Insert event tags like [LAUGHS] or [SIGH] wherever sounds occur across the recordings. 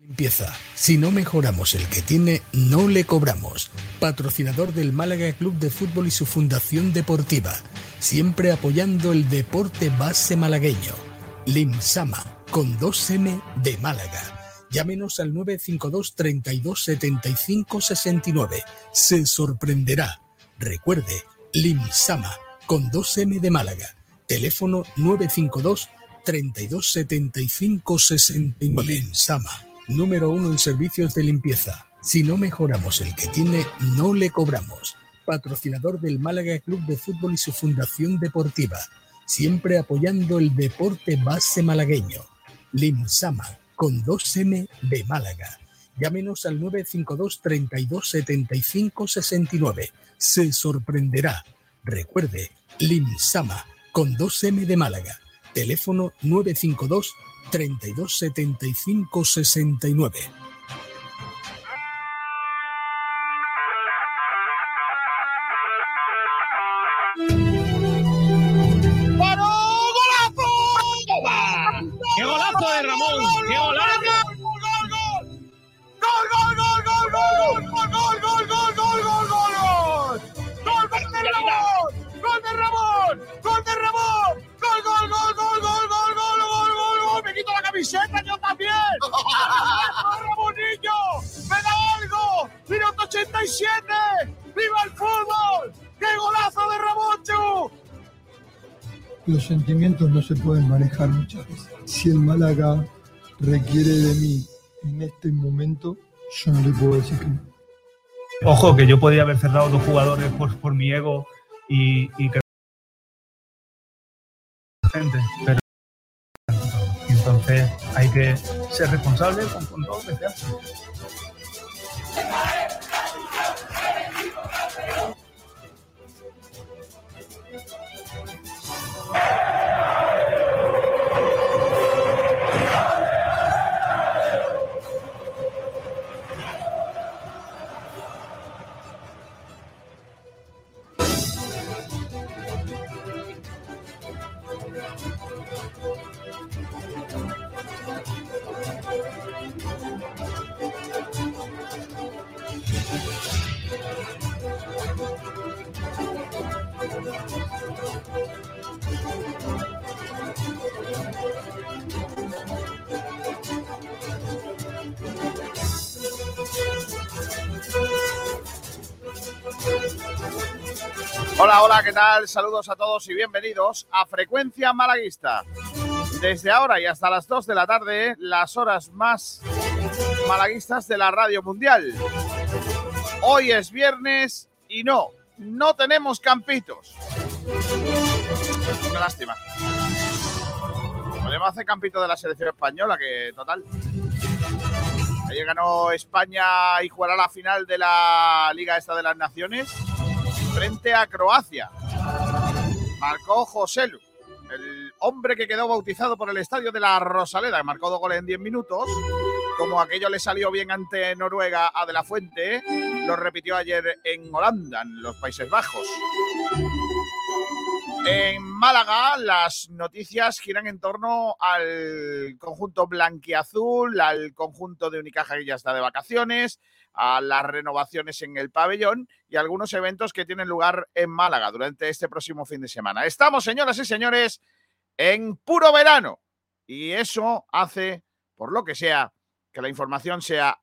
Limpieza. Si no mejoramos el que tiene, no le cobramos. Patrocinador del Málaga Club de Fútbol y su Fundación Deportiva. Siempre apoyando el deporte base malagueño. Limsama, con 2M de Málaga. Llámenos al 952 32 75 69. Se sorprenderá. Recuerde, Limsama, con 2M de Málaga. Teléfono 952 32 75 69. Limsama, número uno en servicios de limpieza. Si no mejoramos el que tiene, no le cobramos. Patrocinador del Málaga Club de Fútbol y su Fundación Deportiva. Siempre apoyando el deporte base malagueño. Limsama, con 2M de Málaga. Llámenos al 952 32 75 69. Se sorprenderá. Recuerde, Limsama, con 2M de Málaga. Teléfono 952 32 75 69. Camiseta, yo también! [LAUGHS] ¡Ramonillo! ¡Me da algo! ¡Minuto 87! ¡Viva el fútbol! ¡Qué golazo de Ramón, Chu! Los sentimientos no se pueden manejar muchas veces. Si el Málaga requiere de mí en este momento, yo no le puedo decir que no. Ojo, que yo podía haber cerrado dos jugadores por, por mi ego y, y que hay que ser responsable con, todo lo que se hace. Hola, hola, ¿qué tal? Saludos a todos y bienvenidos a Frecuencia Malaguista. Desde ahora y hasta las 2 de la tarde, las horas más malaguistas de la radio mundial. Hoy es viernes y no, no tenemos campitos. Una lástima. Podemos hacer campito de la selección española, que total. Ayer ganó España y jugará la final de la Liga Esta de las Naciones frente a Croacia. Marcó Joselu, el hombre que quedó bautizado por el estadio de la Rosaleda, marcó dos goles en 10 minutos. Como aquello le salió bien ante Noruega a De La Fuente, lo repitió ayer en Holanda, en los Países Bajos. En Málaga, las noticias giran en torno al conjunto blanquiazul, al conjunto de Unicaja que ya está de vacaciones, a las renovaciones en el pabellón y algunos eventos que tienen lugar en Málaga durante este próximo fin de semana. Estamos, señoras y señores, en puro verano y eso hace, por lo que sea, que la información sea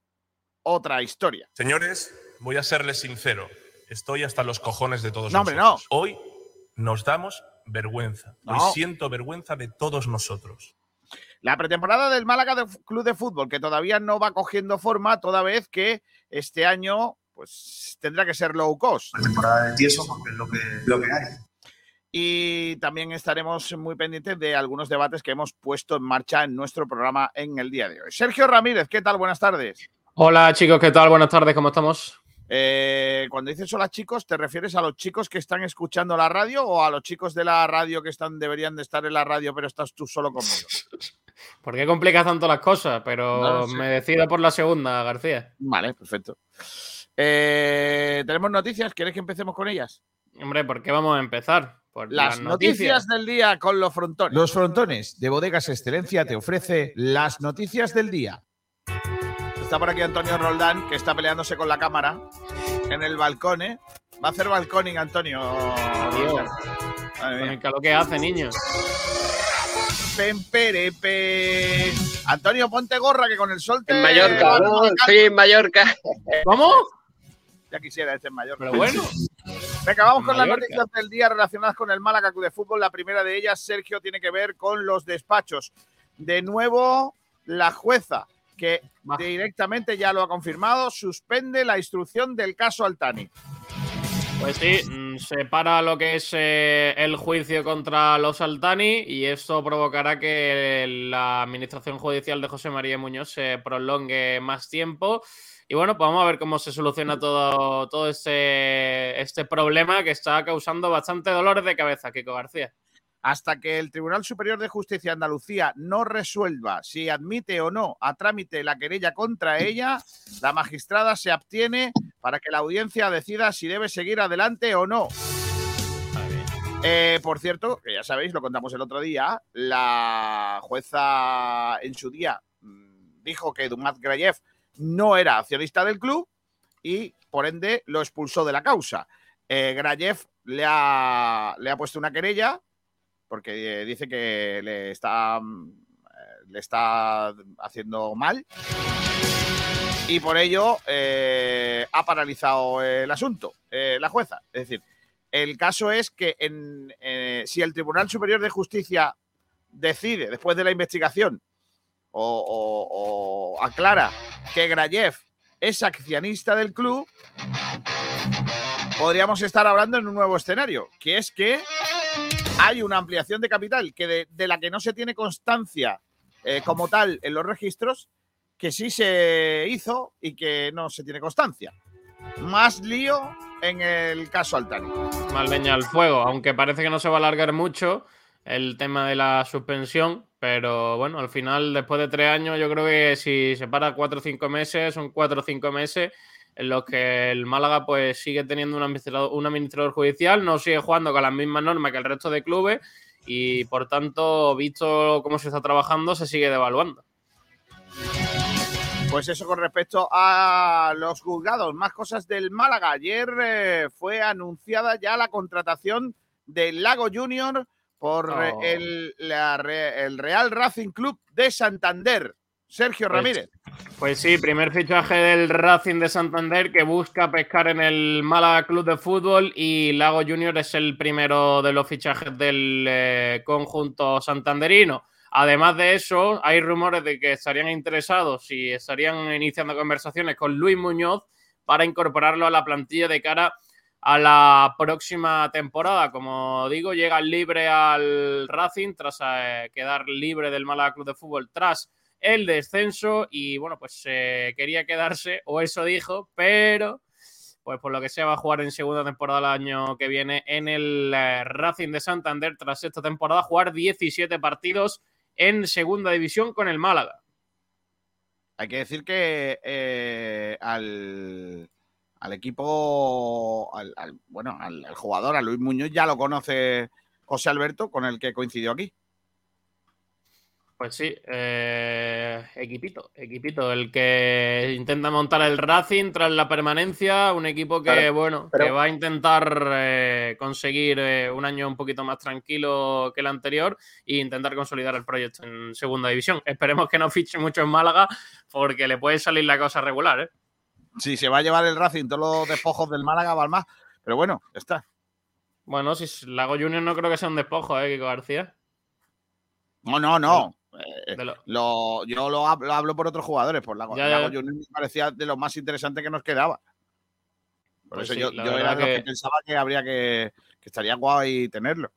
otra historia. Señores, voy a serles sincero. Estoy hasta los cojones de todos No, hombre, nosotros. Hoy nos damos vergüenza. No. Hoy siento vergüenza de todos nosotros. La pretemporada del Málaga de Club de Fútbol, que todavía no va cogiendo forma, toda vez que este año pues tendrá que ser low cost. temporada de tieso porque es lo que, lo que hay. Y también estaremos muy pendientes de algunos debates que hemos puesto en marcha en nuestro programa en el día de hoy. Sergio Ramírez, ¿qué tal? Buenas tardes. Hola chicos, ¿qué tal? Buenas tardes, ¿cómo estamos? Eh, cuando dices hola chicos, ¿te refieres a los chicos que están escuchando la radio o a los chicos de la radio que están deberían de estar en la radio pero estás tú solo conmigo? [LAUGHS] ¿Por qué complicas tanto las cosas? Pero No me decido por la segunda, García. Vale, perfecto. Eh, Tenemos noticias, ¿quieres que empecemos con ellas? Hombre, ¿por qué vamos a empezar? Por Las noticias del día con los frontones. Los frontones de Bodegas Excelencia te ofrece las noticias del día. Está por aquí Antonio Roldán, que está peleándose con la cámara en el balcón, ¿eh? Va a hacer balconing, Antonio. Mía. Con lo que hace, niños. Pemperepe. Antonio, ponte gorra que con el sol te... En Mallorca, ¿no? Estoy en Mallorca. ¿Cómo? Ya quisiera este en Mallorca. Pero bueno. Venga, vamos con las noticias del día relacionadas con el Málaga Club de Fútbol. La primera de ellas, Sergio, tiene que ver con los despachos. De nuevo, la jueza, que directamente ya lo ha confirmado, suspende la instrucción del caso Altani. Pues sí, mm, se para lo que es eh, el juicio contra los Altani y esto provocará que la administración judicial de José María Muñoz se prolongue más tiempo. Y bueno, pues vamos a ver cómo se soluciona todo, todo este, este problema que está causando bastante dolores de cabeza, Kiko García. Hasta que el Tribunal Superior de Justicia de Andalucía no resuelva si admite o no a trámite la querella contra ella, la magistrada se abstiene para que la audiencia decida si debe seguir adelante o no. Eh, por cierto, que ya sabéis, lo contamos el otro día, la jueza en su día mm, dijo que Dumat Grayev no era accionista del club y por ende lo expulsó de la causa. Eh, Grayev le ha, le ha puesto una querella porque dice que le está, mm, eh, le está haciendo mal y por ello eh, ha paralizado el asunto eh, la jueza. Es decir, el caso es que si el Tribunal Superior de Justicia decide, después de la investigación, o, o- o aclara que Grayev es accionista del club, podríamos estar hablando en un nuevo escenario, que es que hay una ampliación de capital que de, la que no se tiene constancia eh, como tal en los registros, que sí se hizo y que no se tiene constancia. Más lío en el caso Altani. Más leña al fuego, aunque parece que no se va a alargar mucho el tema de la suspensión, pero bueno, al final, después de tres años, yo creo que si se para cuatro o cinco meses, son cuatro o cinco meses en los que el Málaga pues sigue teniendo un administrador, un administrador judicial, no sigue jugando con las mismas normas que el resto de clubes y por tanto, visto cómo se está trabajando, se sigue devaluando. Pues eso con respecto a los juzgados. Más cosas del Málaga. Ayer eh, fue anunciada ya la contratación del Lago Junior por eh, Oh. el, la Re- el Real Racing Club de Santander. Sergio Pues- Ramírez. Pues sí, primer fichaje del Racing de Santander que busca pescar en el Málaga Club de Fútbol y Lago Junior es el primero de los fichajes del eh, conjunto santanderino. Además de eso, hay rumores de que estarían interesados y estarían iniciando conversaciones con Luis Muñoz para incorporarlo a la plantilla de cara a la próxima temporada. Como digo, llega libre al Racing tras eh, quedar libre del Málaga Club de Fútbol tras el descenso y bueno, pues eh, quería quedarse, o eso dijo, pero pues por lo que sea va a jugar en segunda temporada el año que viene en el eh, Racing de Santander tras esta temporada jugar 17 partidos en segunda división con el Málaga. Hay que decir que eh, al, al equipo, al, bueno, al jugador, a Luis Muñoz, ya lo conoce José Alberto, con el que coincidió aquí. Pues sí, eh, equipito, equipito, el que intenta montar el Racing tras la permanencia, un equipo que, Pero- bueno, pero- que va a intentar eh, conseguir eh, un año un poquito más tranquilo que el anterior e intentar consolidar el proyecto en segunda división. Esperemos que no fiche mucho en Málaga porque le puede salir la cosa regular, ¿eh? Si se va a llevar el Racing todos los despojos del Málaga, Balmás. Pero bueno, ya está. Bueno, si Lago Junior no creo que sea un despojo, ¿eh, Kiko García? No, no, no. Eh, lo- lo- yo lo hablo, hablo por otros jugadores. Por Lago, Ya, Lago ya. Me parecía de lo más interesante que nos quedaba. Por Pues eso sí, yo, la era de los que- que pensaba que habría que, que estaría guay tenerlo.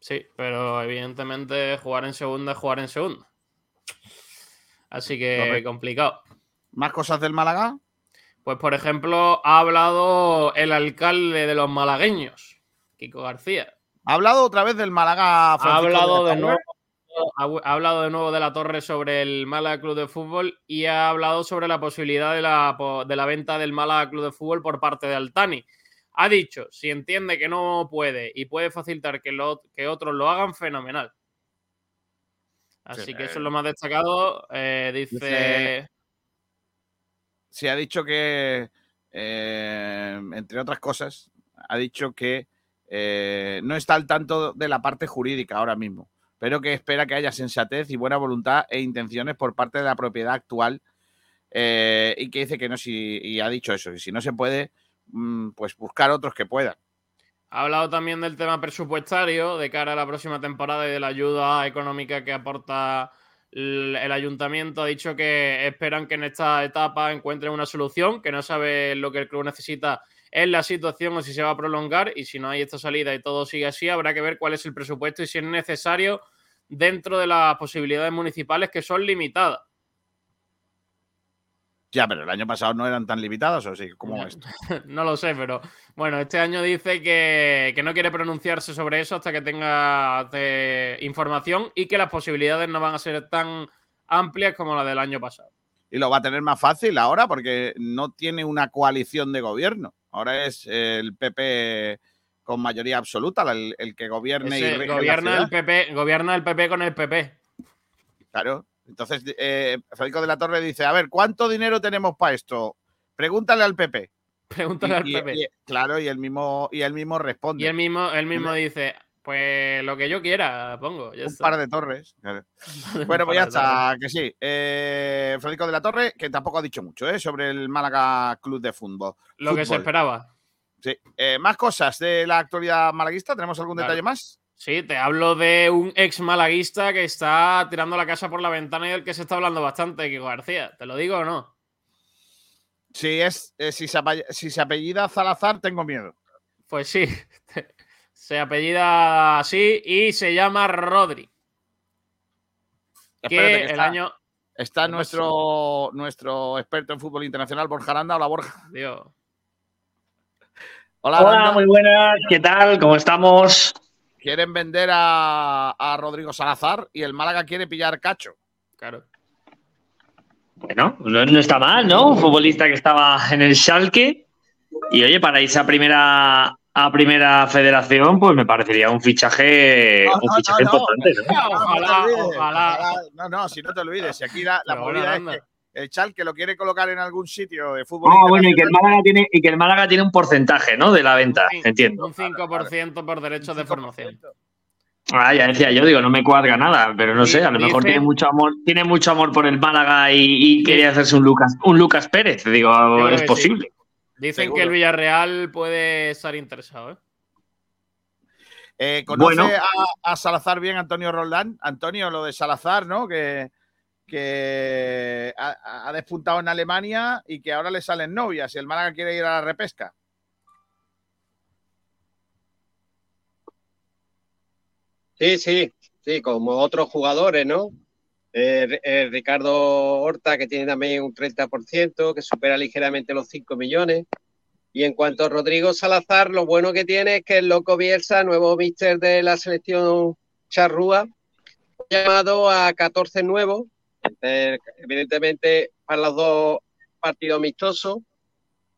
Sí, pero evidentemente jugar en segunda es jugar en segunda. Así que Correcto. complicado. ¿Más cosas del Málaga? Pues, por ejemplo, ha hablado el alcalde de los malagueños, Kiko García. Ha hablado otra vez del Málaga. Ha hablado de nuevo. Ha ha hablado de nuevo de la torre sobre el Málaga Club de Fútbol y ha hablado sobre la posibilidad de la, de la venta del Málaga Club de Fútbol por parte de Altani. Ha dicho, si entiende que no puede y puede facilitar que, lo- que otros lo hagan, fenomenal. Así Sí, que eso eh, es lo más destacado. Eh, dice, dice- sí ha dicho que, eh, entre otras cosas, ha dicho que eh, no está al tanto de la parte jurídica ahora mismo, pero que espera que haya sensatez y buena voluntad e intenciones por parte de la propiedad actual eh, y que dice que no, si, y ha dicho eso, y si no se puede, mm, pues buscar otros que puedan. Ha hablado también del tema presupuestario de cara a la próxima temporada y de la ayuda económica que aporta el, el ayuntamiento. Ha dicho que esperan que en esta etapa encuentren una solución, que no sabe lo que el club necesita en la situación o si se va a prolongar y si no hay esta salida y todo sigue así, habrá que ver cuál es el presupuesto y si es necesario dentro de las posibilidades municipales que son limitadas. Ya, pero el año pasado no eran tan limitados, ¿o sí? ¿Cómo es? [LAUGHS] no lo sé, pero bueno, este año dice que, que no quiere pronunciarse sobre eso hasta que tenga eh, información y que las posibilidades no van a ser tan amplias como las del año pasado. Y lo va a tener más fácil ahora porque no tiene una coalición de gobierno. Ahora es el PP con mayoría absoluta el, el que gobierne Ese y rige la gobierna ciudad. el PP, gobierna el PP con el PP. Claro. Entonces, eh, Federico de la Torre dice, a ver, ¿cuánto dinero tenemos para esto? Pregúntale al PP. Pregúntale Y- al PP. y- claro, y el mismo, y él mismo responde. Y él mismo, él mismo dice, pues lo que yo quiera, pongo. ya un está. par de torres. [LAUGHS] Bueno, pues ya está, que sí. Eh, Federico de la Torre, que tampoco ha dicho mucho ¿eh? sobre el Málaga Club de Fútbol. Lo que se esperaba. Sí. Eh, más cosas de la actualidad malaguista. ¿Tenemos algún Claro. detalle más? Sí, te hablo de un ex malaguista que está tirando la casa por la ventana y del que se está hablando bastante, Kiko García. ¿Te lo digo o no? Si, es, eh, si, se, ape- si se apellida Salazar, tengo miedo. Pues sí, se apellida así y se llama Rodri. Que Espérate, que el está, año. está ¿Qué nuestro, nuestro experto en fútbol internacional, Borja Aranda. Hola, Borja. Dios. Hola, Hola, muy buenas, ¿qué tal? ¿Cómo estamos? Quieren vender a, a Rodrigo Salazar y el Málaga quiere pillar cacho. Claro. Bueno, no, no está mal, ¿no? Un futbolista que estaba en el Schalke y oye, para irse a primera a primera federación, pues me parecería un fichaje, No, un no, fichaje no, no. importante, Ojalá, ojalá. No, no, si no te olvides. Si aquí la, la movida es que el Chal que lo quiere colocar en algún sitio de fútbol. Ah, bueno, y que el Málaga tiene, y que el Málaga tiene un porcentaje, ¿no? De la venta, Un entiendo. Un 5% por derechos de formación. Ah, ya decía yo, digo, no me cuadra nada, pero no sé, a lo mejor Dice- tiene mucho amor, tiene mucho amor por el Málaga y, y quería hacerse un Lucas, un Lucas Pérez, digo, es sí. Dicen Seguro. que el Villarreal puede estar interesado, ¿eh? Eh, ¿Conoce Bueno. a, a Salazar bien Antonio Roldán? Antonio, lo de Salazar, ¿no? Que, que ha, ha despuntado en Alemania y que ahora le salen novias y el Málaga quiere ir a la repesca. Sí, sí, sí, como otros jugadores, ¿no? Eh, eh, Ricardo Horta, que tiene también un 30%, que supera ligeramente los 5 millones. Y en cuanto a Rodrigo Salazar, lo bueno que tiene es que el loco Bielsa, nuevo míster de la selección charrúa, ha llamado a 14 nuevos, eh, evidentemente para los dos partidos amistosos,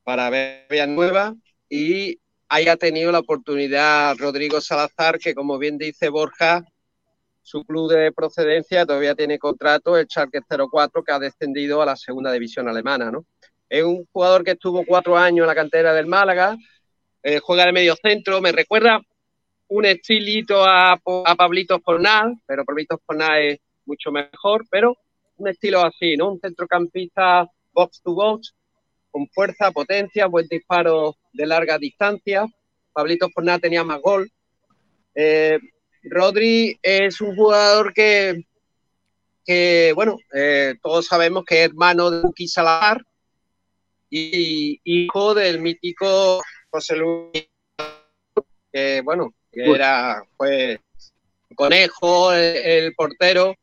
para ver vías nuevas, y haya tenido la oportunidad Rodrigo Salazar, que como bien dice Borja, su club de procedencia todavía tiene contrato, el Schalke 04, que ha descendido a la segunda división alemana, ¿no? Es un jugador que estuvo cuatro años en la cantera del Málaga, eh, juega de medio centro, me recuerda un estilito a, a Pablito Fornal, pero Pablito Fornal es mucho mejor, pero un estilo así, ¿no? Un centrocampista box to box, con fuerza, potencia, buen disparo de larga distancia. Pablito Fornal tenía más gol. Eh, Rodri es un jugador que, que bueno, eh, todos sabemos que es hermano de Buki Salazar y hijo del mítico José Luis, que bueno, que era pues Conejo, el, el portero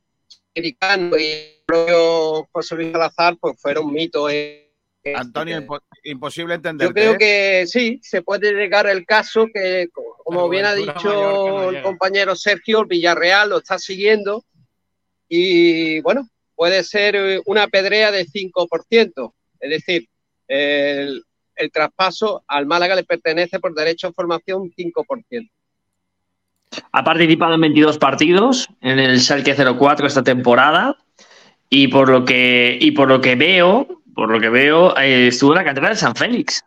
americano y el propio José Luis Salazar, pues fueron mitos. en- Antonio, impo- imposible entender. yo creo que sí, se puede llegar el caso que, como- bien ha dicho no el compañero Sergio, el Villarreal lo está siguiendo y bueno, puede ser eh, una pedrea de 5%. Es decir, el, el traspaso al Málaga le pertenece por derecho a formación un 5%. Ha participado en 22 partidos en el Schalke 04 esta temporada y por lo que y por lo que veo, por lo que veo, eh, estuvo en la cantera de San Félix.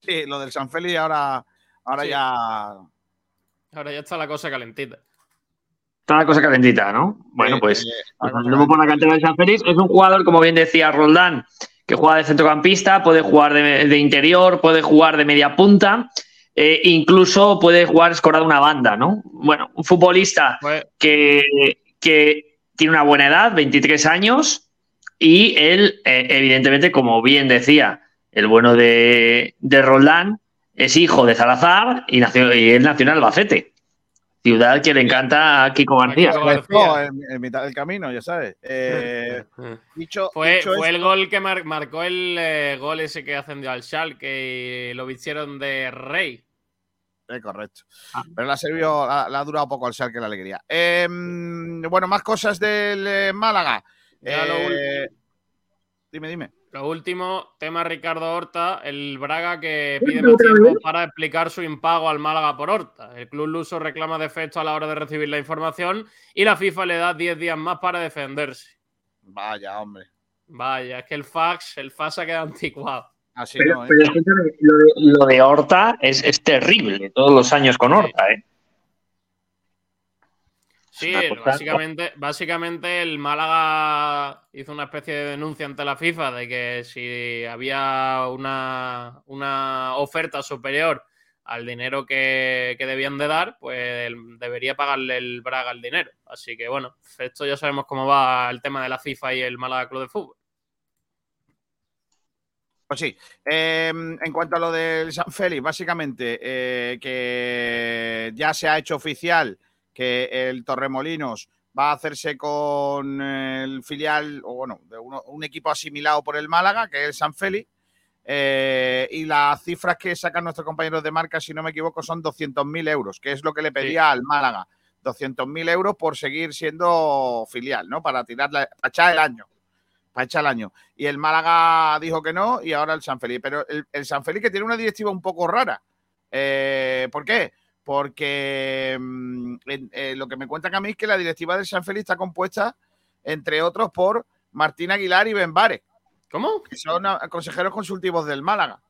Sí, lo del San Félix ahora, ahora Sí. ya. Ahora ya está la cosa calentita. Está la cosa calentita, ¿no? Bueno, pues eh, andamos por la cantera de San Félix. Es un jugador, como bien decía Roldán, que juega de centrocampista, puede jugar de, de interior, puede jugar de media punta, eh, incluso puede jugar escorado una banda, ¿no? Bueno, un futbolista Pues, que, que tiene una buena edad, 23 años, y él, eh, evidentemente, como bien decía el bueno de, de Roldán, es hijo de Salazar y, nació, y es nacional Albacete, ciudad que le encanta a Kiko García. Kiko García. no, en, en mitad del camino, ya sabes. Eh, [LAUGHS] dicho, Fue, dicho fue el gol que mar- marcó el eh, gol ese que ascendió al Schalke y lo vistieron de rey. Eh, correcto. Ah. Pero le ha servido, la, la ha durado poco al que la alegría. Eh, bueno, más cosas del eh, Málaga. Ya lo Eh, dime, dime. Lo último, tema Ricardo Horta, el Braga que pide más tiempo para explicar su impago al Málaga por Horta. El club luso reclama defecto a la hora de recibir la información y la FIFA le da 10 días más para defenderse. Vaya, hombre. Vaya, es que el fax, el fax se queda anticuado. Así Pero, no, ¿eh? pero escúchame, lo de, lo de Horta es, es terrible, todos los años con Horta, ¿eh? Sí, básicamente, básicamente el Málaga hizo una especie de denuncia ante la FIFA de que si había una, una oferta superior al dinero que, que debían de dar, pues debería pagarle el Braga el dinero. Así que bueno, esto ya sabemos cómo va el tema de la FIFA y el Málaga Club de Fútbol. Pues sí. Eh, en cuanto a lo del San Félix, básicamente, eh, que ya se ha hecho oficial que el Torremolinos va a hacerse con el filial, o bueno, de uno- un equipo asimilado por el Málaga, que es el San Félix. eh, y las cifras que sacan nuestros compañeros de marca, si no me equivoco, son 200.000 euros, que es lo que le pedía al Málaga. 200.000 euros por seguir siendo filial, ¿no? Para tirarla, para echar el año. Para echar el año. Y el Málaga dijo que no, y ahora el San Félix. Pero el, el San Félix que tiene una directiva un poco rara. Eh, ¿Por qué? Porque mm, en- eh, lo que me cuentan a mí es que la directiva del San Félix está compuesta, entre otros, por Martín Aguilar y Ben Bares, ¿Cómo? que son ah, consejeros consultivos del Málaga.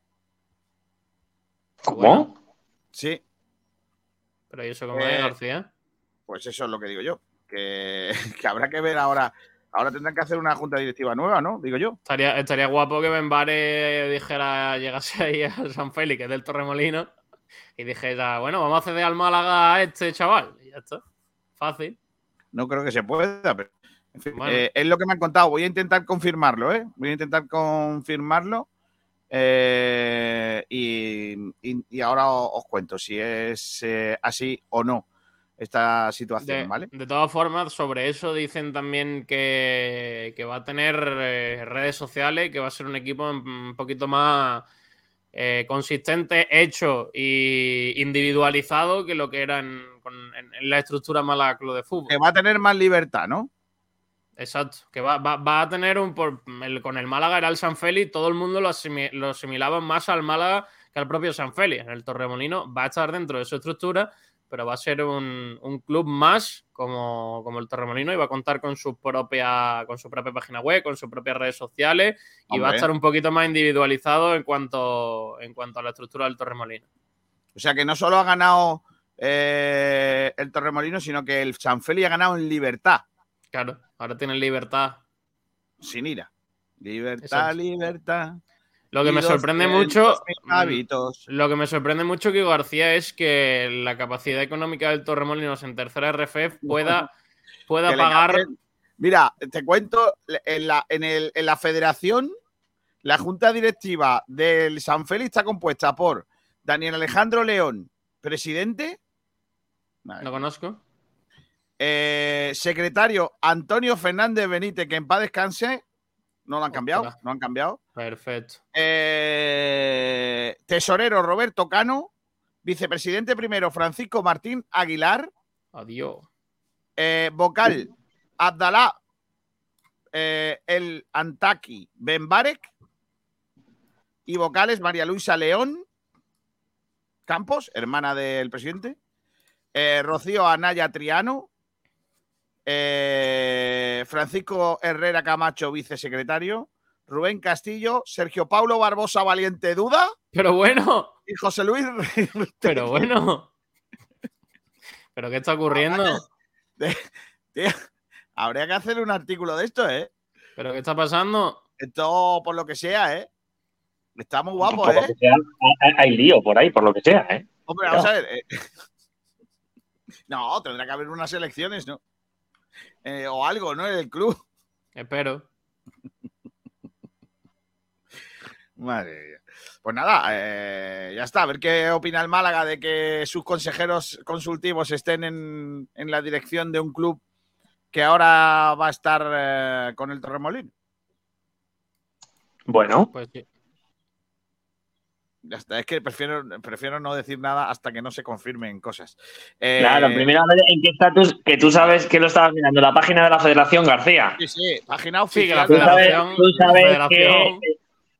¿Cómo? Sí, Pero ¿y eso cómo Eh, es, García? pues eso es lo que digo yo. Que, [LAUGHS] que habrá que ver ahora. Ahora tendrán que hacer una junta directiva nueva, ¿no? Digo yo. Estaría, estaría guapo que Benbare dijera, llegase ahí a San Félix, que es del Torremolino, y dijera, bueno, vamos a ceder al Málaga a este chaval. Y ya está. Fácil. No creo que se pueda, pero en fin, Bueno. eh, es lo que me han contado. Voy a intentar confirmarlo, ¿eh? Voy a intentar confirmarlo. eh, y, y- y ahora os, os cuento si es eh, así o no esta situación, De, ¿vale? de todas formas, sobre eso dicen también que, que va a tener eh, redes sociales, que va a ser un equipo un un poquito más eh, consistente, hecho y individualizado que lo que era en, con- en- en la estructura mala club de fútbol. Que va a tener más libertad, ¿no? Exacto, que va, va- va a tener un... por- el- con el Málaga era el San Félix, todo el mundo lo, asimi- lo asimilaba más al Málaga que al propio San Félix. El Torremolino va a estar dentro de su estructura, pero va a ser un, un club más como, como el Torremolino y va a contar con su propia con su propia página web, con sus propias redes sociales y va a estar un poquito más individualizado en cuanto, en cuanto a la estructura del Torremolino. O sea que no solo ha ganado eh, el Torremolino, sino que el San Félix ha ganado en libertad, Claro, ahora tienen libertad. sin ira. Libertad, libertad. Lo que me sorprende mucho... 200.000 hábitos. Lo que me sorprende mucho, Kiko García, es que la capacidad económica del Torremolinos en tercera RFF pueda, pueda pagar. cambien. Mira, te cuento, en la, en, el- en la federación, la junta directiva del San Félix está compuesta por Daniel Alejandro León, presidente, No conozco. eh, secretario Antonio Fernández Benítez, que en paz descanse, no lo han cambiado, Ostras. no han cambiado. Perfecto. Eh, tesorero Roberto Cano, vicepresidente primero Francisco Martín Aguilar, Adiós. Eh, vocal, Abdalá eh, el Antaki Benbarek. Y vocales, María Luisa León Campos, hermana del presidente. Rocío Anaya Triano. Eh, Francisco Herrera Camacho, vicesecretario. Rubén Castillo, Sergio Paulo Barbosa Valiente Duda Pero bueno, y José Luis. pero bueno. ¿Pero qué está ocurriendo? Tío, habría que hacer un artículo de esto, ¿eh? ¿Pero qué está pasando? Esto, por lo que sea, ¿eh? Está muy guapo, Por lo ¿eh? que sea, hay, hay lío por ahí, por lo que sea, ¿eh? Hombre, vamos a ver. eh. [LAUGHS] No, tendrá que haber unas elecciones, ¿no? Eh, o algo, ¿no? En el club. [LAUGHS] Espero. Madre mía. Pues nada, eh, ya está. A ver qué opina el Málaga de que sus consejeros consultivos estén en, en la dirección de un club que ahora va a estar eh, con el Torremolín. Bueno, Pues sí. Ya está. Es que prefiero, prefiero no decir nada hasta que no se confirmen cosas. Eh, claro, primero a ver en qué estatus, que tú sabes que lo estabas mirando, la página de la Federación García. Sí, sí, página Sí, que la oficial. Tú de la sabes, Federación- tú sabes que Federación-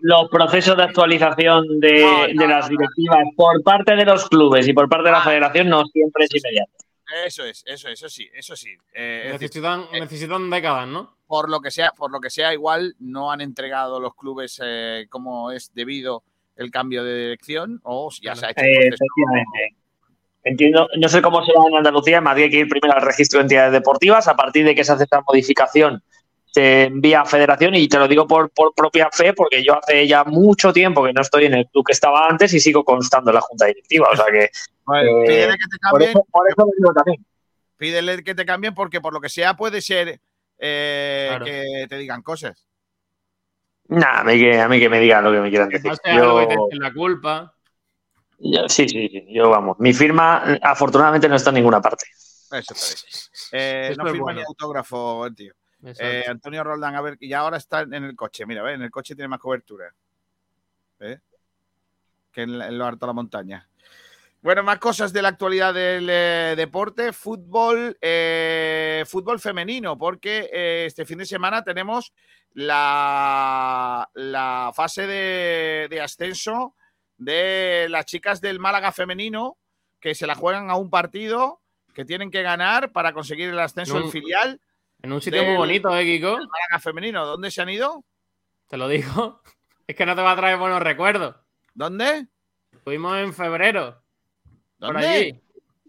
los procesos de actualización de, No, no, de las no. directivas por parte de los clubes y por parte de la Ah, federación no siempre es inmediato. Eso es, eso, eso sí, eso sí. Eh, es decir, Necesitan, eh, necesitan décadas, ¿no? por lo que sea, por lo que sea, igual no han entregado los clubes eh, como es debido el cambio de dirección o ya se ha hecho Eh, efectivamente. Entiendo, no sé cómo será en Andalucía, en Madrid hay que ir primero al registro de entidades deportivas, a partir de que se hace esta modificación se envía a federación y te lo digo por, por propia fe porque yo hace ya mucho tiempo que no estoy en el club que estaba antes y sigo constando en la junta directiva, o sea que [LAUGHS] eh, pídele que te por cambien, eso, por eso lo digo también. pídele que te cambien porque por lo que sea puede ser eh, Claro. que te digan cosas. Nah, a mí que, a mí que me digan lo que me quieran Que decir. Yo, la culpa. yo- sí, sí, sí, yo vamos. Mi firma afortunadamente no está en ninguna parte. Eso está bien. Eh, no firma bueno. ni autógrafo, tío. Eh, Antonio Roldán, a ver, y ahora está en el coche. Mira, ¿ves? en el coche tiene más cobertura. ¿Eh? Que en, la- en lo alto de la montaña. Bueno, más cosas de la actualidad del eh, deporte. Fútbol, eh, fútbol femenino, porque eh, este fin de semana tenemos la, la fase de, de ascenso de las chicas del Málaga femenino, que se la juegan a un partido, que tienen que ganar para conseguir el ascenso del filial. en un sitio muy bonito, ¿eh, Kiko? El Málaga femenino, ¿dónde se han ido? Te lo digo. [LAUGHS] Es que no te va a traer buenos recuerdos. ¿Dónde? Estuvimos en febrero. Por ¿Dónde? allí.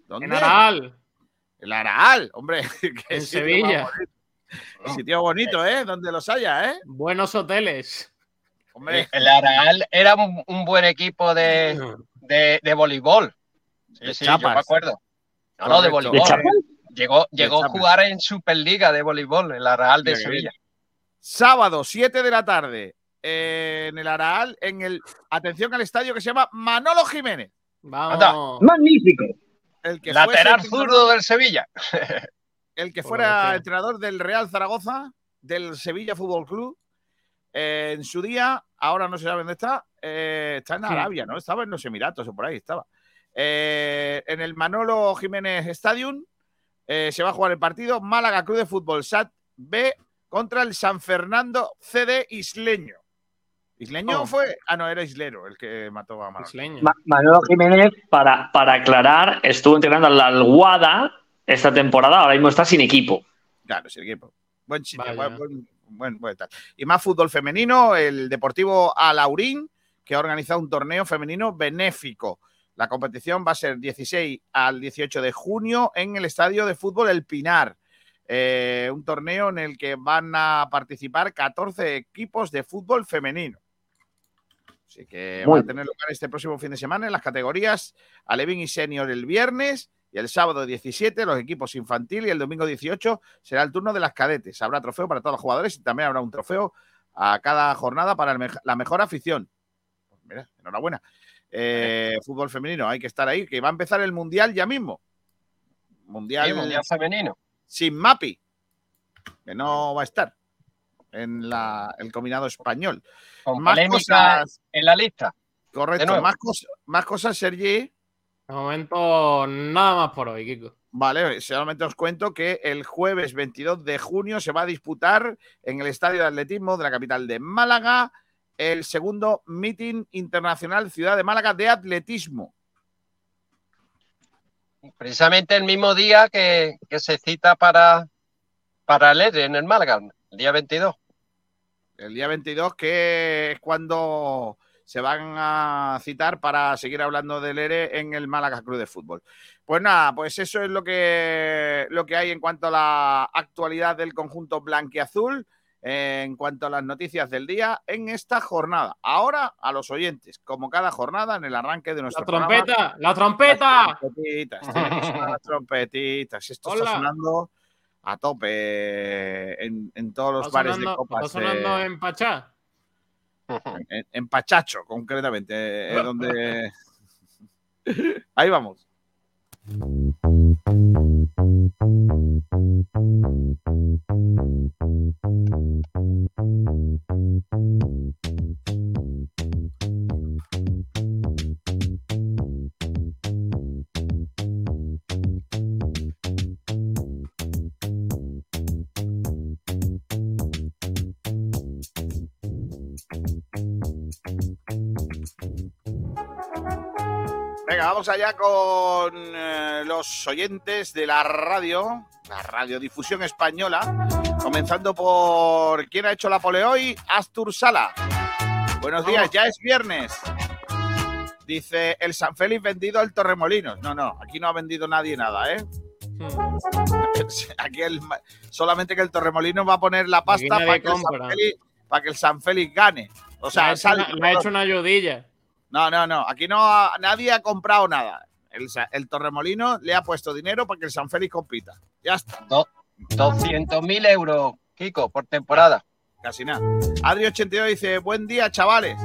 ¿Dónde? En Araal. El Araal, hombre. [LAUGHS] En Sevilla. Sitio bonito, ¿eh? Donde los haya, ¿eh? Buenos hoteles. Hombre, El Araal era un, un buen equipo de, de, de voleibol. Sí, De sí, yo me acuerdo. No, no, de voleibol. Llegó, llegó a jugar en Superliga de voleibol, el Araal de Sevilla. sábado, 7 de la tarde, eh, en el Araal, en el. Atención al estadio que se llama Manolo Jiménez. Vamos. Magnífico. El que Lateral zurdo del Sevilla. El que fuera entrenador del Real Zaragoza, del Sevilla Fútbol Club, eh, en su día, ahora no se sabe dónde está, eh, está en. Arabia, ¿no? Estaba en los Emiratos o por ahí estaba. Eh, en el Manolo Jiménez Stadium eh, se va a jugar el partido Málaga Club de Fútbol SAT B contra el San Fernando CD Isleño. ¿Isleño Oh. fue? Ah, no, era Islero el que mató a Manolo. Isleño. Ma- Manolo Jiménez, para, para aclarar, estuvo entrenando a la Alguada esta temporada, ahora mismo está sin equipo. Claro, el equipo. Buen sitio, buen, buen- buen- buen tal. Y más fútbol femenino, el Deportivo Alaurín, que ha organizado un torneo femenino benéfico. La competición va a ser 16 al 18 de junio en el estadio de fútbol El Pinar. Eh, un torneo en el que van a participar 14 equipos de fútbol femenino. Así que Muy va a tener lugar este próximo fin de semana en las categorías Alevín y Senior el viernes y el sábado 17 los equipos infantil y el domingo 18 será el turno de las cadetes. Habrá trofeo para todos los jugadores y también habrá un trofeo a cada jornada para la mejor afición. Pues mira, enhorabuena. Eh, fútbol femenino, hay que estar ahí, que va a empezar el mundial ya mismo. Mundial, Sí, mundial femenino. sin Mapi, que no va a estar en la- el combinado español. Con Más cosas, en la lista. correcto, más, cos- más cosas, Sergi. De momento, nada más por hoy, Kiko. Vale, solamente os cuento que el jueves 22 de junio se va a disputar en el Estadio de Atletismo de la capital de Málaga el segundo Meeting Internacional Ciudad de Málaga de Atletismo. Precisamente el mismo día que, que se cita para, para el ERE en el Málaga, el día 22. El día 22, que es cuando se van a citar para seguir hablando del ERE en el Málaga Club de Fútbol. Pues nada, pues eso es lo que, lo que hay en cuanto a la actualidad del conjunto blanquiazul, en cuanto a las noticias del día en esta jornada. Ahora a los oyentes, como cada jornada en el arranque de nuestro ¡La trompeta! ¡La trompeta! Las trompetitas, las [LAUGHS] trompetitas. Esto está sonando a tope en, en todos los ¿Está bares de sonando, copas. está sonando en Pachá? En, en Pachacho, concretamente, eh, donde... [LAUGHS] Ahí vamos. Venga, vamos allá con eh, los oyentes de la radio, la radiodifusión española, comenzando por quién ha hecho la pole hoy, Astur Sala. Buenos días, ya es viernes. Dice el San Félix vendido al Torremolinos. No, no, aquí no ha vendido nadie nada, ¿eh? [LAUGHS] Aquí el- solamente que el Torremolinos va a poner la pasta para que, el San. Félix- para que el San Félix gane. O sea, le ha hecho, sal- una, le ha hecho una ayudilla. No, no, no. Aquí no ha- nadie ha comprado nada. El, Torremolino le ha puesto dinero para que el San Félix compita. Ya está. 200.000 euros, Kiko, por temporada. Casi nada. Adri82 dice: Buen día, chavales.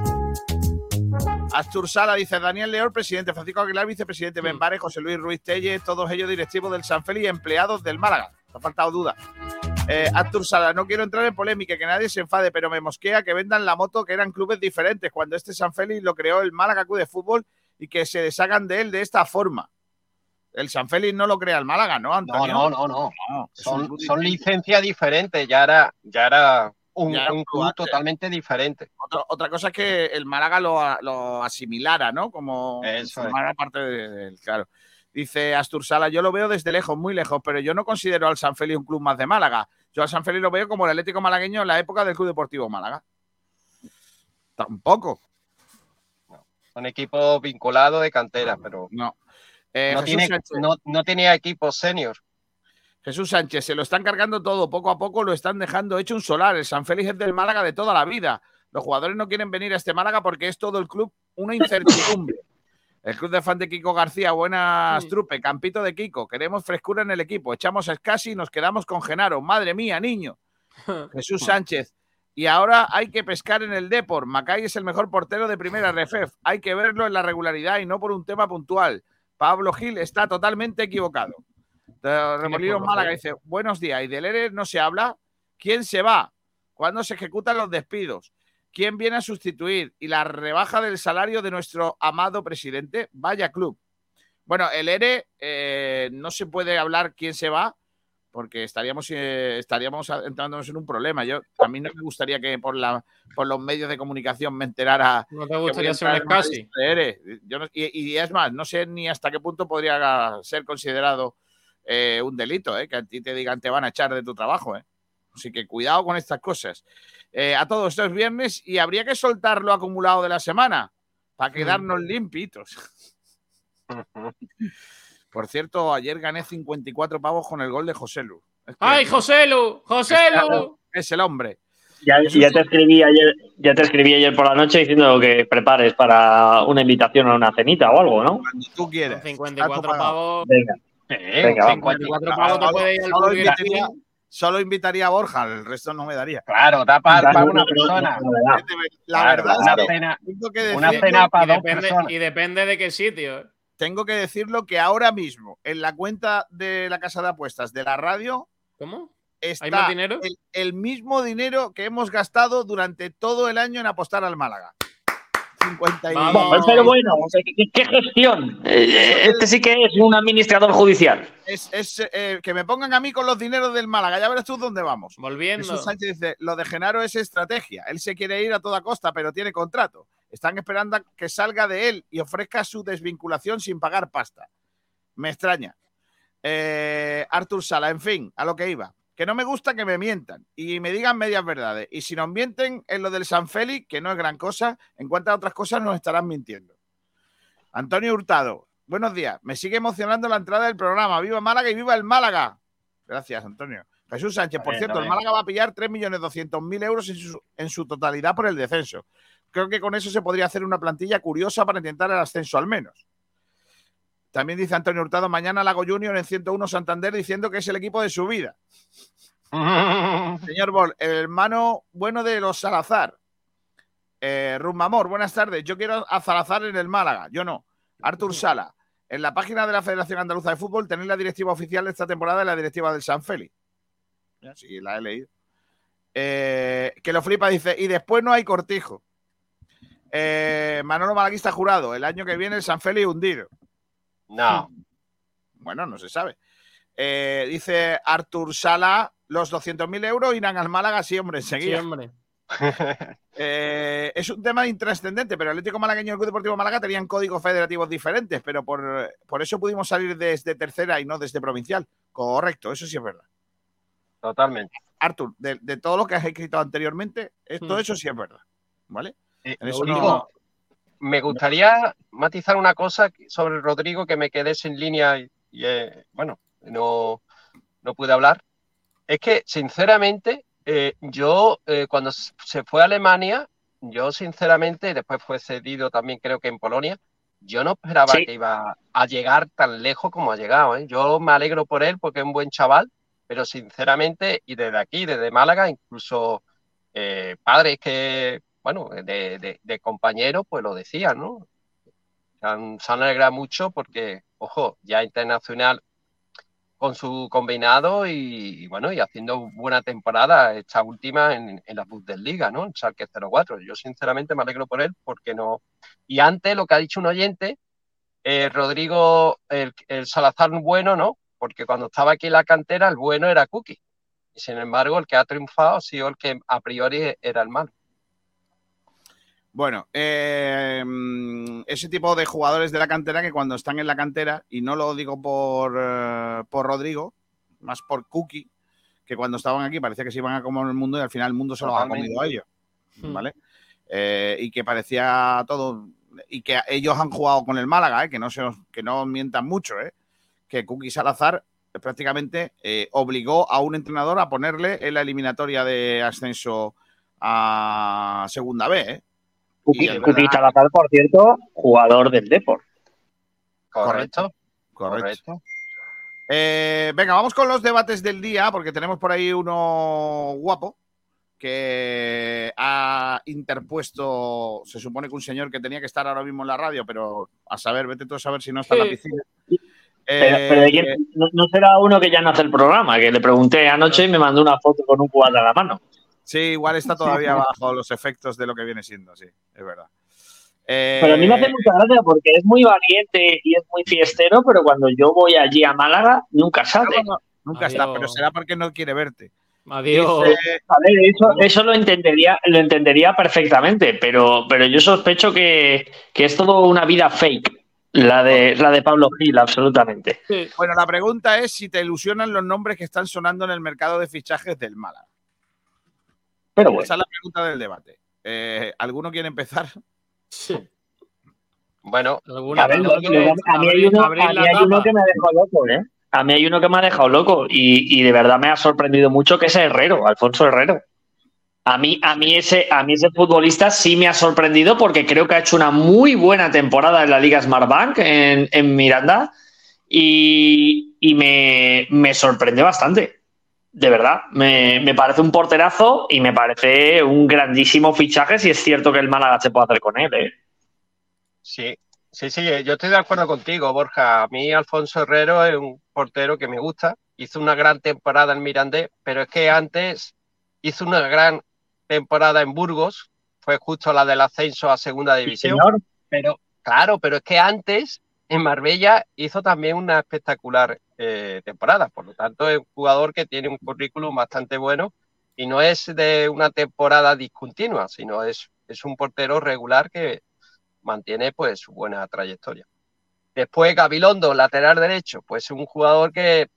Astur Sala dice: Daniel León, presidente. Francisco Aguilar, vicepresidente. Benbares, José Luis Ruiz Telle, todos ellos directivos del San Félix y empleados del Málaga. No ha faltado duda. Eh, Astur Sala, no quiero entrar en polémica, que nadie se enfade, pero me mosquea que vendan la moto que eran clubes diferentes cuando este San Félix lo creó el Málaga Club de Fútbol y que se deshagan de él de esta forma. El San Félix no lo crea el Málaga, ¿no, No, Antonio? no, no, no. un Son, licencias diferentes, ya era, ya era un, Ya club totalmente diferente. Otra, otra cosa es que el Málaga lo, lo asimilara, ¿no? Como Eso es. formara parte de- del. Claro. Dice Astur Sala, yo lo veo desde lejos, muy lejos, pero yo no considero al San Félix un club más de Málaga. Yo al San Félix lo veo como el Atlético Malagueño en la época del Club Deportivo Málaga. Tampoco. Son equipos vinculados de cantera, pero no, Eh, no, tiene, no, no tenía equipos senior. Jesús Sánchez, se lo están cargando todo, poco a poco lo están dejando hecho un solar. El San Félix es del Málaga de toda la vida. Los jugadores no quieren venir a este Málaga porque es todo el club una incertidumbre. El club de fan de Kiko García, buenas trupe, campito de Kiko. Queremos frescura en el equipo. Echamos a Scassi y nos quedamos con Genaro. Madre mía, niño. [LAUGHS] Jesús Sánchez. Y ahora hay que pescar en el Depor. Macay es el mejor portero de primera RFF. Hay que verlo en la regularidad y no por un tema puntual. Pablo Gil está totalmente equivocado. Remolinos por Málaga dice: Buenos días. ¿Y del ERE no se habla? ¿Quién se va? ¿Cuándo se ejecutan los despidos? ¿Quién viene a sustituir? ¿Y la rebaja del salario de nuestro amado presidente? Vaya club. Bueno, el ERE eh, no se puede hablar quién se va porque estaríamos, eh, estaríamos entrándonos en un problema. Yo a mí no me gustaría que por, la, por los medios de comunicación me enterara. ¿No te gustaría ser un de ERE. Yo no- y, y es más, no sé ni hasta qué punto podría ser considerado eh, un delito, eh, que a ti te digan te van a echar de tu trabajo. eh. Así que cuidado con estas cosas. Eh, a todos estos viernes y habría que soltar lo acumulado de la semana para quedarnos limpitos. [LAUGHS] Por cierto, ayer gané 54 pavos con el gol de José Lu. Es que- ¡Ay, José Lu! ¡José Lu! Es el hombre. Ya, ya te escribí ayer, ya te escribí ayer por la noche diciendo que prepares para una invitación a una cenita o algo, ¿no? Cuando tú quieras. 54 pavos. Venga. Eh, Venga, vamos. 54 pavos te puede ir al solo invitaría, a Borja, el resto no me daría. Claro, da para Claro, una persona. La Claro, verdad una es que cena, una cena para dos depende, personas. y depende de qué sitio. ¿eh? tengo que decirlo que ahora mismo en la cuenta de la casa de apuestas de la radio ¿Cómo? está ¿Hay más dinero? El, el mismo dinero que hemos gastado durante todo el año en apostar al Málaga. 50 y... Vamos. Pero bueno, ¿qué, qué gestión? Eh, Este sí que es un administrador judicial. Es, es, eh, que me pongan a mí con los dineros del Málaga. Ya verás tú dónde vamos. Volviendo. Jesús Sánchez dice, lo de Genaro es estrategia. Él se quiere ir a toda costa, pero tiene contrato. Están esperando a que salga de él y ofrezca su desvinculación sin pagar pasta. Me extraña. Eh, Artur Sala, en fin, a lo que iba. Que no me gusta que me mientan y me digan medias verdades. Y si nos mienten en lo del San Félix, que no es gran cosa, en cuanto a otras cosas nos estarán mintiendo. Antonio Hurtado, buenos días. Me sigue emocionando la entrada del programa. ¡Viva Málaga y viva el Málaga! Gracias, Antonio. Jesús Sánchez, por bien, cierto, el. Málaga va a pillar 3.200.000 euros en su, en su totalidad por el descenso. Creo que con eso se podría hacer una plantilla curiosa para intentar el ascenso al menos. También dice Antonio Hurtado, mañana Lago Junior en 101 Santander diciendo que es el equipo de su vida. [LAUGHS] Señor Bol, el hermano bueno de los Salazar. Eh, Rumamor, buenas tardes. Yo quiero a Salazar en el Málaga. Yo no. Artur Sala. En la página de la Federación Andaluza de Fútbol tenéis la directiva oficial de esta temporada y la directiva del San Félix. Sí, la he leído. Eh, que lo flipa, dice, y después no hay cortijo. Eh, Manolo Malaguista jurado, el año que viene el San Félix hundido. No. Bueno, no se sabe. Eh, dice Artur Sala, los 200.000 euros irán al Málaga, sí, hombre, enseguida. Sí, hombre. [LAUGHS] Eh, es un tema intrascendente, pero el Atlético Malagueño y el Club Deportivo Málaga tenían códigos federativos diferentes, pero por, por eso pudimos salir desde tercera y no desde provincial. Correcto, eso sí es verdad. Totalmente. Artur, de, de todo lo que has escrito anteriormente, es- todo Hmm. eso sí es verdad. ¿Vale? En Lo eso único, no- me gustaría matizar una cosa sobre Rodrigo que me quedé sin línea y, y, eh, bueno, no, no pude hablar. Es que, sinceramente, eh, yo eh, cuando se fue a Alemania, yo sinceramente, después fue cedido también creo que en Polonia, yo no esperaba Sí. que iba a llegar tan lejos como ha llegado. ¿eh? Yo me alegro por él porque es un buen chaval, pero sinceramente, y desde aquí, desde Málaga, incluso padres que, bueno, de, de- de compañeros, pues lo decían, ¿no? Se han, alegrado mucho porque, ojo, ya internacional con su combinado y, bueno, y haciendo buena temporada esta última en, en la Bundesliga, ¿no? En Schalke 04. Yo sinceramente me alegro por él porque no... Y antes lo que ha dicho un oyente, eh, Rodrigo, el, el Salazar bueno, ¿no? Porque cuando estaba aquí en la cantera el bueno era Cookie. Y sin embargo el que ha triunfado ha sido el que a priori era el malo. Bueno, eh, mm, ese tipo de jugadores de la cantera que cuando están en la cantera, y no lo digo por, eh, por Rodrigo, más por Cookie, que cuando estaban aquí parecía que se iban a comer el mundo y al final el mundo se los ha comido a ellos. Hmm. ¿Vale? Eh, y que parecía todo. Y que ellos han jugado con el Málaga, ¿eh? que, no se que no mientan mucho, ¿eh? que Cookie Salazar prácticamente obligó a un entrenador a ponerle en la eliminatoria de ascenso a Segunda B. ¿eh? Verdad- Salazar, por cierto, jugador del Deport. Correcto. Correcto. Eh, venga, vamos con los debates del día, porque tenemos por ahí uno guapo que ha interpuesto, se supone que un señor que tenía que estar ahora mismo en la radio, pero a saber, vete tú a saber si no está en la piscina. Pero, Eh, pero ¿de quién? no, no será uno que ya no hace el programa, que le pregunté anoche y me mandó una foto con un cubata a la mano. Sí, igual está todavía bajo los efectos de lo que viene siendo, sí, es verdad. Eh, Pero a mí me hace mucha gracia porque es muy valiente y es muy fiestero, pero cuando yo voy allí a Málaga, nunca sale. Nunca está, pero será porque no quiere verte. Adiós. Dice- A ver, eso, eso lo entendería, lo entendería perfectamente, pero, pero yo sospecho que, que es todo una vida fake, la de, la de Pablo Gil, absolutamente. Bueno, la pregunta es si te ilusionan los nombres que están sonando en el mercado de fichajes del Málaga. Pero bueno. Esa es la pregunta del debate. Eh, ¿Alguno quiere empezar? Bueno, A, ver, a mí hay uno, a mí hay uno que me ha dejado loco, ¿eh? A mí hay uno que me ha dejado loco y, y de verdad me ha sorprendido mucho que es Herrero, Alfonso Herrero. A mí, a, mí ese, a mí ese futbolista sí me ha sorprendido porque creo que ha hecho una muy buena temporada en la Liga Smartbank en, en Miranda y, y me, me sorprendió bastante. De verdad, me, me parece un porterazo y me parece un grandísimo fichaje si es cierto que el Málaga se puede hacer con él. ¿eh? Sí, sí, sí, yo estoy de acuerdo contigo, Borja. A mí Alfonso Herrero es un portero que me gusta. Hizo una gran temporada en Mirandés, pero es que antes hizo una gran temporada en Burgos. Fue justo la del ascenso a segunda división. señor. Pero, claro, pero es que antes en Marbella hizo también una espectacular eh, temporada. Por lo tanto, es un jugador que tiene un currículum bastante bueno y no es de una temporada discontinua, sino es, es un portero regular que mantiene pues su buena trayectoria. Después Gabilondo, lateral derecho, pues un jugador que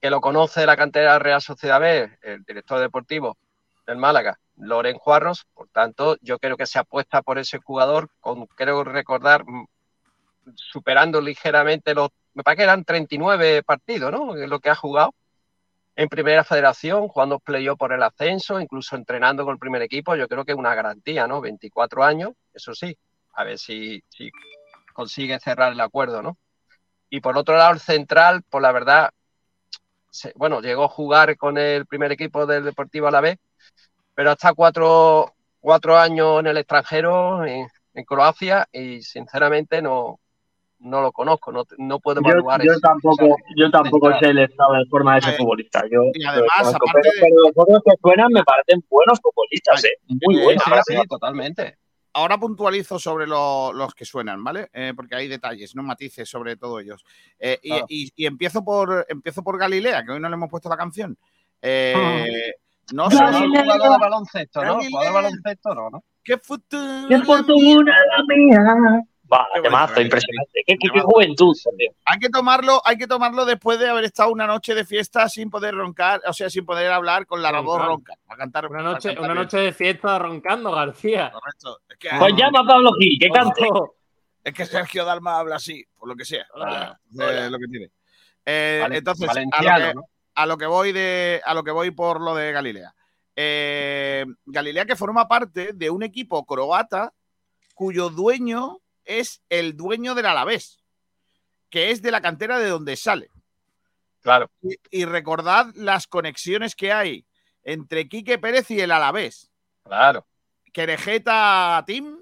que lo conoce de la cantera Real Sociedad B, el director deportivo del Málaga, Loren Juarros. Por tanto, yo creo que se apuesta por ese jugador, con creo recordar, mm, superando ligeramente los. Me parece que eran 39 partidos, ¿no? Lo que ha jugado en primera federación, jugando playoff por el ascenso, incluso entrenando con el primer equipo. Yo creo que es una garantía, ¿no? 24 años, eso sí. A ver si, si consigue cerrar el acuerdo, ¿no? Y por otro lado, el central, pues la verdad, bueno, llegó a jugar con el primer equipo del Deportivo a la vez, pero hasta cuatro, cuatro años en el extranjero, en, en Croacia, y sinceramente no, no lo conozco, no, no puedo Yo, evaluar yo ese- tampoco, yo tampoco sé el estado de forma de ese Eh, futbolista. Yo, y yo además, aparte pero, de- pero los otros que suenan me parecen buenos futbolistas, ¿eh? Muy eh, buenos. Sí, ahora sí, totalmente. ahora puntualizo sobre lo- los que suenan, ¿vale? Eh, porque hay detalles, no matices sobre todo ellos. Eh, y, Claro. y- y empiezo por empiezo por Galilea, que hoy no le hemos puesto la canción. Eh, no No, sé jugador de baloncesto, ¿no? Jugador de baloncesto, no, ¿no? qué futuro. ¡Qué fortuna la mía! Va, Qué temazo, bueno, impresionante. Qué, qué- qué Temazo. juventud. Hay que tomarlo, hay que tomarlo después de haber estado una noche de fiesta sin poder roncar, o sea, sin poder hablar con la voz ronca. A cantar, Una a noche, cantar una bien. noche de fiesta roncando, García. Correcto. Es que, Pues llama a Pablo Gil, que cante. Es que Sergio Dalma habla así, por lo que sea. Hola, Eh, hola. lo que tiene. Eh, Vale- entonces, a lo, que, ¿no? a lo que voy de, a lo que voy por lo de Galilea. Eh, Galilea que forma parte de un equipo croata cuyo dueño es el dueño del Alavés, que es de la cantera de donde sale. Claro. Y, y recordad las conexiones que hay entre Quique Pérez y el Alavés. Claro. Querejeta Team,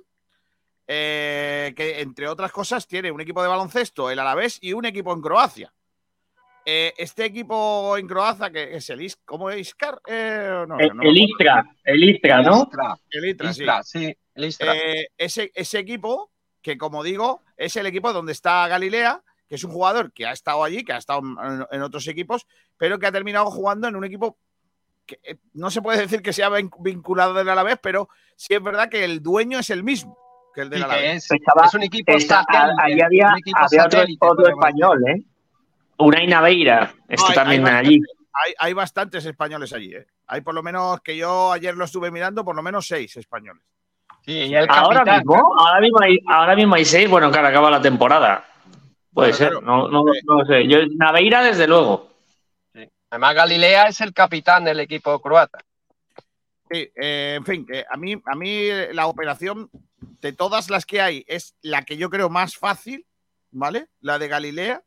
eh, que entre otras cosas tiene un equipo de baloncesto, el Alavés, y un equipo en Croacia. Eh, este equipo en Croacia, que es el Is, ¿cómo es Iscar? Eh, no, El, no el. Istra, el Istra, ¿no? Istra, El Istra, sí. Istra, sí, el Istra. Eh, ese, ese equipo, que como digo, es el equipo donde está Galilea, que es un jugador que ha estado allí, que ha estado en, en otros equipos, pero que ha terminado jugando en un equipo que eh, no se puede decir que sea vin- vinculado del Alavés, pero sí es verdad que el dueño es el mismo que el del Sí, Alavés. es, Estaba- es un equipo Está- satélite. ahí había, un equipo había otro, satélite, otro podríamos español, ¿eh? Unai Naveira, hay- también hay allí. Hay, hay bastantes españoles allí, ¿eh? Hay por lo menos, que yo ayer lo estuve mirando, por lo menos seis españoles. Decir. Sí, y el Ahora capitán, mismo, ahora mismo hay, ahora mismo hay seis, bueno, claro, acaba la temporada. Puede Claro, ser, claro. no, no, sé. Yo, Naveira, desde luego. sí. Además, Galilea es el capitán del equipo croata. Sí, eh, en fin, que a mí, a mí eh, la operación de todas las que hay es la que yo creo más fácil, ¿vale? La de Galilea,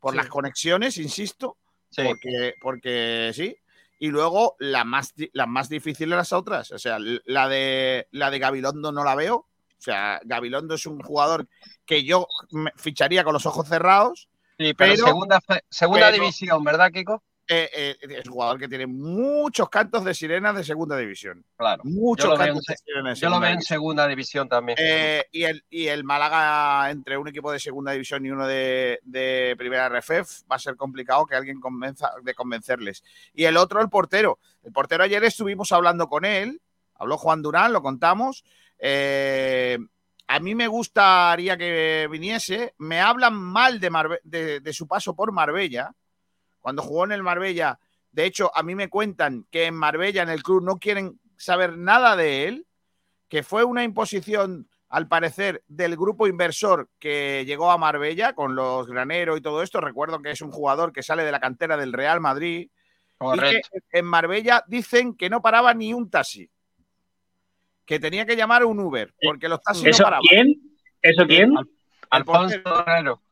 por Sí. las conexiones, insisto, Sí. porque, porque sí. Y luego la más, la más difícil de las otras. O sea, la de, la de Gabilondo no la veo. O sea, Gabilondo es un jugador que yo me ficharía con los ojos cerrados. Sí, pero, Pero- segunda, segunda pero- división, ¿verdad, Kiko? Eh, eh, es un jugador que tiene muchos cantos de sirenas de segunda división. Claro. Muchos Yo lo veo cantos en de sirenas de Yo lo segunda veo en división. segunda división también. Eh, y, el, y el Málaga, entre un equipo de segunda división y uno de, de primera RFF, va a ser complicado que alguien convenza de convencerles. Y el otro, el portero. El portero ayer estuvimos hablando con él, habló Juan Durán, lo contamos. Eh, a mí me gustaría que viniese. Me hablan mal de, Marbe- de, de su paso por Marbella. Cuando jugó en el Marbella, de hecho, a mí me cuentan que en Marbella, en el club, no quieren saber nada de él que fue una imposición, al parecer, del grupo inversor que llegó a Marbella con los graneros y todo esto. Recuerdo que es un jugador que sale de la cantera del Real Madrid. Correcto. Y que en Marbella dicen que no paraba ni un taxi. Que tenía que llamar un Uber, porque los taxis ¿Eso no paraban. quién? ¿Eso quién? Alfonso portero.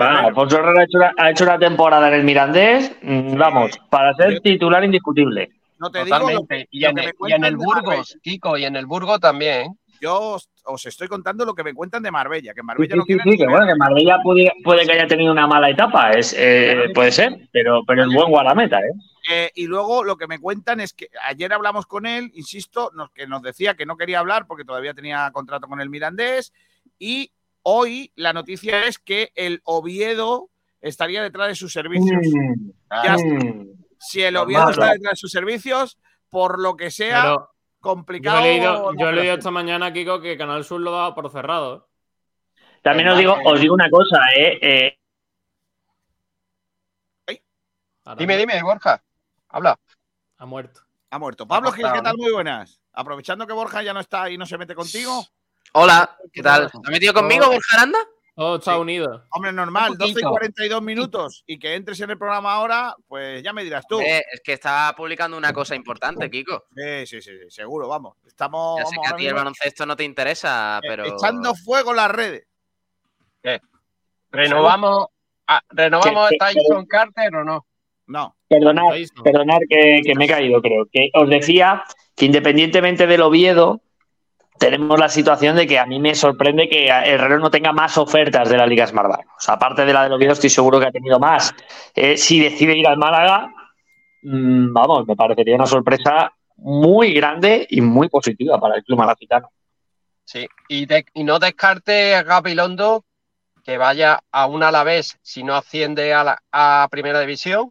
Va, Alfonso Herrera ha hecho, una, ha hecho una temporada en el Mirandés, mm, vamos, para ser titular indiscutible. No te digo lo Totalmente. que- y, en el, y en Burgos. Kiko, y en el Burgo también. Yo os, os estoy contando lo que me cuentan de Marbella, que Marbella sí, no sí, que bueno, que Marbella puede, puede que haya tenido una mala etapa, es, eh, puede ser, pero, pero es buen guardameta, ¿eh? Eh, y luego lo que me cuentan es que ayer hablamos con él, insisto, nos, que nos decía que no quería hablar porque todavía tenía contrato con el Mirandés. Y hoy la noticia es que el Oviedo estaría detrás de sus servicios. Mm, Ya mm. Si el Oviedo está detrás de sus servicios, por lo que sea, Pero yo complicado. he leído, la yo he leído esta mañana, Kiko, que Canal Sur lo daba por cerrado. ¿eh? También os digo, os digo una cosa, ¿eh? Eh, Dime, dime, Borja. Habla. Ha muerto. Ha muerto. Pablo Gil, ¿qué tal? Muy buenas. Aprovechando que Borja ya no está y no se mete contigo. Hola, ¿qué tal? ¿Te has metido conmigo, Borja Aranda? Oh, Estados Unidos. Hombre, normal, Un 12 y poquito. 42 minutos y que entres en el programa ahora, pues ya me dirás tú. Eh, es que está publicando una cosa importante, Kiko. Sí, sí, sí, sí, seguro, vamos. Estamos Ya sé vamos, que a ti el baloncesto no te interesa, eh, pero. echando fuego en las redes. ¿Renovamos, a, ¿renovamos a Tyson Carter o no? No. Perdonad, perdonad que, que me he caído, creo. Que os decía que independientemente del Oviedo, tenemos la situación de que a mí me sorprende que Herrero no tenga más ofertas de la Liga Smartbank. O sea, aparte de la del Oviedo, estoy seguro que ha tenido más. Eh, si decide ir al Málaga, mm, vamos, me parecería una sorpresa muy grande y muy positiva para el club malacitano. Sí, y, de- y no descarte a Gabilondo que vaya a un Alavés si no asciende a, la, a Primera División.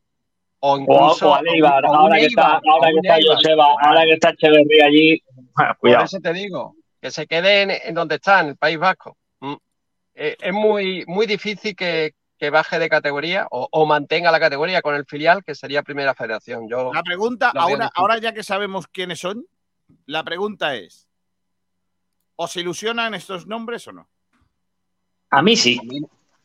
O incluso o a Leibar, ahora que está, ahora que está. Joseba, ahora que está Echeverría allí, bueno, Por cuidado. eso te digo, que se quede en, en donde está, en el País Vasco. Mm. Eh, es muy, muy difícil que, que baje de categoría o, o mantenga la categoría con el filial, que sería Primera Federación. Yo, La pregunta, ahora, ahora ya que sabemos quiénes son, la pregunta es: ¿os ilusionan estos nombres o no? A mí sí.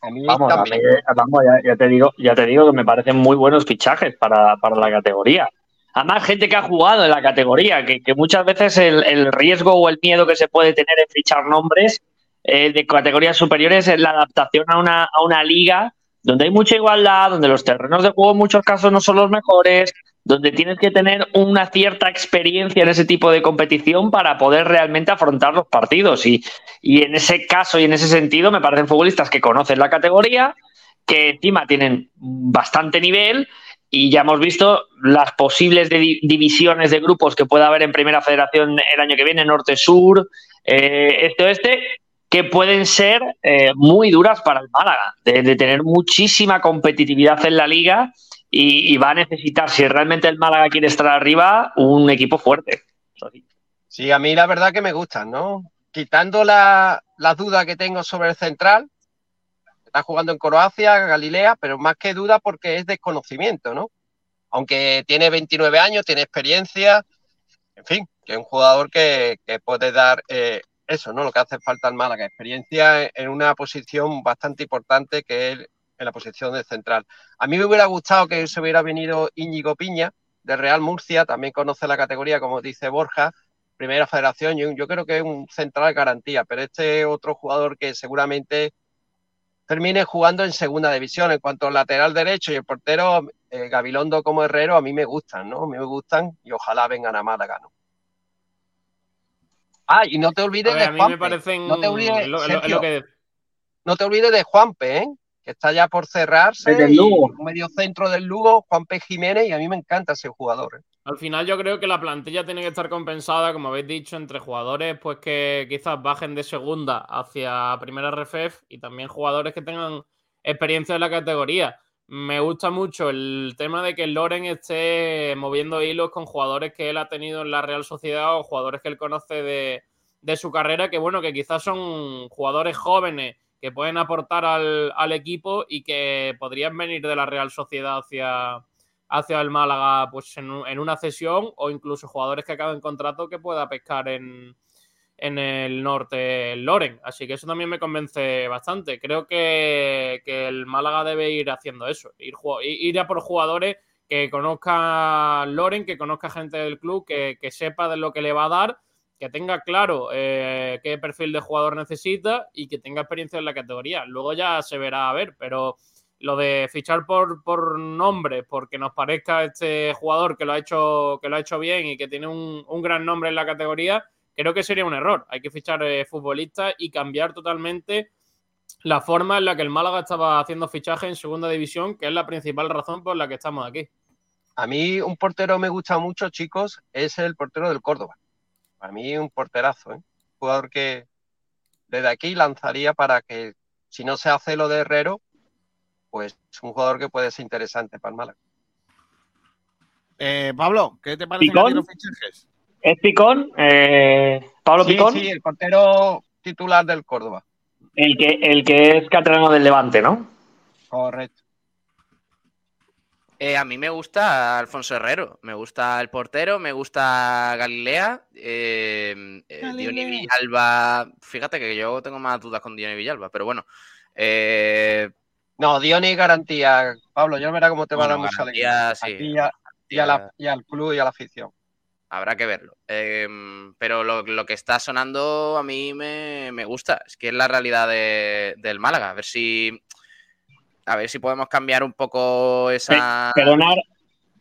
a mí Vamos, a también. mí, vamos, ya, ya te digo, ya te digo que me parecen muy buenos fichajes para, para la categoría. Además, gente que ha jugado en la categoría, que, muchas veces el, el riesgo o el miedo que se puede tener en fichar nombres eh, de categorías superiores es la adaptación a una, a una liga donde hay mucha igualdad, donde los terrenos de juego en muchos casos no son los mejores, donde tienes que tener una cierta experiencia en ese tipo de competición para poder realmente afrontar los partidos. Y, y en ese caso y en ese sentido me parecen futbolistas que conocen la categoría, que encima tienen bastante nivel y ya hemos visto las posibles divisiones de grupos que pueda haber en Primera Federación el año que viene, norte-sur, eh, este-oeste, que pueden ser eh, muy duras para el Málaga, de, tener muchísima competitividad en la liga y, va a necesitar, si realmente el Málaga quiere estar arriba, un equipo fuerte. Sí, a mí la verdad que me gustan, ¿no? Quitando la, las dudas que tengo sobre el central, está jugando en Croacia, Galilea, pero más que duda porque es desconocimiento, ¿no? Aunque tiene 29 años, tiene experiencia, en fin, que es un jugador que, que puede dar eh, eso, ¿no? Lo que hace falta al Málaga, experiencia en una posición bastante importante que es en la posición de central. A mí me hubiera gustado que se hubiera venido Íñigo Piña, de Real Murcia, también conoce la categoría, como dice Borja, primera federación, yo, yo creo que es un central garantía, pero este otro jugador que seguramente termine jugando en segunda división. En cuanto al lateral derecho y el portero, eh, Gabilondo como Herrero, a mí me gustan, ¿no? A mí me gustan y ojalá vengan a Málaga, ¿no? Ah, y no te olvides ver, de a mí Juanpe. me parecen No te olvides, lo- lo- Sergio, lo que- no te olvides de Juanpe, ¿eh? Que está ya por cerrarse. Desde el y Lugo. medio centro del Lugo, Juanpe Jiménez, y a mí me encanta ese jugador. ¿eh? Al final yo creo que la plantilla tiene que estar compensada, como habéis dicho, entre jugadores pues que quizás bajen de segunda hacia primera RFF y también jugadores que tengan experiencia en la categoría. Me gusta mucho el tema de que Loren esté moviendo hilos con jugadores que él ha tenido en la Real Sociedad o jugadores que él conoce de, de su carrera, que bueno, que quizás son jugadores jóvenes que pueden aportar al, al equipo y que podrían venir de la Real Sociedad hacia, hacia el Málaga pues en, un- en una cesión o incluso jugadores que acaben contrato que pueda pescar en, en el norte el Loren. Así que eso también me convence bastante. Creo que, que el Málaga debe ir haciendo eso, ir a por jugadores que conozca Loren, que conozca gente del club, que, que sepa de lo que le va a dar, que tenga claro eh, qué perfil de jugador necesita y que tenga experiencia en la categoría. Luego ya se verá a ver, pero lo de fichar por, por nombre, porque nos parezca este jugador que lo ha hecho, que lo ha hecho bien y que tiene un, un gran nombre en la categoría, creo que sería un error. Hay que fichar eh, futbolistas y cambiar totalmente la forma en la que el Málaga estaba haciendo fichajes en segunda división, que es la principal razón por la que estamos aquí. A mí un portero me gusta mucho, chicos, es el portero del Córdoba. Para mí un porterazo, ¿eh? Un jugador que desde aquí lanzaría para que, si no se hace lo de Herrero, pues es un jugador que puede ser interesante para el Málaga. Eh, Pablo, ¿qué te los fichajes? ¿Es Picón? Eh, ¿Pablo Sí, Picón? sí, el portero titular del Córdoba. El que, el que es catalano del Levante, ¿no? Correcto. Eh, a mí me gusta Alfonso Herrero, me gusta el portero, me gusta Galilea, eh, eh, Diony. Villalba. Fíjate que yo tengo más dudas con Diony Villalba, pero bueno. eh, No, Diony garantía. Pablo, ya verá cómo te va a dar sí. Y, a- y a la- y al club y a la afición. Habrá que verlo. Em, pero lo, lo que está sonando a mí me, me gusta. Es que es la realidad de- del Málaga. A ver si. A ver si podemos cambiar un poco esa. Perdonar,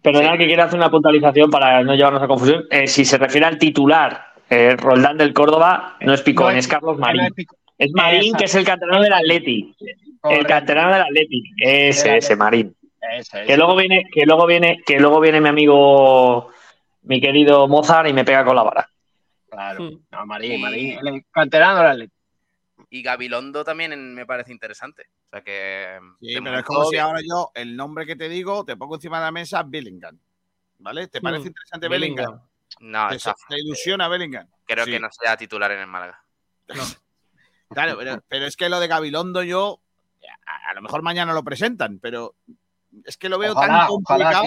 perdonar que quiero hacer una puntualización para no llevarnos a confusión. Eh, si se refiere al titular, eh, Roldán del Córdoba, no es Picón, No es, es- Carlos no Marín. es. Es Marín, Exacto. que es el canterano del Atleti. El canterano del Atleti. Ese, ese, Marín. Ese, Que luego viene, que luego viene, que luego viene mi amigo, mi querido Mozart, y me pega con la vara. Claro. Hmm. No, Marín, Marín. El canterano del Atlético. Y Gabilondo también en- me parece interesante. O sea que. Sí, pero es como si ahora yo, el nombre que te digo, te pongo encima de la mesa Bellingham. ¿Vale? ¿Te parece Mm, interesante Bellingham? No, ¿Te, está- te ilusiona Bellingham? creo Sí. que no sea titular en el Málaga. [LAUGHS] Claro, pero, pero es que lo de Gabilondo yo, a, a lo mejor mañana lo presentan, pero es que lo veo Ojalá, tan complicado.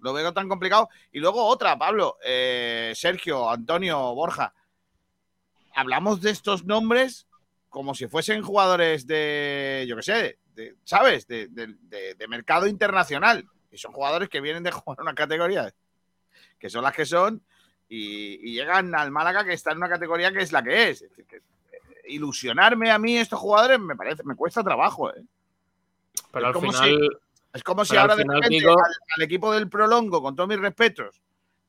Lo veo tan complicado. Y luego otra, Pablo, eh, Sergio, Antonio, Borja. Hablamos de estos nombres como si fuesen jugadores de, yo qué sé, de- ¿sabes? De, de- de- mercado internacional. Y son jugadores que vienen de [LAUGHS] jugar una categoría que son las que son y, y llegan al Málaga que está en una categoría que es la que es. Es decir, que, ilusionarme a mí estos jugadores me parece, me cuesta trabajo. ¿eh? Pero Es al como final. Es como si ahora de repente al equipo del Prolongo, con todos mis respetos,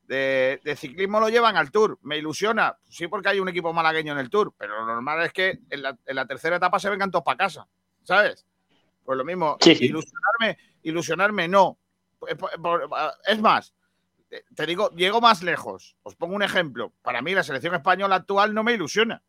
de, de ciclismo lo llevan al Tour. Me ilusiona, sí, porque hay un equipo malagueño en el Tour, pero lo normal es que en la, en la tercera etapa se vengan todos para casa, ¿sabes? Pues lo mismo, Sí, sí. ilusionarme, ilusionarme no. Por- Es más, te- digo, llego más lejos. Os pongo un ejemplo. Para mí la selección española actual no me ilusiona,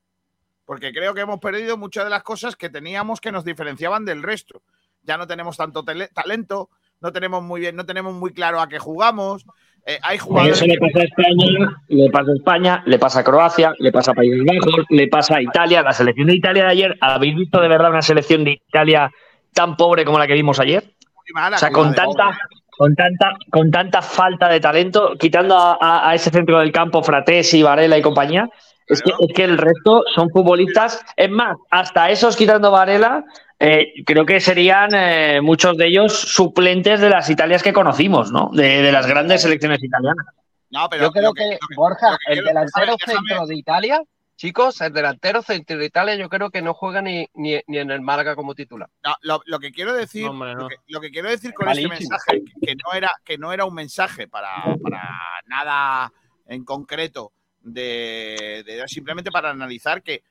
porque creo que hemos perdido muchas de las cosas que teníamos que nos diferenciaban del resto ya no tenemos tanto talento, no tenemos muy bien, no tenemos muy claro a qué jugamos. eh, hay jugadores Eso le pasa a España, le pasa a España, le pasa a Croacia, le pasa a Países Bajos, le pasa a Italia. La selección de Italia de ayer, ¿habéis visto de verdad una selección de Italia tan pobre como la que vimos ayer? muy mala, O sea, con tanta, pobre. con tanta, con tanta falta de talento, quitando a, a- a ese centro del campo, Fratesi, Varela y compañía, es que, es que el resto son futbolistas. Es más, hasta esos quitando Varela, eh, creo que serían eh, muchos de ellos suplentes de las Italias que conocimos, ¿no? De, de las grandes selecciones italianas. No, pero Yo creo que, Borja, que el delantero centro de Italia, chicos, el delantero centro de Italia, yo creo que no juega ni, ni, ni en el Málaga como titular. no, lo, lo que quiero decir, No, hombre, no. lo, que, lo que quiero decir con Malísimo. este mensaje, que, que no era, que no era un mensaje para, para nada en concreto, de, de- simplemente para analizar que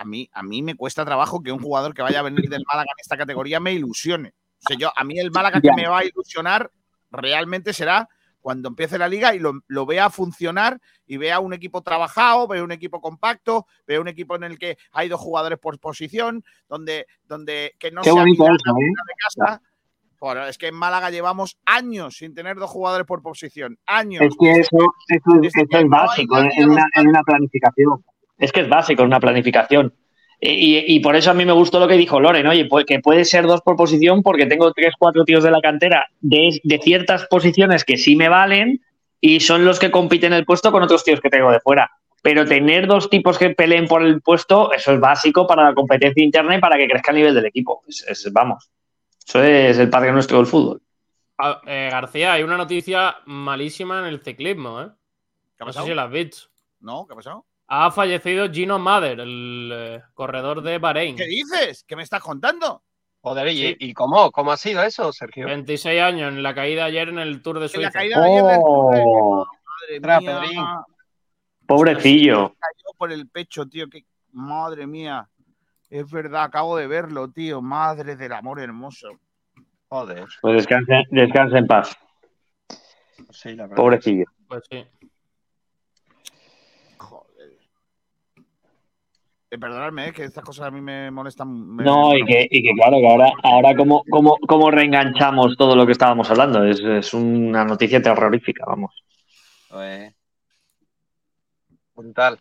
a mí, a mí me cuesta trabajo que un jugador que vaya a venir del Málaga en esta categoría me ilusione. O sea, yo, a mí el Málaga que me va a ilusionar realmente será cuando empiece la liga y lo, lo vea funcionar y vea un equipo trabajado, vea un equipo compacto, vea un equipo en el que hay dos jugadores por posición, donde, donde que no Qué sea bonito eso, ¿eh? de casa. Bueno, es que en Málaga llevamos años sin tener dos jugadores por posición. Años. Es que eso, eso, es- básico en, en una, en una planificación. Es que es básico en una planificación. Y, por eso a mí me gustó lo que dijo Loren, oye, pues que puede ser dos por posición porque tengo tres, cuatro tíos de la cantera de, de ciertas posiciones que sí me valen y son los que compiten el puesto con otros tíos que tengo de fuera. Pero tener dos tipos que peleen por el puesto, eso es básico para la competencia interna y para que crezca el nivel del equipo. Es- es- vamos, eso es el padre nuestro del fútbol. Ah, eh, García, hay una noticia malísima en el ciclismo, ¿eh? ¿Qué ha No sé pasado? si la has visto. No, ¿qué ha pasado? Ha fallecido Gino Mader, el eh, corredor de Bahrein. ¿Qué dices? ¿Qué me estás contando? Joder, ¿y, Sí. y cómo, cómo ha sido eso, Sergio? 26 años en la caída ayer en el Tour de En la Suiza. caída de ayer del Tour de- Oh, Madre mía. Pobrecillo. cayó por el pecho, tío. Que... Madre mía. Es verdad, acabo de verlo, tío. Madre del amor hermoso. Joder, Pues descanse, descanse en paz, sí, la verdad. pobrecillo. Pues sí. Joder. Eh, perdonadme, eh, que estas cosas a mí me molestan. me- No, y que, y que claro, que ahora, ahora cómo, cómo, cómo reenganchamos todo lo que estábamos hablando. Es, es una noticia terrorífica, vamos. Pues, brutal.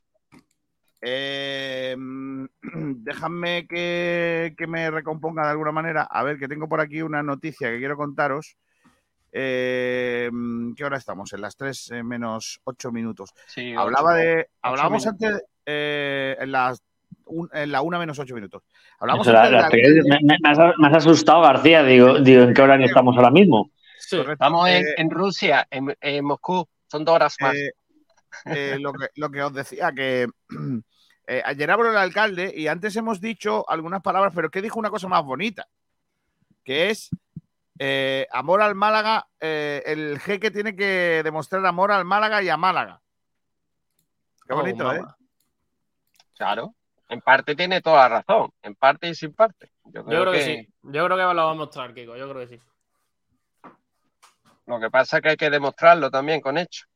Eh, [CLEARS THROAT] déjame que, que me recomponga de alguna manera. A ver, que tengo por aquí una noticia que quiero contaros. Eh, ¿Qué hora estamos? En las 3 eh, menos 8 minutos. Sí, Hablaba de. Hablábamos minutos. antes eh, en, las, un- en la 1 menos 8 minutos. Hablamos Eso, la- tres- me, has, me has asustado, García. Digo, digo, ¿en qué horario estamos ahora mismo? Estamos en, Eh, en Rusia, en, en Moscú. Son dos horas más. Eh, eh, lo, que, lo que os decía, que [CLEARS THROAT] eh, ayer habló el alcalde y antes hemos dicho algunas palabras, pero que dijo una cosa más bonita, que es eh, amor al Málaga, eh, el jeque tiene que demostrar amor al Málaga y a Málaga. Qué Oh, bonito, ¿eh? mamá. Claro. En parte tiene toda la razón. En parte y sin parte. Yo creo, Yo creo que, que, sí. Yo creo que lo va a mostrar, Kiko. Yo creo que sí. Lo que pasa es que hay que demostrarlo también con hechos.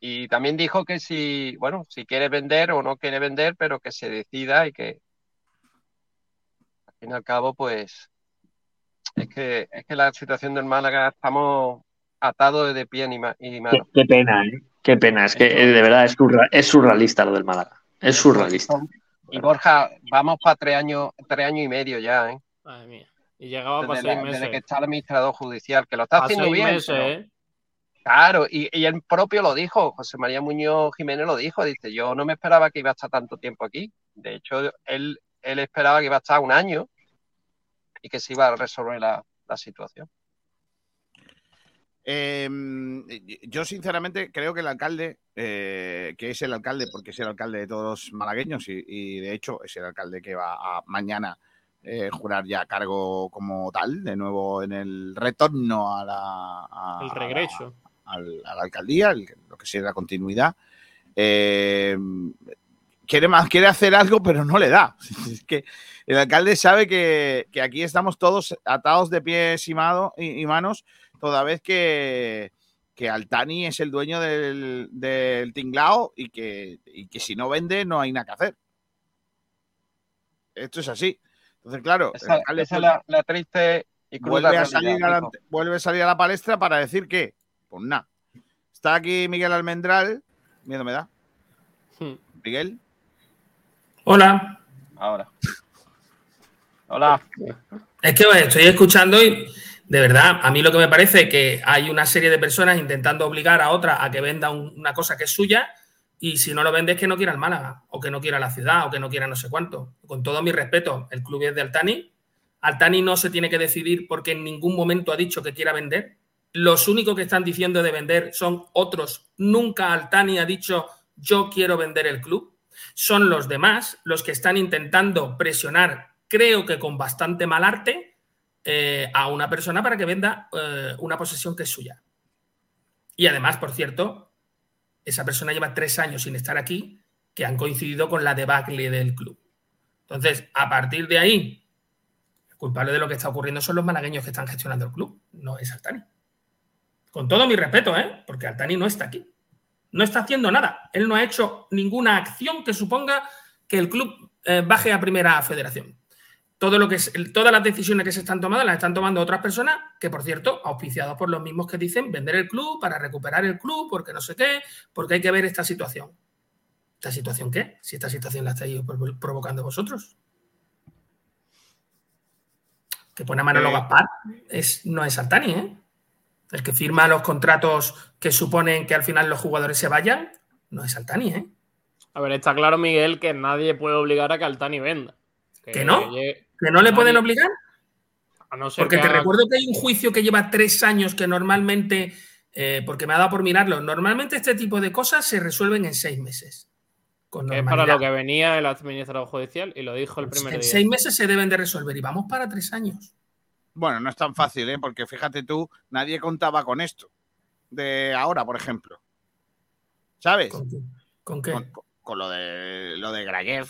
Y también dijo que si, bueno, si quiere vender o no quiere vender, pero que se decida y que al fin y al cabo, pues es que es que la situación del Málaga estamos atados de pie y, ma- y Qué, mano. qué pena, ¿eh? Qué pena. Es que de verdad es, surra- es surrealista lo del Málaga. Es surrealista. Y Borja, vamos para tres años, tres años y medio ya, ¿eh? Madre mía. Y llegaba para seis la- meses. desde que está el administrador judicial, que lo está haciendo bien. meses, pero- ¿eh? Claro, y, y él propio lo dijo, José María Muñoz Jiménez lo dijo, dice, yo no me esperaba que iba a estar tanto tiempo aquí. De hecho, él, él esperaba que iba a estar un año y que se iba a resolver la, la situación. Eh, yo sinceramente creo que el alcalde, eh, que es el alcalde, porque es el alcalde de todos los malagueños y, y, de hecho es el alcalde que va a mañana eh, jurar ya cargo como tal, de nuevo en el retorno a la, a- El regreso. a la, al- a la alcaldía, el- lo que sería la continuidad. Eh, quiere, más, quiere hacer algo, pero no le da. [LAUGHS] Es que el alcalde sabe que, que aquí estamos todos atados de pies y, mado- y- y manos, toda vez que, que Altani es el dueño del, del tinglao y que, y que si no vende no hay nada que hacer. Esto es así. Entonces, claro, Esa, esa es la, la triste y cruda vuelve, a salir a la, Nico. vuelve a salir a la palestra para decir que, pues nada. Está aquí Miguel Almendral. Miedo me da. Miguel. Hola. Ahora. Hola. Es que estoy escuchando y de verdad, a mí lo que me parece es que hay una serie de personas intentando obligar a otra a que venda un- una cosa que es suya y si no lo vende es que no quiera el Málaga o que no quiera la ciudad o que no quiera no sé cuánto. Con todo mi respeto, el club es de Altani. Altani no se tiene que decidir porque en ningún momento ha dicho que quiera vender. Los únicos que están diciendo de vender son otros. Nunca Altani ha dicho yo quiero vender el club. Son los demás los que están intentando presionar, creo que con bastante mal arte, eh, a una persona para que venda eh, una posesión que es suya. Y además, por cierto, esa persona lleva tres años sin estar aquí, que han coincidido con la debacle del club. Entonces, a partir de ahí, el culpable de lo que está ocurriendo son los malagueños que están gestionando el club, no es Altani. Con todo mi respeto, ¿eh? porque Altani no está aquí. No está haciendo nada. Él no ha hecho ninguna acción que suponga que el club eh, baje a primera federación. Todo lo que es, todas las decisiones que se están tomando las están tomando otras personas que, por cierto, auspiciados por los mismos que dicen vender el club para recuperar el club, porque no sé qué, porque hay que ver esta situación. ¿Esta situación qué? Si esta situación la estáis pro- provocando vosotros. Que pone a Manolo Eh. Gaspar es, no es Altani, ¿eh? El que firma los contratos que suponen que al final los jugadores se vayan, no es Altani, ¿eh? A ver, está claro, Miguel, que nadie puede obligar a que Altani venda. ¿Que no? llegue- ¿Que no le pueden obligar? A no ser Porque que te haga- recuerdo que hay un juicio que lleva tres años que normalmente, eh, porque me ha dado por mirarlo, normalmente este tipo de cosas se resuelven en seis meses. Con es para lo que venía el administrador judicial y lo dijo el primer en día. seis meses se deben de resolver y vamos para tres años. Bueno, no es tan fácil, ¿eh? porque fíjate tú, nadie contaba con esto. De ahora, por ejemplo. ¿Sabes? ¿Con qué? Con, con lo de lo de Grayev.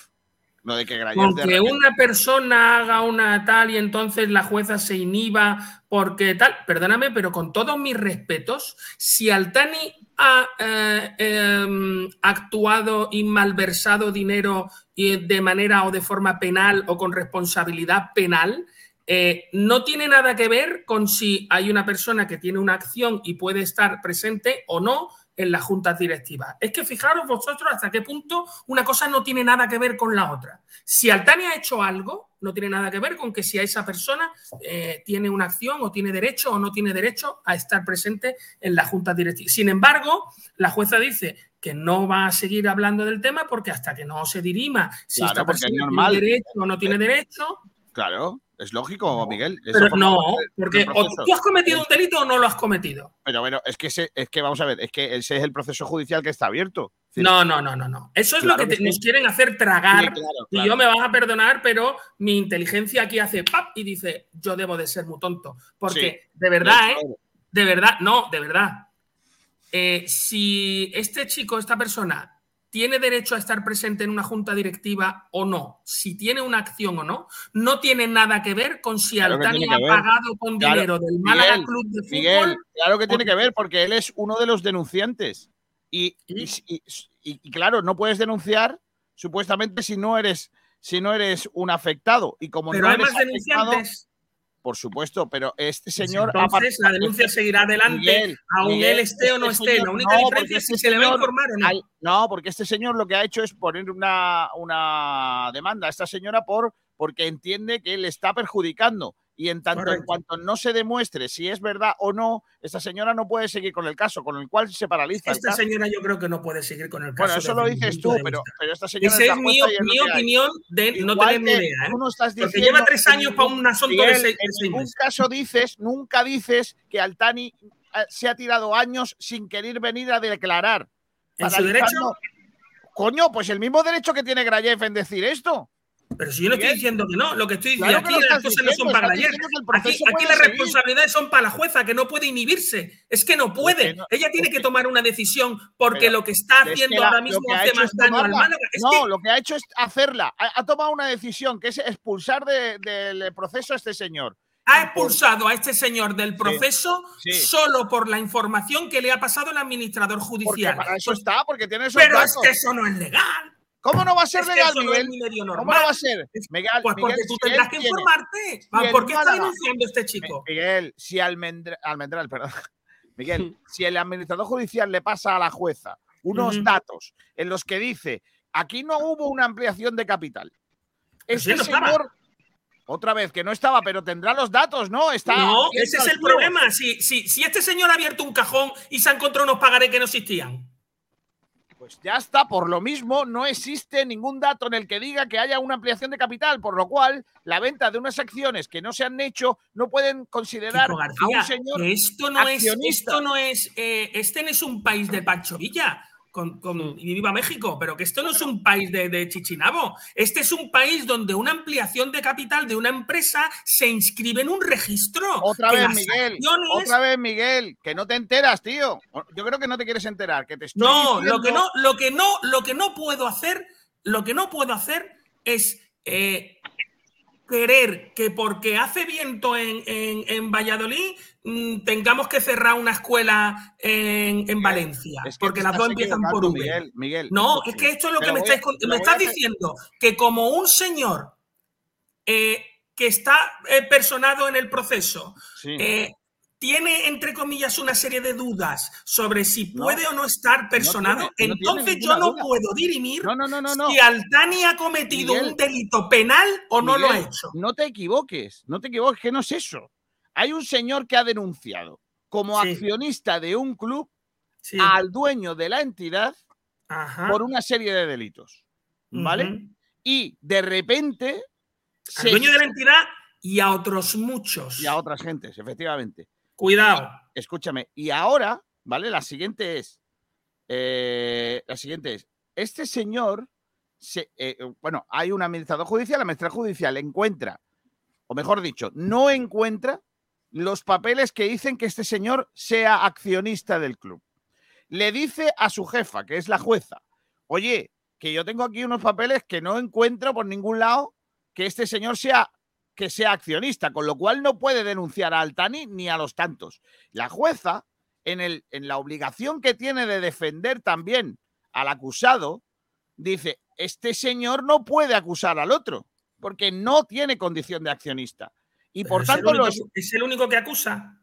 Lo de que. Con de que una persona haga una tal y entonces la jueza se inhiba porque tal, perdóname, pero con todos mis respetos, si Altani ha eh, em, actuado y malversado dinero y de manera o de forma penal o con responsabilidad penal, eh, no tiene nada que ver con si hay una persona que tiene una acción y puede estar presente o no en las juntas directivas. Es que fijaros vosotros hasta qué punto una cosa no tiene nada que ver con la otra. Si Altani ha hecho algo, no tiene nada que ver con que si a esa persona eh, tiene una acción o tiene derecho o no tiene derecho a estar presente en la junta directiva. Sin embargo, la jueza dice que no va a seguir hablando del tema porque hasta que no se dirima si Claro, esta es persona normal. tiene derecho o no tiene derecho. Claro, es lógico, Miguel. Pero no, porque o tú has cometido un delito o no lo has cometido. Pero bueno, es que, ese- es que vamos a ver, es que ese es el proceso judicial que está abierto. Es decir, No, no, no, no, no. Eso es Claro lo que, que te- sí. nos quieren hacer tragar. Sí, claro, Y yo me vas a perdonar, pero mi inteligencia aquí hace pap y dice, yo debo de ser muy tonto. Porque Sí. de verdad, De ¿eh? De verdad, no, de verdad. Eh, si este chico, esta persona, tiene derecho a estar presente en una junta directiva o no, si tiene una acción o no, no tiene nada que ver con si Claro Altani ha pagado con Claro, dinero del Málaga Miguel, Club de Fútbol. Miguel, claro que tiene que ver, porque él es uno de los denunciantes. Y, y- y- y- y claro, no puedes denunciar supuestamente si no eres, si no eres un afectado. Y como Pero no hay eres más afectado, denunciantes. Por supuesto, pero este señor. ha Entonces, la denuncia seguirá adelante, Miguel, aun Miguel, él esté o no este esté. señor- La única no, diferencia es si este se le va a señor- informar o no. no, porque este señor lo que ha hecho es poner una, una demanda a esta señora por porque entiende que le está perjudicando. Y en tanto en cuanto no se demuestre si es verdad o no, esta señora no puede seguir con el caso, con el cual se paraliza. Esta señora yo creo que no puede seguir con el caso. Bueno, eso lo dices tú, pero, pero esta señora Esa es mi, opinión de no tener ni idea. ¿eh? tú no estás Porque lleva tres años para un asunto de seis, en seis ningún caso dices, nunca dices que Altani eh, se ha tirado años sin querer venir a declarar. ¿En su paralizando- Coño, pues el mismo derecho que tiene Grayev en decir esto. Pero si yo no estoy diciendo que no, lo que estoy diciendo Claro aquí las cosas no son para ayer. Aquí, aquí las responsabilidades son para la jueza, que no puede inhibirse. Es que no puede. no- Ella tiene que tomar una decisión porque Pero lo que está Es haciendo que la- ahora mismo hace más daño al. Es no, que- lo que ha hecho es hacerla. Ha, ha tomado una decisión que es expulsar de- del proceso a este señor. ha expulsado a este señor del proceso sí. solo por la información que le ha pasado el administrador Porque judicial. para eso está, porque tiene esos Pero es que eso no es legal. ¿Cómo no va a ser Es legal, no Miguel? medio ¿Cómo no va a ser? Miguel, Pues porque Miguel, tú si tendrás que tiene- informarte. ¿Por qué está denunciando este chico? Miguel, si Almendra- Almendral, perdón. [LAUGHS] Miguel, si el administrador judicial le pasa a la jueza unos datos en los que dice aquí no hubo una ampliación de capital. Este no estaba. señor, otra vez que no estaba, pero tendrá los datos, ¿no? Está No, ese es el tío. problema. Si, si, si este señor ha abierto un cajón y se ha encontrado unos pagarés que no existían. Pues ya está, por lo mismo no existe ningún dato en el que diga que haya una ampliación de capital, por lo cual la venta de unas acciones que no se han hecho no pueden considerar a un señor esto no es, esto no es, eh, este no es un país de Pancho Villa. Con, con- y viva México, pero que esto no es un país de, de Chichinabo. Este es un país donde una ampliación de capital de una empresa se inscribe en un registro. Otra vez, Miguel. acciones- Otra vez, Miguel. Que no te enteras, tío. Yo creo que no te quieres enterar. Que te estoy No, lo que no, lo que no, lo que no puedo hacer, lo que no puedo hacer es eh, querer que porque hace viento en, en- en Valladolid tengamos que cerrar una escuela en, en Valencia, es que porque las dos empiezan por V. Miguel, Miguel. No, es que esto es lo que me voy estáis me estás diciendo, que como un señor eh, que está eh, personado en el proceso, Sí. eh, tiene, entre comillas, una serie de dudas sobre si No, puede o no estar personado, tiene- no tiene entonces yo no duda. puedo dirimir No, no, no, no, no. si Altani ha cometido Miguel, un delito penal o no lo ha hecho. No te equivoques, no te equivoques, que no es eso. Hay un señor que ha denunciado como Sí. accionista de un club Sí. al dueño de la entidad Ajá. por una serie de delitos. ¿Vale? Y de repente. Al dueño de la entidad y a otros muchos. Y a otras gentes, efectivamente. Cuidado. Escúchame. Y ahora, ¿vale? La siguiente es. eh, la siguiente es. Este señor. se- eh, bueno, hay un administrador judicial. La administrador judicial encuentra, o mejor dicho, no encuentra los papeles que dicen que este señor sea accionista del club. Le dice a su jefa, que es la jueza, oye, que yo tengo aquí unos papeles que no encuentro por ningún lado que este señor sea que sea accionista, con lo cual no puede denunciar a Altani ni a los tantos. La jueza, en, el, en la obligación que tiene de defender también al acusado, dice, este señor no puede acusar al otro, porque no tiene condición de accionista. Y por Pero es el tanto, único- los, es el único que acusa.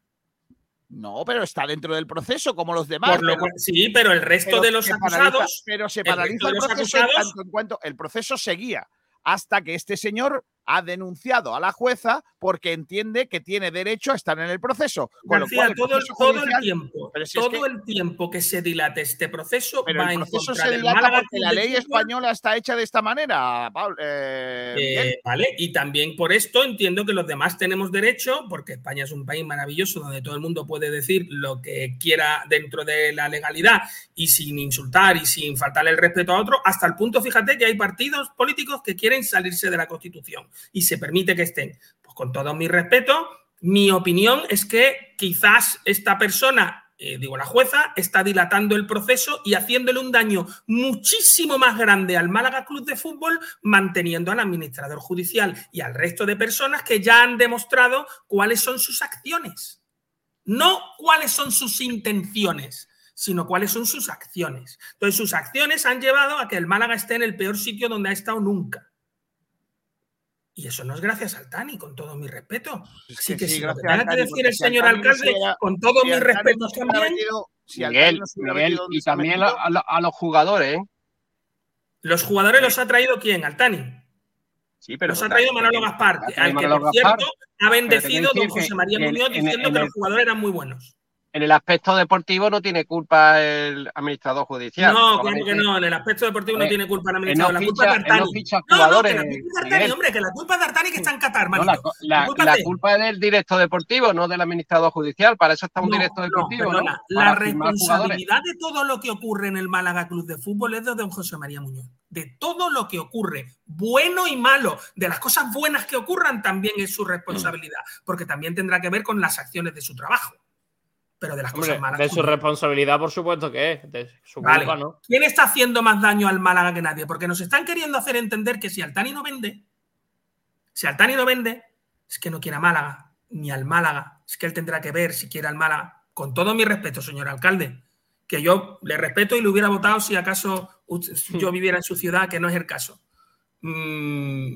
No, pero está dentro del proceso, como los demás. Por lo pero- cual- sí, pero el resto pero de los acusados. paraliza- pero se paraliza el proceso tanto en cuanto el proceso seguía hasta que este señor ha denunciado a la jueza porque entiende que tiene derecho a estar en el proceso. Con lo cual, el todo, el, todo tiempo, es todo que- el tiempo que se dilate este proceso pero va el proceso se dilata porque la ley española está hecha de esta manera, Pablo. eh, Eh, vale, y también por esto entiendo que los demás tenemos derecho, porque España es un país maravilloso donde todo el mundo puede decir lo que quiera dentro de la legalidad y sin insultar y sin faltarle el respeto a otro, hasta el punto, fíjate, que hay partidos políticos que quieren salirse de la Constitución y se permite que estén. Pues con todo mi respeto, mi opinión es que quizás esta persona eh, digo, la jueza está dilatando el proceso y haciéndole un daño muchísimo más grande al Málaga Club de Fútbol, manteniendo al administrador judicial y al resto de personas que ya han demostrado cuáles son sus acciones. No cuáles son sus intenciones, sino cuáles son sus acciones. Entonces, sus acciones han llevado a que el Málaga esté en el peor sitio donde ha estado nunca. Y eso no es gracias al Tani, con todo mi respeto. Así que que sí, si lo que tenga decir el señor alcalde, con todo si mi respeto también, metido- si Miguel, no Miguel, y también a, a- a los jugadores, ¿eh? los jugadores los ha traído quién, al Tani. Sí, pero Los ha traído Manolo Gaspar, al que, por cierto, ha bendecido don José María Muñoz en- diciendo en que los jugadores eran muy buenos. En el aspecto deportivo no tiene culpa el administrador judicial. No, claro que no. En el aspecto deportivo no Eh, tiene culpa el no administrador. La culpa ficha- es de no Artani. ficha No, no, que la culpa es de Artani, Miguel. hombre, que la culpa es de Artani que está en Qatar, No, la, culpa la es culpa del director deportivo, no del administrador judicial. Para eso está un No, director no, deportivo, ¿no? perdona. La responsabilidad de todo lo que ocurre en el Málaga Club de Fútbol es de don José María Muñoz. De todo lo que ocurre, bueno y malo, de las cosas buenas que ocurran, también es su responsabilidad, porque también tendrá que ver con las acciones de su trabajo. Pero de las Hombre, cosas malas. de su responsabilidad, por supuesto que es. De su Vale. culpa, ¿no? ¿Quién está haciendo más daño al Málaga que nadie? Porque nos están queriendo hacer entender que si Altani no vende, si Altani no vende, es que no quiere a Málaga, ni al Málaga. Es que él tendrá que ver si quiere al Málaga. Con todo mi respeto, señor alcalde, que yo le respeto y le hubiera votado si acaso [LAUGHS] yo viviera en su ciudad, que no es el caso. Mm,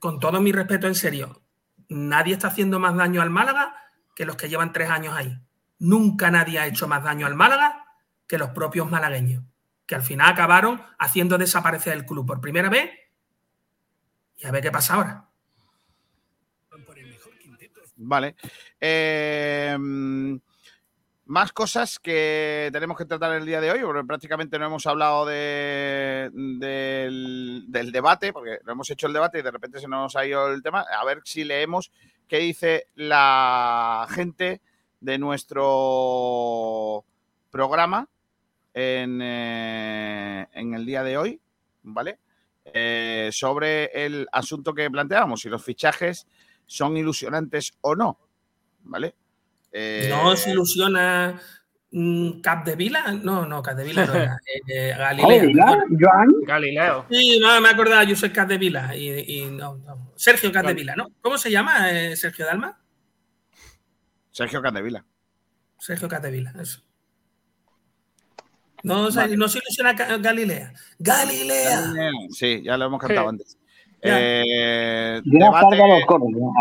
con todo mi respeto, en serio, nadie está haciendo más daño al Málaga que los que llevan tres años ahí. Nunca nadie ha hecho más daño al Málaga que los propios malagueños, que al final acabaron haciendo desaparecer el club por primera vez y a ver qué pasa ahora. Vale. Eh, más cosas que tenemos que tratar el día de hoy, porque prácticamente no hemos hablado de, del, del debate, porque no hemos hecho el debate y de repente se nos ha ido el tema. A ver si leemos qué dice la gente de nuestro programa en, eh, en el día de hoy, ¿vale? Eh, sobre el asunto que planteábamos, si los fichajes son ilusionantes o no, ¿vale? Eh, ¿No os ilusiona mm, Capdevila? No, no, Capdevila no era. [LAUGHS] eh, eh, Galilea. perdona. Galileo. Sí, no, me he acordado, Josep Capdevila. Y, y no, no. Sergio Capdevila, ¿no? ¿Cómo se llama eh, Sergio Dalma? Sergio Candevila. Sergio Capdevila, eso. No, se- no se ilusiona Ga- Galilea. Galilea. Sí, ya lo hemos cantado Sí. antes. Eh, debate los coros, ¿no?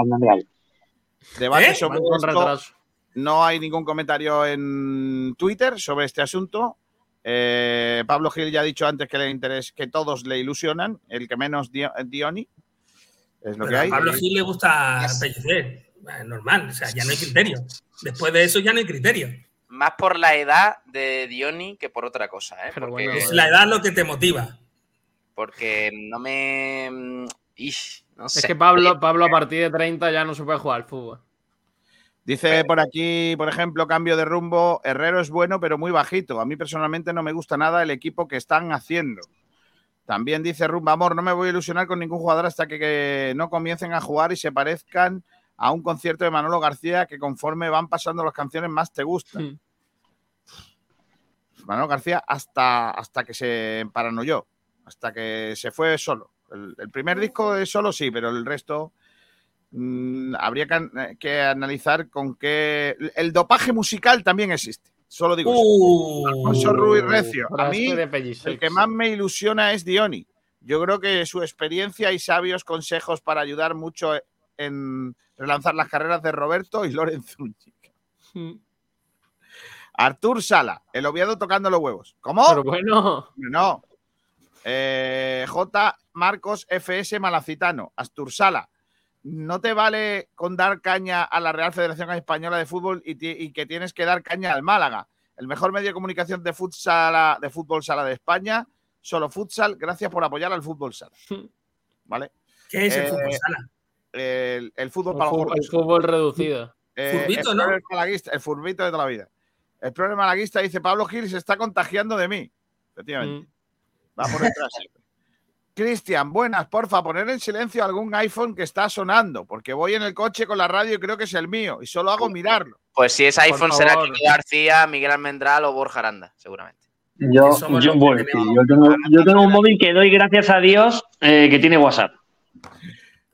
debate ¿Eh? sobre con retraso. No hay ningún comentario en Twitter sobre este asunto. Eh, Pablo Gil ya ha dicho antes que le interesa que todos le ilusionan, el que menos Dio- Dioni. Es lo Pero que a hay. Pablo Gil le gusta pellecer. Eh, Normal, o sea, ya no hay criterio. Después de eso ya no hay criterio. Más por la edad de Diony que por otra cosa, ¿eh? Porque, bueno, Es la edad lo que te motiva. porque no me. mm, ish, no Es que Pablo, Pablo a partir de 30 ya no se puede jugar al fútbol. Dice por aquí, por ejemplo, cambio de rumbo. Herrero es bueno, pero muy bajito. A mí personalmente no me gusta nada el equipo que están haciendo. También dice Rumba Amor, no me voy a ilusionar con ningún jugador hasta que, que no comiencen a jugar y se parezcan a un concierto de Manolo García que conforme van pasando las canciones más te gustan. Hmm. Manolo García hasta, hasta que se emparanoyó, hasta que se fue solo. El, el primer disco de solo sí, pero el resto mm, habría que, an- que analizar con qué... El dopaje musical también existe, solo digo eso. Uh, Alfonso Ruiz Recio. A mí el que más me ilusiona es Dioni. Yo creo que su experiencia y sabios consejos para ayudar mucho en relanzar las carreras de Roberto y Lorenzo Zúñiga. Artur Sala, el Oviedo tocando los huevos. ¿Cómo? Pero bueno. No. Eh, J. Marcos FS Malacitano, Astur Sala. No te vale con dar caña a la Real Federación Española de Fútbol y, y que tienes que dar caña al Málaga. El mejor medio de comunicación de, futsal, de fútbol sala de España. Solo futsal. Gracias por apoyar al fútbol sala. ¿Vale? ¿Qué es el Eh, fútbol sala? El, el fútbol El para los fútbol, el fútbol reducido. Eh, Furbito, el furbito de toda la vida. El problema malaguista dice Pablo Gil se está contagiando de mí. Efectivamente. Mm. Va por detrás siempre. [LAUGHS] Cristian, buenas, porfa, poner en silencio algún iPhone que está sonando, porque voy en el coche con la radio y creo que es el mío, y solo hago mirarlo. Pues si es iPhone será. Kiko García, Miguel Almendral o Borja Aranda, seguramente. Yo, yo, yo tengo, yo tengo un móvil que doy gracias a Dios eh, que tiene WhatsApp.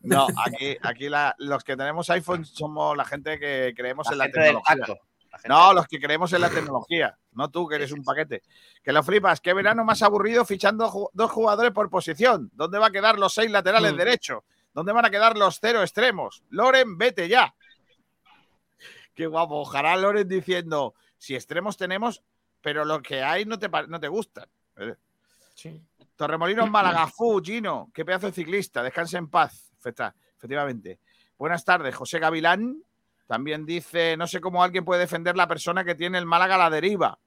No, aquí, aquí la- los que tenemos iPhone somos la gente que creemos La en la del tecnología. tacto. No, los que creemos en la tecnología, no tú, que eres un paquete. Que lo flipas, qué verano más aburrido fichando dos jugadores por posición. ¿Dónde va a quedar los seis laterales Mm. derechos? ¿Dónde van a quedar los cero extremos? Loren, vete ya. Qué guapo. Ojalá Loren diciendo, si extremos tenemos, pero lo que hay no te, no te gustan. Eh, Sí. Torremolinos [CLEARS THROAT] Málaga, Fu, Gino, qué pedazo de ciclista, descanse en paz. Efectivamente. Buenas tardes, José Gavilán. También dice, no sé cómo alguien puede defender la persona que tiene el Málaga a la deriva.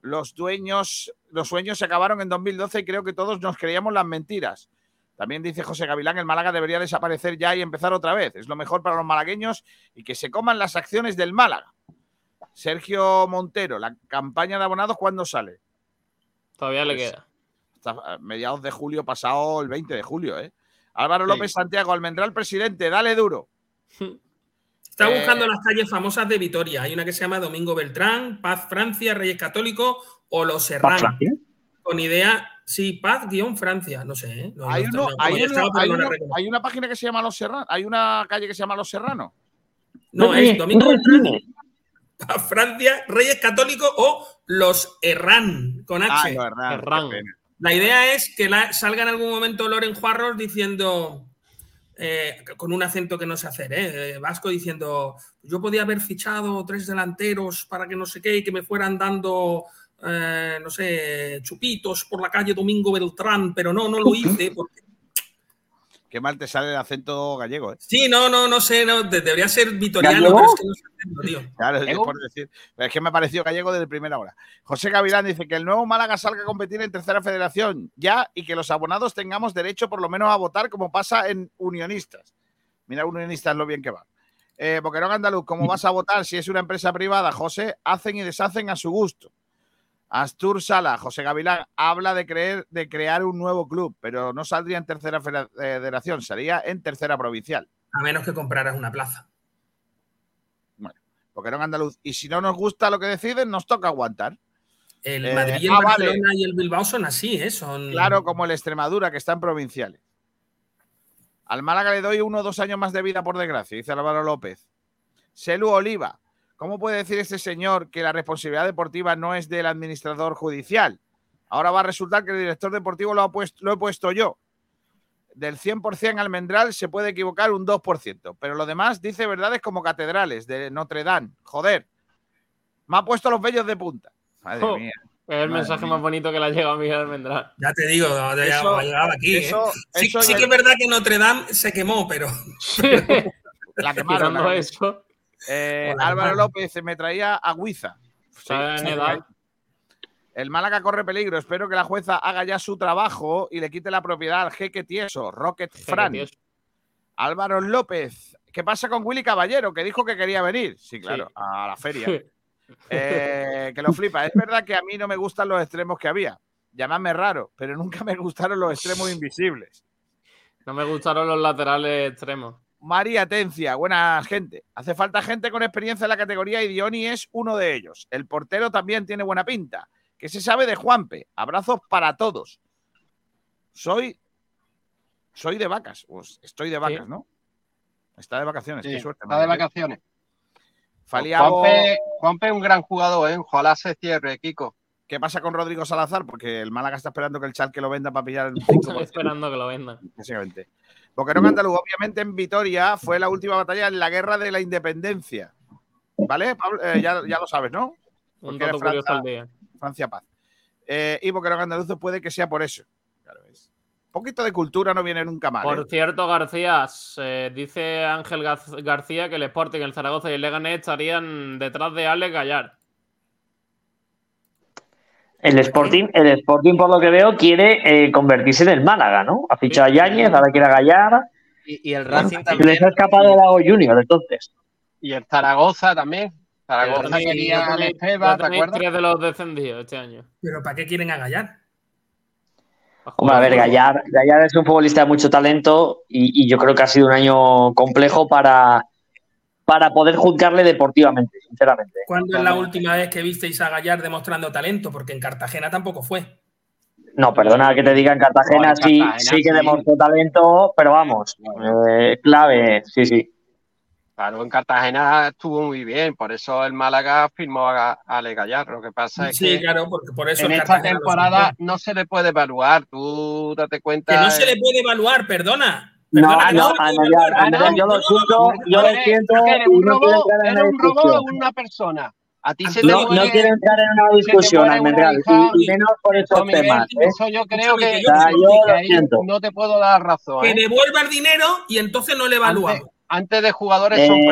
Los dueños, los sueños se acabaron en 2012 y creo que todos nos creíamos las mentiras. También dice José Gavilán, el Málaga debería desaparecer ya y empezar otra vez. Es lo mejor para los malagueños y que se coman las acciones del Málaga. Sergio Montero, la campaña de abonados, ¿cuándo sale? Todavía le queda. hasta mediados de julio pasado, el 20 de julio, ¿eh? Álvaro Sí. López Santiago, Almendral presidente, dale duro. [LAUGHS] Está Eh, buscando las calles famosas de Vitoria. Hay una que se llama Domingo Beltrán, Paz Francia, Reyes Católicos o Los Serrán. Con idea, sí, Paz-Francia, no sé. ¿eh? No, Hay, no- uno- no- hay no, yo uno- estaba, pero hay no la uno- recuerdo. hay una página que se llama Los Serranos, hay una calle que se llama Los Serranos. No, es Domingo Beltrán, Paz Francia, Reyes Católicos o Los Herrán, con H. Ah. La idea es que la- salga en algún momento Loren Juarros diciendo, eh, con un acento que no sé hacer, ¿eh? Eh, vasco, diciendo, yo podía haber fichado tres delanteros para que no sé qué y que me fueran dando, eh, no sé, chupitos por la calle Domingo Beltrán, pero no, no lo hice. Porque... Qué mal te sale el acento gallego, ¿eh? Sí, no, no, no sé, no, de- debería ser vitoriano, ¿Gallego? pero es que no sé tío. Claro, es por decir. Pero es que me pareció gallego desde primera hora. José Gavilán dice que el nuevo Málaga salga a competir en tercera federación ya y que los abonados tengamos derecho por lo menos a votar como pasa en unionistas. Mira, unionistas lo bien que va. Eh, Boquerón Andaluz, ¿cómo vas a votar si es una empresa privada? José, hacen y deshacen a su gusto. Astur Sala, José Gavilán, habla de, creer, de crear un nuevo club, pero no saldría en tercera federación, sería en tercera provincial. A menos que compraras una plaza. Boquerón Andaluz. Y si no nos gusta lo que deciden, nos toca aguantar. El Eh, Madrid, el ah, vale. Y el Bilbao son así, ¿eh? Son... Claro, como el Extremadura, que está en provinciales. Al Málaga le doy uno o dos años más de vida, por desgracia, dice Álvaro López. Selu Oliva. ¿Cómo puede decir este señor que la responsabilidad deportiva no es del administrador judicial? Ahora va a resultar que el director deportivo lo, ha puesto, lo he puesto yo. Del 100% almendral se puede equivocar un 2%, pero lo demás dice verdades como catedrales de Notre Dame. Joder, me ha puesto los vellos de punta. Madre mía. Es el Madre mensaje mía. más bonito que le ha llegado a Miguel Almendral. Ya te digo, ya Eso- ha llegado aquí. ¿eh? Sí, eso sí y que es verdad que Notre Dame se quemó, pero La quemaron. Quitando la- eso. Eh, Hola, Álvaro hermano. López me traía a Guiza. El Málaga corre peligro. Espero que la jueza haga ya su trabajo y le quite la propiedad al jeque tieso, Rocket Fran. tieso. Álvaro López. ¿Qué pasa con Willy Caballero? Que dijo que quería venir. Sí, claro, Sí. a la feria. [LAUGHS] Eh, que lo flipa. Es verdad que a mí no me gustan los extremos que había. Llamadme raro, pero nunca me gustaron los extremos [LAUGHS] invisibles. No me gustaron los laterales extremos. María Atencia, buena gente. Hace falta gente con experiencia en la categoría y Dioni es uno de ellos. El portero también tiene buena pinta. ¿Qué se sabe de Juanpe? Abrazos para todos. Soy. Soy de vacas. Pues estoy de vacas, ¿no? Está de vacaciones. Sí, Qué suerte. está de vacaciones. Faliago- Juanpe, Juanpe es un gran jugador, ¿eh? Ojalá se cierre, Kiko. ¿Qué pasa con Rodrigo Salazar? Porque el Málaga está esperando que el Chalque lo venda para pillar el Estoy 5%. esperando que lo vendan. básicamente. Boquerón Andaluz, obviamente en Vitoria fue la última batalla en la guerra de la independencia. ¿Vale, Pablo? Eh, ya, ya lo sabes, ¿no? Un Porque dato eres curioso al Francia, día. Francia Paz. Eh, y porque los andaluces puede que sea por eso. Claro, es. Un poquito de cultura no viene nunca mal. Por ¿eh? cierto, García, dice Ángel García que el Sporting, el Zaragoza y el Leganés estarían detrás de Alex Gallar. El Sporting, el Sporting, por lo que veo, quiere eh, convertirse en el Málaga, ¿no? Ha fichado a Yáñez, ahora quiere a Gallar. Y, y el Racing les también. ha escapado el Lago Junior, entonces. Y el Zaragoza también. Zaragoza quería a ya ¿te acuerdas? tres de los descendidos este año. Pero ¿para qué quieren a Gallar? Hombre, a ver, Gallar, Gallar es un futbolista de mucho talento y, y yo creo que ha sido un año complejo para, para poder juzgarle deportivamente, sinceramente. ¿Cuándo es la última vez que visteis a Gallar demostrando talento? Porque en Cartagena tampoco fue. No, perdona que te diga, en Cartagena, No, en sí, Cartagena sí que sí. demostró talento, pero vamos, eh, clave, sí, sí. Claro, en Cartagena estuvo muy bien, por eso el Málaga firmó a, Ale Gallar. Lo que pasa es Sí, que claro, porque por eso en esta temporada no se le puede evaluar. Tú date cuenta. Que no se le puede evaluar, perdona. No, Perdona, no, Amelia, evaluar. Amelia, yo lo no, siento, no, yo lo siento ¿qué eres, un no quiero robot? entrar en ¿Eres una un robot o discusión. una persona? A ti se te No, no quiero entrar en una discusión, Almendral, y, y menos por estos Miguel, temas. ¿eh? Eso yo creo que, que yo- yo que lo no te puedo dar razón. Que ¿eh? devuelva el dinero y entonces no le evaluamos. Antes, antes de jugadores son Eh,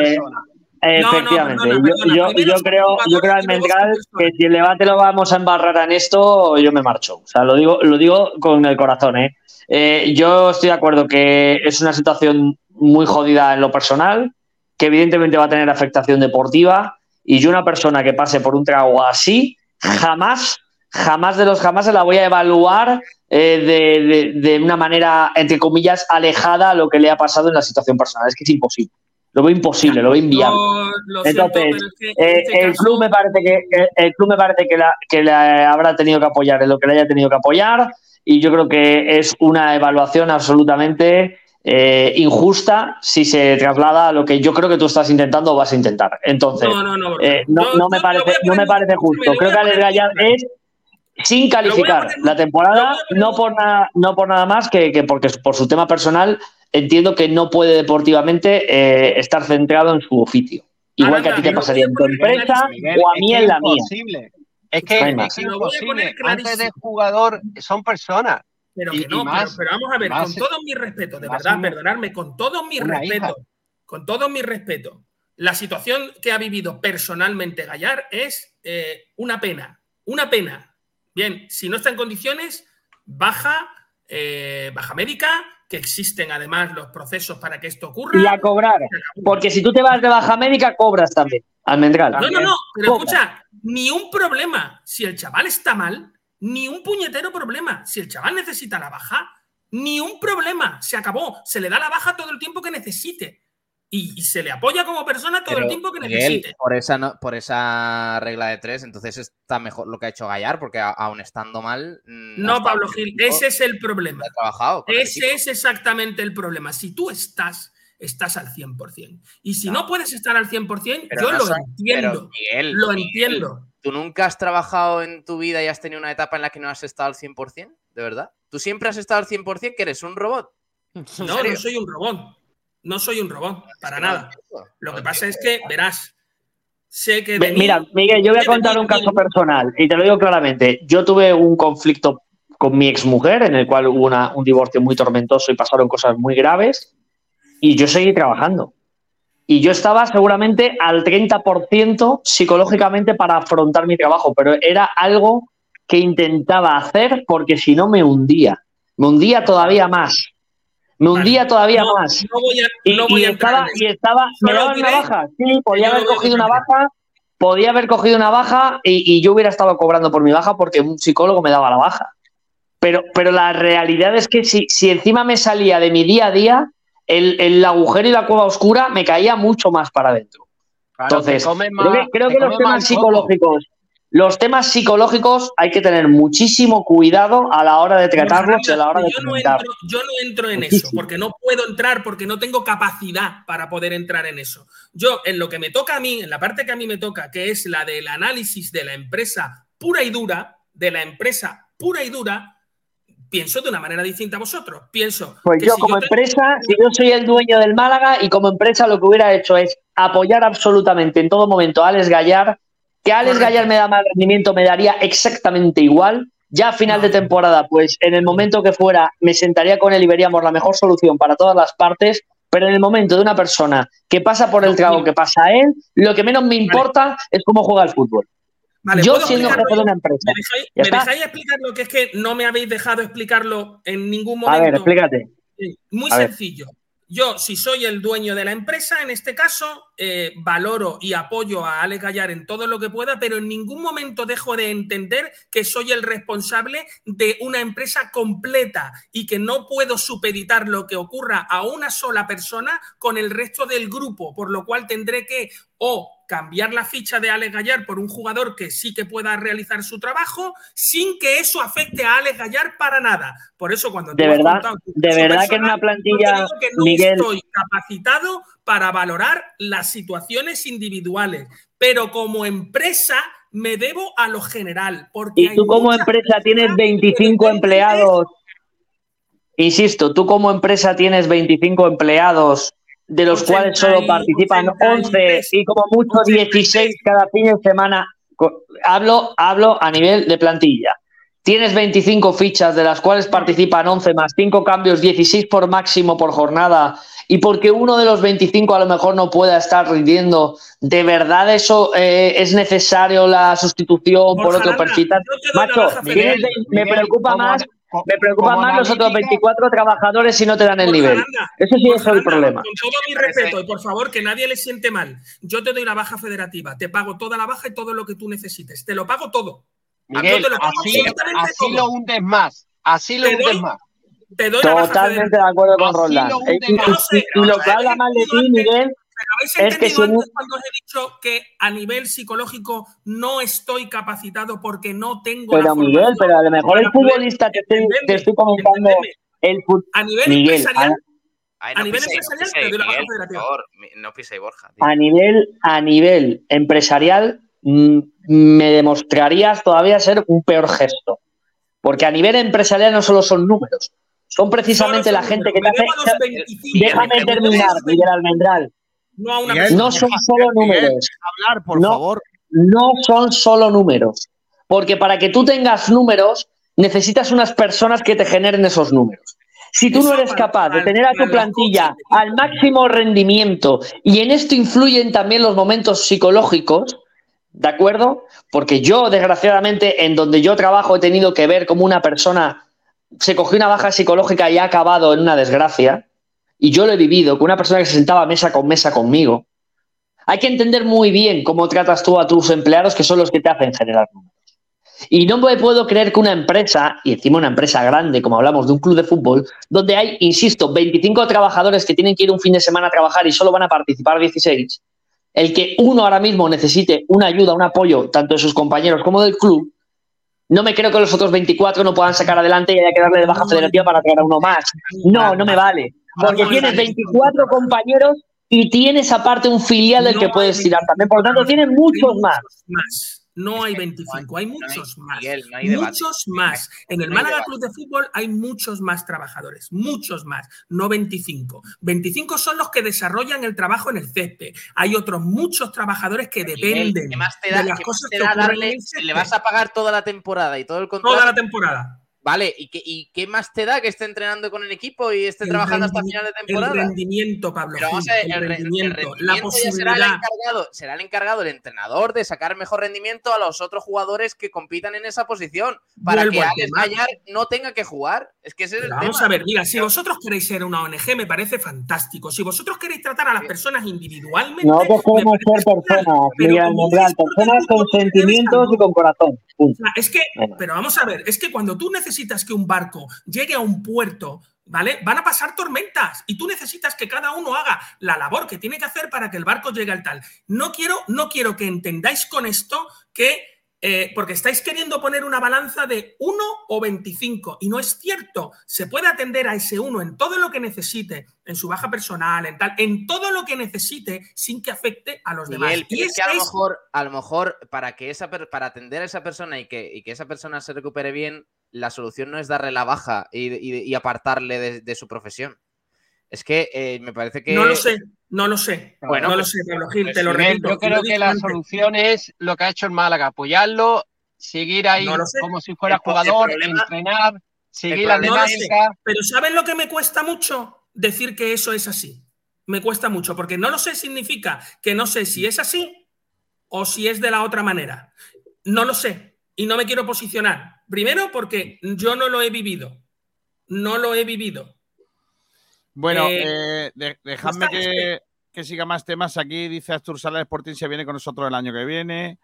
personas. No, no, Efectivamente, perdona, yo, yo, creo, yo creo Almendral que si el debate lo vamos a embarrar en esto, yo me marcho. O sea, lo digo, lo digo con el corazón, ¿eh? Eh, yo estoy de acuerdo que es una situación muy jodida en lo personal, que evidentemente va a tener afectación deportiva, y yo una persona que pase por un trago así, jamás, jamás de los jamás se la voy a evaluar eh, de, de- de una manera, entre comillas, alejada a lo que le ha pasado en la situación personal. Es que es imposible. Lo veo imposible, lo veo inviable. Lo Entonces, pero es que en eh, este el club me parece que el, el club me parece que, la, que le habrá tenido que apoyar en lo que le haya tenido que apoyar y yo creo que es una evaluación absolutamente eh, injusta si se traslada a lo que yo creo que tú estás intentando o vas a intentar. Entonces, No, no, no. eh, no, me parece, no me parece justo. Creo que Alex Gallar es sin calificar la temporada, no por nada, no por nada más que, que porque por su tema personal entiendo que no puede deportivamente eh, estar centrado en su oficio. Igual que a ti te pasaría en tu empresa Miguel, o a mí en la mía. Es que No es imposible. Antes de jugador son personas. Pero Y- que no, y más- pero, pero vamos a ver, más- con todo mi respeto, de verdad, una- perdonadme, con todo mi una respeto, hija. con todo mi respeto, la situación que ha vivido personalmente Gallar es eh, una pena, una pena. Bien, si no está en condiciones, baja, eh, baja médica, que existen además los procesos para que esto ocurra. Y a cobrar. Porque si tú te vas de baja médica, cobras también. Almendral. No, no, no, pero Cobra. escucha, ni un problema. Si el chaval está mal, ni un puñetero problema. Si el chaval necesita la baja, ni un problema. Se acabó. Se le da la baja todo el tiempo que necesite. Y, y se le apoya como persona todo el tiempo que necesite. por esa, no- por esa regla de tres, entonces está mejor lo que ha hecho Gallar, porque a- aún estando mal. mm, No, Pablo Gil, ese es el problema. ha trabajado. Ese es exactamente el problema. Si tú estás, estás al 100%. Y si no, No. puedes estar al 100%, Pero yo no lo son- entiendo. Miguel, lo Miguel, entiendo. ¿Tú nunca has trabajado en tu vida y has tenido una etapa en la que no has estado al 100%? ¿De verdad? ¿Tú siempre has estado al 100% que eres un robot? ¿En No, no soy un robot. No soy un robot, para nada. Lo que pasa es que, verás, sé que. Mira, Miguel, yo voy a contar un caso personal y te lo digo claramente. Yo tuve un conflicto con mi exmujer en el cual hubo una- un divorcio muy tormentoso y pasaron cosas muy graves y yo seguí trabajando. Y yo estaba seguramente al 30% psicológicamente para afrontar mi trabajo, pero era algo que intentaba hacer porque si no me hundía. Me hundía todavía más. Me hundía todavía no, más. no voy a, Y, no voy y a estaba, y estaba, me daban una diré baja, sí, podía haber cogido una baja, podía haber cogido una baja y, y yo hubiera estado cobrando por mi baja porque un psicólogo me daba la baja. Pero, pero la realidad es que si, si encima me salía de mi día a día, el, el agujero y la cueva oscura me caía mucho más para adentro. Claro, Entonces, creo que, más- creo te que los temas psicológicos, los temas psicológicos hay que tener muchísimo cuidado a la hora de tratarlos y a la hora de yo, no entro, yo no entro en eso, porque no puedo entrar, porque no tengo capacidad para poder entrar en eso. Yo, en lo que me toca a mí, en la parte que a mí me toca, que es la del análisis de la empresa pura y dura, de la empresa pura y dura, pienso de una manera distinta a vosotros. Pienso. Pues que yo si como empresa, si yo soy el dueño del Málaga y como empresa lo que hubiera hecho es apoyar absolutamente en todo momento a Alex Gallar, que Alex. Gallar me da mal rendimiento, me daría exactamente igual. Ya a final de temporada, pues en el momento que fuera, me sentaría con él y veríamos la mejor solución para todas las partes. Pero en el momento de una persona que pasa por el trago que pasa a él, lo que menos me importa es cómo juega el fútbol. Vale, yo ¿puedo siendo explicarlo jefe de una empresa. ¿Me dejáis, me dejáis explicar lo que es que no me habéis dejado explicarlo en ningún A momento? ver, explícate. Muy A ver. Yo, si soy el dueño de la empresa, en este caso, eh, valoro y apoyo a Alex Gallar en todo lo que pueda, pero en ningún momento dejo de entender que soy el responsable de una empresa completa y que no puedo supeditar lo que ocurra a una sola persona con el resto del grupo, por lo cual tendré que o cambiar la ficha de Alex Gallar por un jugador que sí que pueda realizar su trabajo sin que eso afecte a Alex Gallar para nada. Por eso cuando De tú has verdad, contado de verdad que en una plantilla, yo te digo que no Miguel, estoy capacitado para valorar las situaciones individuales, pero como empresa me debo a lo general. Porque Y tú como empresa tienes 25 empleados. Insisto, tú como empresa tienes 25 empleados, de los cuales solo participan 11 y como mucho 16 cada fin de semana. Hablo, hablo a nivel de plantilla. Tienes 25 fichas, de las cuales participan 11 más 5 cambios, 16 por máximo por jornada. Y porque uno de los 25 a lo mejor no pueda estar rindiendo, ¿de verdad eso eh, es necesario la sustitución por otro perfil? Macho, me preocupa más, me preocupan más los otros analítico- 24 trabajadores si no te dan el nivel. Eso sí es el problema. Con todo mi respeto, y por favor, que nadie le siente mal. Yo te doy la baja federativa, te pago toda la baja y todo lo que tú necesites. Te lo pago todo. Miguel, Yo te lo pago así, absolutamente así todo. lo hundes más. Así lo hundes doy- más. Te doy la baja Totalmente de acuerdo con Roland. lo Eh, Y, lo que habla mal de ti, Miguel, Pero habéis es que entendido si no- antes cuando os he dicho que a nivel psicológico no estoy capacitado porque no tengo la pero Miguel, formación pero a lo mejor el futbolista te estoy, te estoy comentando el fut- A nivel Miguel, empresarial, Ay, a no nivel piséis, no empresarial la Miguel, por favor, no piséis Borja. tío. a nivel, a nivel empresarial mm, me demostrarías todavía ser un peor gesto. Porque a nivel empresarial no solo son números, son precisamente la gente que te hace. Déjame terminar, Miguel Almendral. No a una Miguel, persona. No son solo números. hablar, por no, favor. No son solo números. Porque para que tú tengas números, necesitas unas personas que te generen esos números. Si tú no eres capaz de tener a tu plantilla al máximo rendimiento y en esto influyen también los momentos psicológicos, ¿de acuerdo? Porque yo, desgraciadamente, en donde yo trabajo he tenido que ver cómo una persona se cogió una baja psicológica y ha acabado en una desgracia, y yo lo he vivido con una persona que se sentaba mesa con mesa conmigo. Hay que entender muy bien cómo tratas tú a tus empleados, que son los que te hacen generar números. Y no me puedo creer que una empresa, y encima una empresa grande, como hablamos de un club de fútbol, donde hay, insisto, 25 trabajadores que tienen que ir un fin de semana a trabajar y solo van a participar 16, el que uno ahora mismo necesite una ayuda, un apoyo, tanto de sus compañeros como del club, no me creo que los otros 24 no puedan sacar adelante y haya que darle de baja federativa para traer a uno más. No, no me vale. Porque tienes 24 compañeros y tienes aparte un filial del que puedes tirar también. Por lo tanto, tienes muchos más. más. No hay 25, hay muchos más. Miguel, no hay debate. muchos más. En el Málaga. Club de Fútbol hay muchos más trabajadores, muchos más, no 25. 25 son los que desarrollan el trabajo en el césped. Hay otros muchos trabajadores que Miguel, dependen ¿qué más te da, de las qué más cosas te que da ocurren darle- en el césped. le vas a pagar toda la temporada y todo el contrato? Toda la temporada. Vale, ¿y qué, ¿y qué más te da que esté entrenando con el equipo y esté El trabajando hasta final de El temporada? rendimiento, Pablo. Pero vamos a ver, el, el, re- el rendimiento, la ya será el posibilidad. encargado, será el encargado el entrenador de sacar mejor rendimiento a los otros jugadores que compitan en esa posición para Vuelvo que al Alex. Gallar no tenga que jugar. Es que ese es el Vamos tema. a ver, mira, si vosotros queréis ser una ONG, me parece fantástico. Si vosotros queréis tratar a las personas individualmente, Nosotros queremos ser personas, Miguel personas con sentimientos y con corazón. Punto. O sea, es que, pero vamos a ver, es que cuando tú necesitas que un barco llegue a un puerto, ¿vale? Van a pasar tormentas y tú necesitas que cada uno haga la labor que tiene que hacer para que el barco llegue al tal. No quiero, no quiero que entendáis con esto que eh, porque estáis queriendo poner una balanza de 1 o 25 y no es cierto. Se puede atender a ese uno en todo lo que necesite, en su baja personal, en tal, en todo lo que necesite sin que afecte a los demás. Y es que a lo mejor, a lo mejor para que esa para atender a esa persona y que, y que esa persona se recupere bien, la solución no es darle la baja y, y- y apartarle de, de su profesión. Es que eh, me parece que. No lo sé, no lo sé. Bueno, no lo pues- sé, Pablo Gil, pues te lo repito. Yo creo que la antes. solución es lo que ha hecho el Málaga, apoyarlo, seguir ahí No como si fuera El pro- el jugador, problema- entrenar, seguir El la no dinámica. Pero ¿saben lo que me cuesta mucho? Decir que eso es así. Me cuesta mucho, porque no lo sé significa que no sé si es así o si es de la otra manera. No lo sé y no me quiero posicionar. Primero porque yo no lo he vivido. No lo he vivido. Bueno, Eh, eh, de- dejadme que, que siga más temas aquí. Dice Astur Sala Sporting se viene con nosotros el año que viene.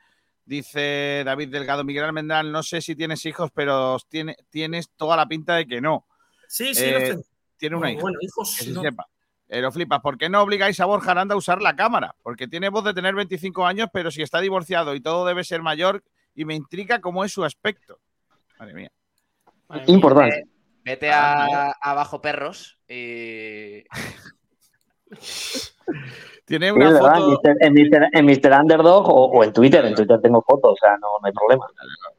Dice David Delgado, Miguel Almendral, no sé si tienes hijos, pero tiene, tienes toda la pinta de que no. Sí, sí, Eh, los tengo. Tiene una hija. bueno, hijos, que se no. sepa. Eh, lo flipas. ¿Por qué no obligáis a Borja Aranda a usar la cámara? Porque tiene voz de tener 25 años, pero si está divorciado y todo debe ser mayor, y me intriga cómo es su aspecto. Madre mía. Importante. Vete a, a Bajo Perros y. [LAUGHS] Tiene una foto. en Mr. en Mr. Underdog o, o en Twitter. En Twitter tengo fotos, o sea, no, no hay problema.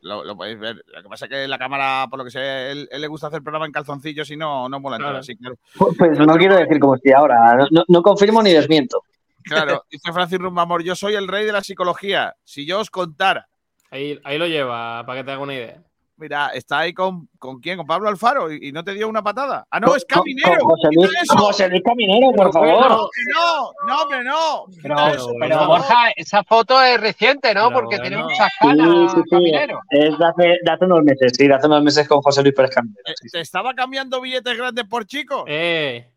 Lo, lo podéis ver. Lo que pasa es que la cámara, por lo que sé, él, él le gusta hacer programa en calzoncillos y no, no mola entrar así, claro. Pues, pues no quiero decir como estoy ahora. No, no- no confirmo ni desmiento. Claro, dice Francis Rumbamor, yo soy el rey de la psicología. Si yo os contara. Ahí, ahí lo lleva, para que te haga una idea. Mira, está ahí con, ¿con quién? Con Pablo Alfaro y, y no te dio una patada. Ah, no, Con- es Caminero. con José Luis-. José Luis Caminero, por Pero favor. que no, no, hombre, no. Pero, pero por Borja, esa foto es reciente, ¿no? Porque tiene muchas canas, Sí, sí, sí. Caminero. Es de hace, de hace unos meses, sí, de hace unos meses con José Luis Pérez Caminero. Eh, ¿Te estaba cambiando billetes grandes por chicos? Eh.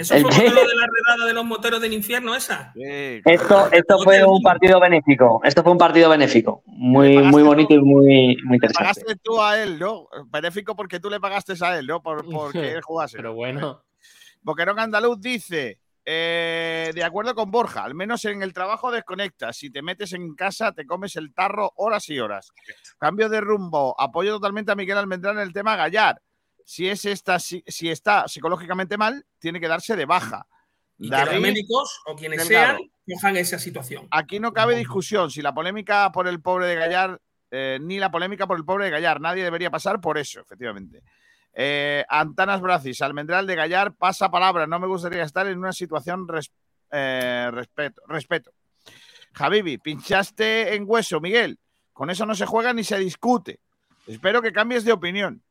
Eso El fue de la redada de los moteros del infierno, esa. Esto, esto fue un partido benéfico. Esto fue un partido benéfico. Muy, muy bonito y muy, muy Le interesante. pagaste tú a él, ¿no? Benéfico porque tú le pagaste a él, ¿no? Por, [LAUGHS] porque él jugase. Pero bueno. Boquerón Andaluz dice, eh, de acuerdo con Borja, al menos en el trabajo desconectas. Si te metes en casa, te comes el tarro horas y horas. Cambio de rumbo. Apoyo totalmente a Miguel Almendrán en el tema Gallar. Si, es esta, si, si está psicológicamente mal, tiene que darse de baja. Y que los médicos o quienes Delgado. sean cojan esa situación. Aquí no cabe discusión. Si la polémica por el pobre de Gallar, eh, ni la polémica por el pobre de Gallar, nadie debería pasar por eso, efectivamente. Eh, Antanas Bracis, Almendral de Gallar, pasa palabra. No me gustaría estar en una situación res- eh, respeto, respeto. Javibi, pinchaste en hueso, Miguel. Con eso no se juega ni se discute. Espero que cambies de opinión.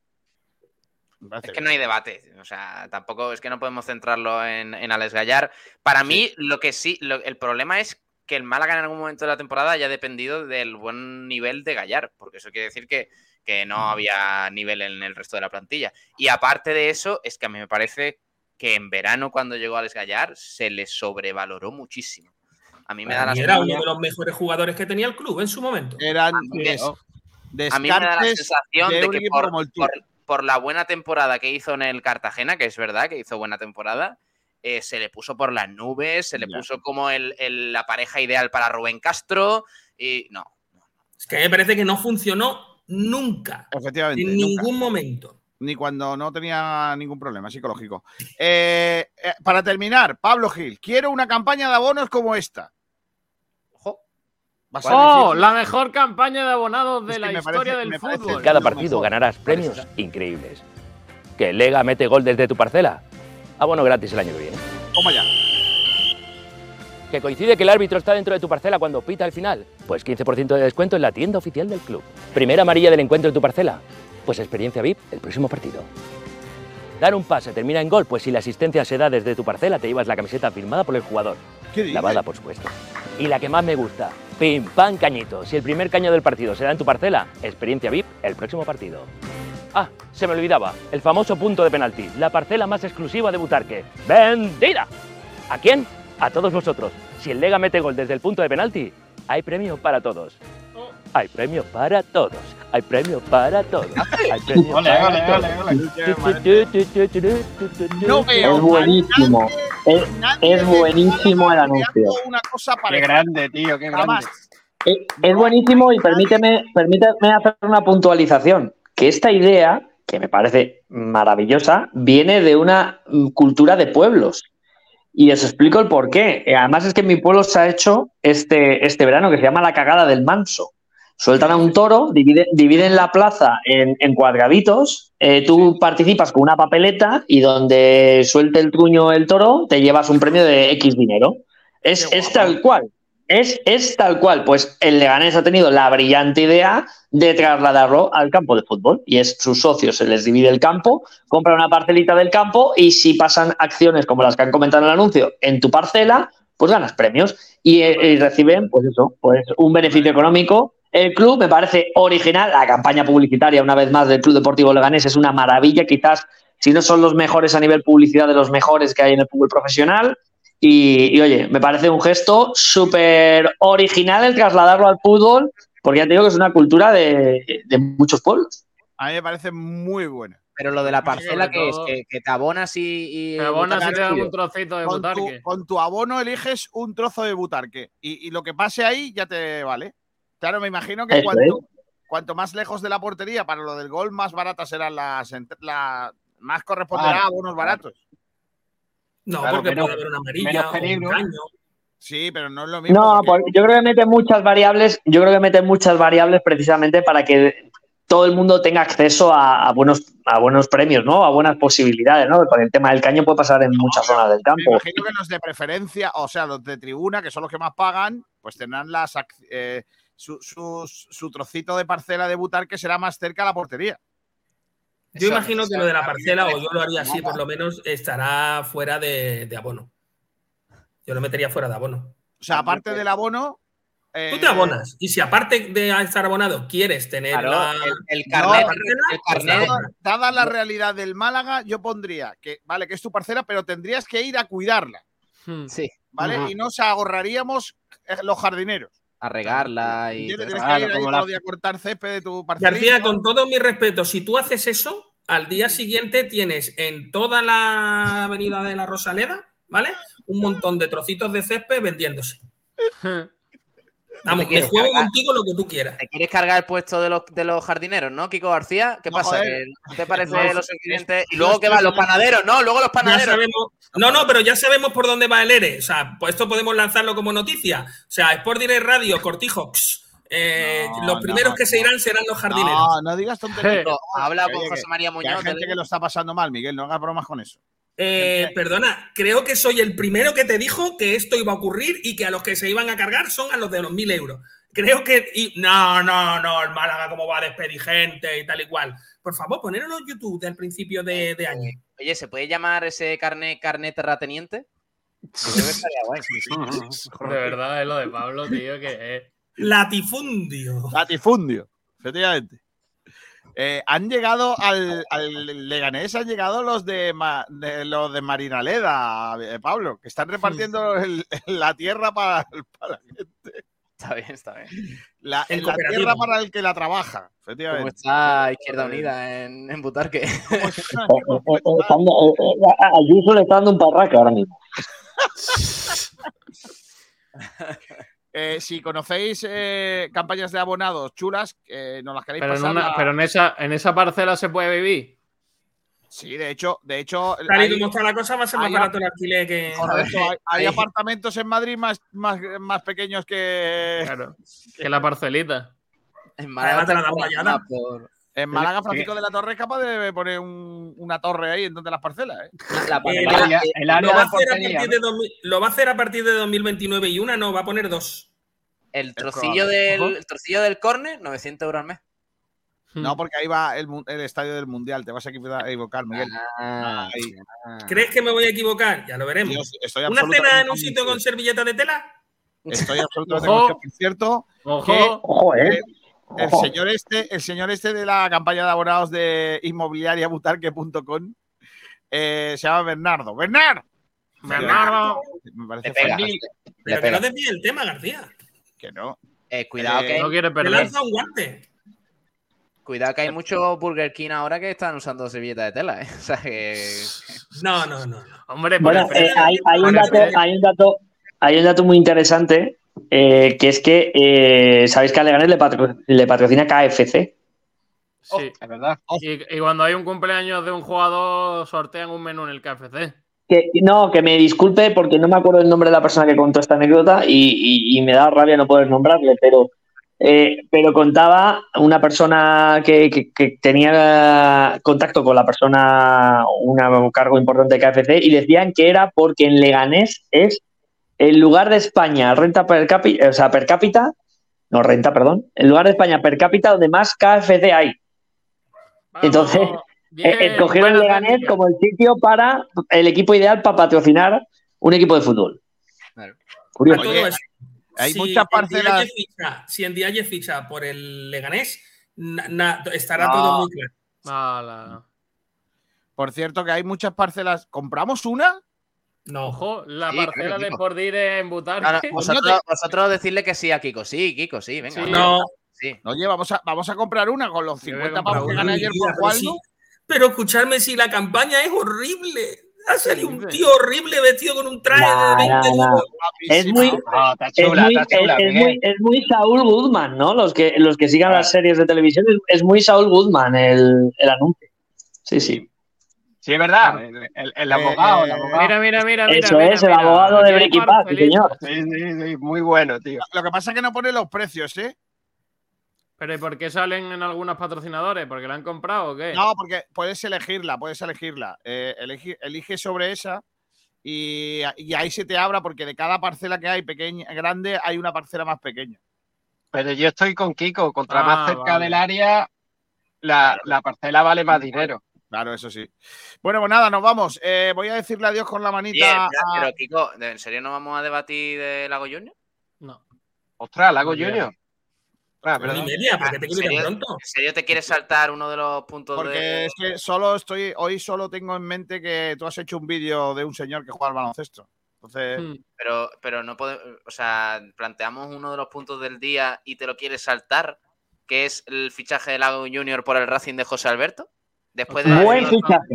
Es que no hay debate. O sea, tampoco es que no podemos centrarlo en, en Alex Gallar. Para mí, lo que sí, lo- el problema es que el Málaga en algún momento de la temporada haya dependido del buen nivel de Gallar, porque eso quiere decir que, que no había nivel en el resto de la plantilla. Y aparte de eso, es que a mí me parece que en verano, cuando llegó Alex Gallar, se le sobrevaloró muchísimo. A mí me da la mí era uno sensación- de los mejores jugadores que tenía el club en su momento. Eran A mí, a mí me da la sensación de que por, por- por la buena temporada que hizo en el Cartagena, que es verdad que hizo buena temporada, eh, se le puso por las nubes, se le Ya. puso como el- el- la pareja ideal para Rubén Castro y no. Es que me parece que no funcionó nunca. Efectivamente. En nunca. ningún momento. Ni cuando no tenía ningún problema psicológico. Eh, eh, para terminar, Pablo Gil, quiero una campaña de abonos como esta. ¡Oh! La mejor campaña de abonados de Es que la historia parece- del fútbol. En cada partido ganarás premios increíbles. ¿Que el Lega mete gol desde tu parcela? Abono gratis el año que viene. Toma ya. ¿Que coincide que el árbitro está dentro de tu parcela cuando pita el final? Pues 15% de descuento en la tienda oficial del club. Primera amarilla del encuentro en tu parcela. Pues experiencia VIP el próximo partido. Dar un pase termina en gol, pues si la asistencia se da desde tu parcela te llevas la camiseta firmada por el jugador. Lavada, por supuesto. Y la que más me gusta, pim pam cañito. Si el primer caño del partido se da en tu parcela, experiencia VIP el próximo partido. Ah, se me olvidaba, el famoso punto de penalti, la parcela más exclusiva de Butarque. ¡Vendida! ¿A quién? A todos vosotros. Si el Lega mete gol desde el punto de penalti, hay premio para todos. Hay premio para todos. Hay premio para todos. Hay premio Ole, para ole, todos. ole, No veo Es buenísimo. Es, es buenísimo el anuncio. una cosa Qué grande, tío, qué grande. Jamás. Es, es buenísimo y permíteme, permíteme hacer una puntualización. Que esta idea, que me parece maravillosa, viene de una cultura de pueblos. Y os explico el por qué. Eh, Además es que en mi pueblo se ha hecho este, este verano que se llama la cagada del manso. Sueltan a un toro, divide- dividen la plaza en, en cuadraditos, eh, tú participas con una papeleta y donde suelte el truño el toro te llevas un premio de X dinero. Es, es tal cual. Es, es tal cual. Pues el Leganés ha tenido la brillante idea de trasladarlo al campo de fútbol. Y es sus socios, se les divide el campo, compran una parcelita del campo y si pasan acciones como las que han comentado en el anuncio en tu parcela, pues ganas premios. Y, eh, y reciben, pues eso, pues un beneficio económico. El club me parece original. La campaña publicitaria, una vez más, del Club Deportivo Leganés es una maravilla. Quizás, si no son los mejores a nivel publicidad, de los mejores que hay en el fútbol profesional. Y, y, oye, me parece un gesto súper original el trasladarlo al fútbol, porque ya te digo que es una cultura de, de muchos pueblos. A mí me parece muy buena. Pero lo de la parcela que es que, que te abonas y. y Te abonas y te dan un trocito de Con tu, butarque. con tu abono eliges un trozo de butarque y, y lo que pase ahí ya te vale. Claro, me imagino que cuanto, cuanto más lejos de la portería para lo del gol, más baratas serán las. la- más corresponderá Claro, a abonos baratos. No, Claro, porque menos- puede haber una amarilla menos o un peligro. caño. Sí, pero no es lo mismo. No, porque- por- yo creo que mete muchas variables, yo creo que mete muchas variables precisamente para que todo el mundo tenga acceso a, a buenos, a buenos premios, ¿no? A buenas posibilidades, ¿no? Con el tema del caño puede pasar en muchas zonas del Me campo. imagino que los de preferencia, o sea, los de tribuna, que son los que más pagan, pues tendrán las eh, su, sus- su trocito de parcela de butarque será más cerca a la portería. Yo Eso- imagino que lo de la parcela, o yo lo haría así, por lo menos estará fuera de, de abono. Yo lo metería fuera de abono. O sea, aparte del abono. eh, Tú te abonas. Y si aparte de estar abonado quieres tener Claro, la, el, el No, carnet, parcela, el pues carnet-. Dada la realidad del Málaga, yo pondría que, vale, que es tu parcela, pero tendrías que ir a cuidarla, Hmm. sí, ¿vale? Y nos ahorraríamos eh, los jardineros. A regarla y. Que como la- día a cortar césped de tu. García, con todo mi respeto, si tú haces eso, al día siguiente tienes en toda la avenida de la Rosaleda, ¿vale? Un montón de trocitos de césped vendiéndose. [LAUGHS] Vamos, que juego cargar. contigo lo que tú quieras. ¿Te quieres cargar el puesto de los, de los jardineros, no, Kiko García? ¿Qué No, pasa? joder. ¿Que ¿No te parece [LAUGHS] No, los es- clientes? Y luego que estoy van los panaderos, no, luego los Ya panaderos. sabemos, no, no, pero ya sabemos por dónde va el ERE. O sea, pues esto podemos lanzarlo como noticia. O sea, Sport Direct Radio, Cortijo, eh, No, los no, primeros que se irán serán los jardineros. No, no digas tonterías. Habla con José María que Muñoz. hay gente que lo está pasando mal, Miguel, no hagas bromas con eso. Eh, perdona, creo que soy el primero que te dijo que esto iba a ocurrir y que a los que se iban a cargar son a los de los mil euros. Creo que. y- no, no, no, el Málaga, cómo va a despedir gente y tal y cual. Por favor, ponerlo en YouTube del principio de, de año. Oye, ¿se puede llamar ese carnet carnet terrateniente? Yo creo que estaría guay. [LAUGHS] De verdad, es lo de Pablo, tío, que es. Latifundio. Latifundio, efectivamente. Eh, han llegado al, [LAUGHS] al Leganés, han llegado los de, Ma- de- los de Marinaleda, eh, Pablo, que están repartiendo el- [LAUGHS] la tierra para, para la gente. Está bien, está bien. La, El la tierra para el que la trabaja, ¿Cómo efectivamente. está Izquierda Unida en, en Butarque? [LAUGHS] A Ayuso le está dando un parraque ahora mismo. Eh, si conocéis eh, campañas de abonados chulas, eh, nos las queréis Pero, en, pasar. una- la- pero en, esa, en esa parcela se puede vivir. Sí, de hecho, de hecho, Tal y hay- como está la cosa, va a ser más barato el alquiler que. correcto, hay, apartamentos en Madrid más, más, más pequeños que. Claro. Que la parcelita. En Además te la dan por- En Málaga, Francisco de la Torre es capaz de poner un- una torre ahí en donde las parcelas. la parcela- El área, el área lo, va a hacer a partir de 2000 lo va a hacer a partir de 2029 y una no, va a poner dos. El trocillo del, el trocillo del córner, 900 euros al mes. No, porque ahí va el, el estadio del Mundial. Te vas a equivo- a equivocar, Miguel. Ah, Ahí. ¿Crees que me voy a equivocar? Ya lo veremos. Estoy ¿Una cena en un sitio con servilleta de tela? Estoy absolutamente Ojo. convencido. Por cierto, Ojo. Ojo, ¿eh? el señor este, el señor este de la campaña de abonados de inmobiliariabutarque.com eh, se llama Bernardo. ¡Bernardo! Bernardo. Me parece Le pega. fantástico. Le Pero que no desvíe el tema, García. Que no. Eh, cuidado, Eh, que hay, No quiere Te perder. lanza un guante. cuidado que hay muchos Burger King ahora que están usando servilleta de tela. ¿eh? [LAUGHS] O sea que. No, no, no. Hombre, Bueno, eh, hay, hay un dato, hay un dato, hay un dato muy interesante, eh, que es que eh, sabéis que a Leganés le, patro- le patrocina KFC. Sí. Es verdad. Y, y cuando hay un cumpleaños de un jugador, sortean un menú en el KFC. Que, no, que me disculpe porque no me acuerdo el nombre de la persona que contó esta anécdota y, y- y me da rabia no poder nombrarle, pero eh, pero contaba una persona que, que- que tenía contacto con la persona, una- un cargo importante de KFC, y decían que era porque en Leganés es el lugar de España, renta per cápita, o sea, per cápita, no renta, perdón, el lugar de España per cápita donde más KFC hay. Entonces, bien, eh, escogieron buena Leganés como el sitio para el equipo ideal para patrocinar un equipo de fútbol. Curioso. Todo eso, hay si muchas parcelas- ficha- si en Dialle ficha por el Leganés, na- na- estará No. todo muy claro. Por cierto, que hay muchas parcelas. ¿Compramos una? No. Ojo, la Sí, parcela claro, de. Spordir en Butar. No, [LAUGHS] vosotros, vosotros decirle que sí a Kiko. Sí, Kiko, sí, venga. Sí. No. Sí. Oye, vamos a, vamos a comprar una con los 50 pavos que gané ayer por pero, Waldo. Pero escucharme si la campaña es horrible. Ha salido un tío horrible vestido con un traje Nah, de 20 nah, nah. euros. Es muy, es, muy, es- es muy, es muy Saúl Goodman, ¿no? Los que, los que sigan las series de televisión, es, es muy Saúl Goodman el, el anuncio. Sí, sí. Sí, es verdad. El, el- el abogado, el abogado. Mira, mira, mira, mira. Eso mira, es, el mira. abogado de Aquí hay Breaking Bad, feliz. señor. Sí, sí, sí, muy bueno, tío. Lo que pasa es que no pone los precios, ¿eh? Pero ¿y por qué salen en algunos patrocinadores? ¿Porque la han comprado o qué? No, porque puedes elegirla, puedes elegirla. Eh, elige, elige sobre esa y, y ahí se te abra porque de cada parcela que hay, pequeña, grande, hay una parcela más pequeña. Pero yo estoy con Kiko. Contra Ah, más cerca vale. del área, la, la parcela vale más dinero. Claro, eso sí. Bueno, pues nada, nos vamos. Eh, voy a decirle adiós con la manita. Bien, a- pero Kiko, ¿en serio no vamos a debatir de Lago Junior? No. Ostras, Lago. Junior. Ah, Pero perdón. ni media, ¿por qué te ¿En serio, pronto? ¿En serio te quieres saltar uno de los puntos Porque de.? es que solo estoy, hoy solo tengo en mente que tú has hecho un vídeo de un señor que juega al baloncesto. Entonces, Hmm. Pero, pero no podemos. O sea, planteamos uno de los puntos del día y te lo quieres saltar, que es el fichaje de Lago Junior por el Racing de José Alberto. Después de Buen decir- fichaje.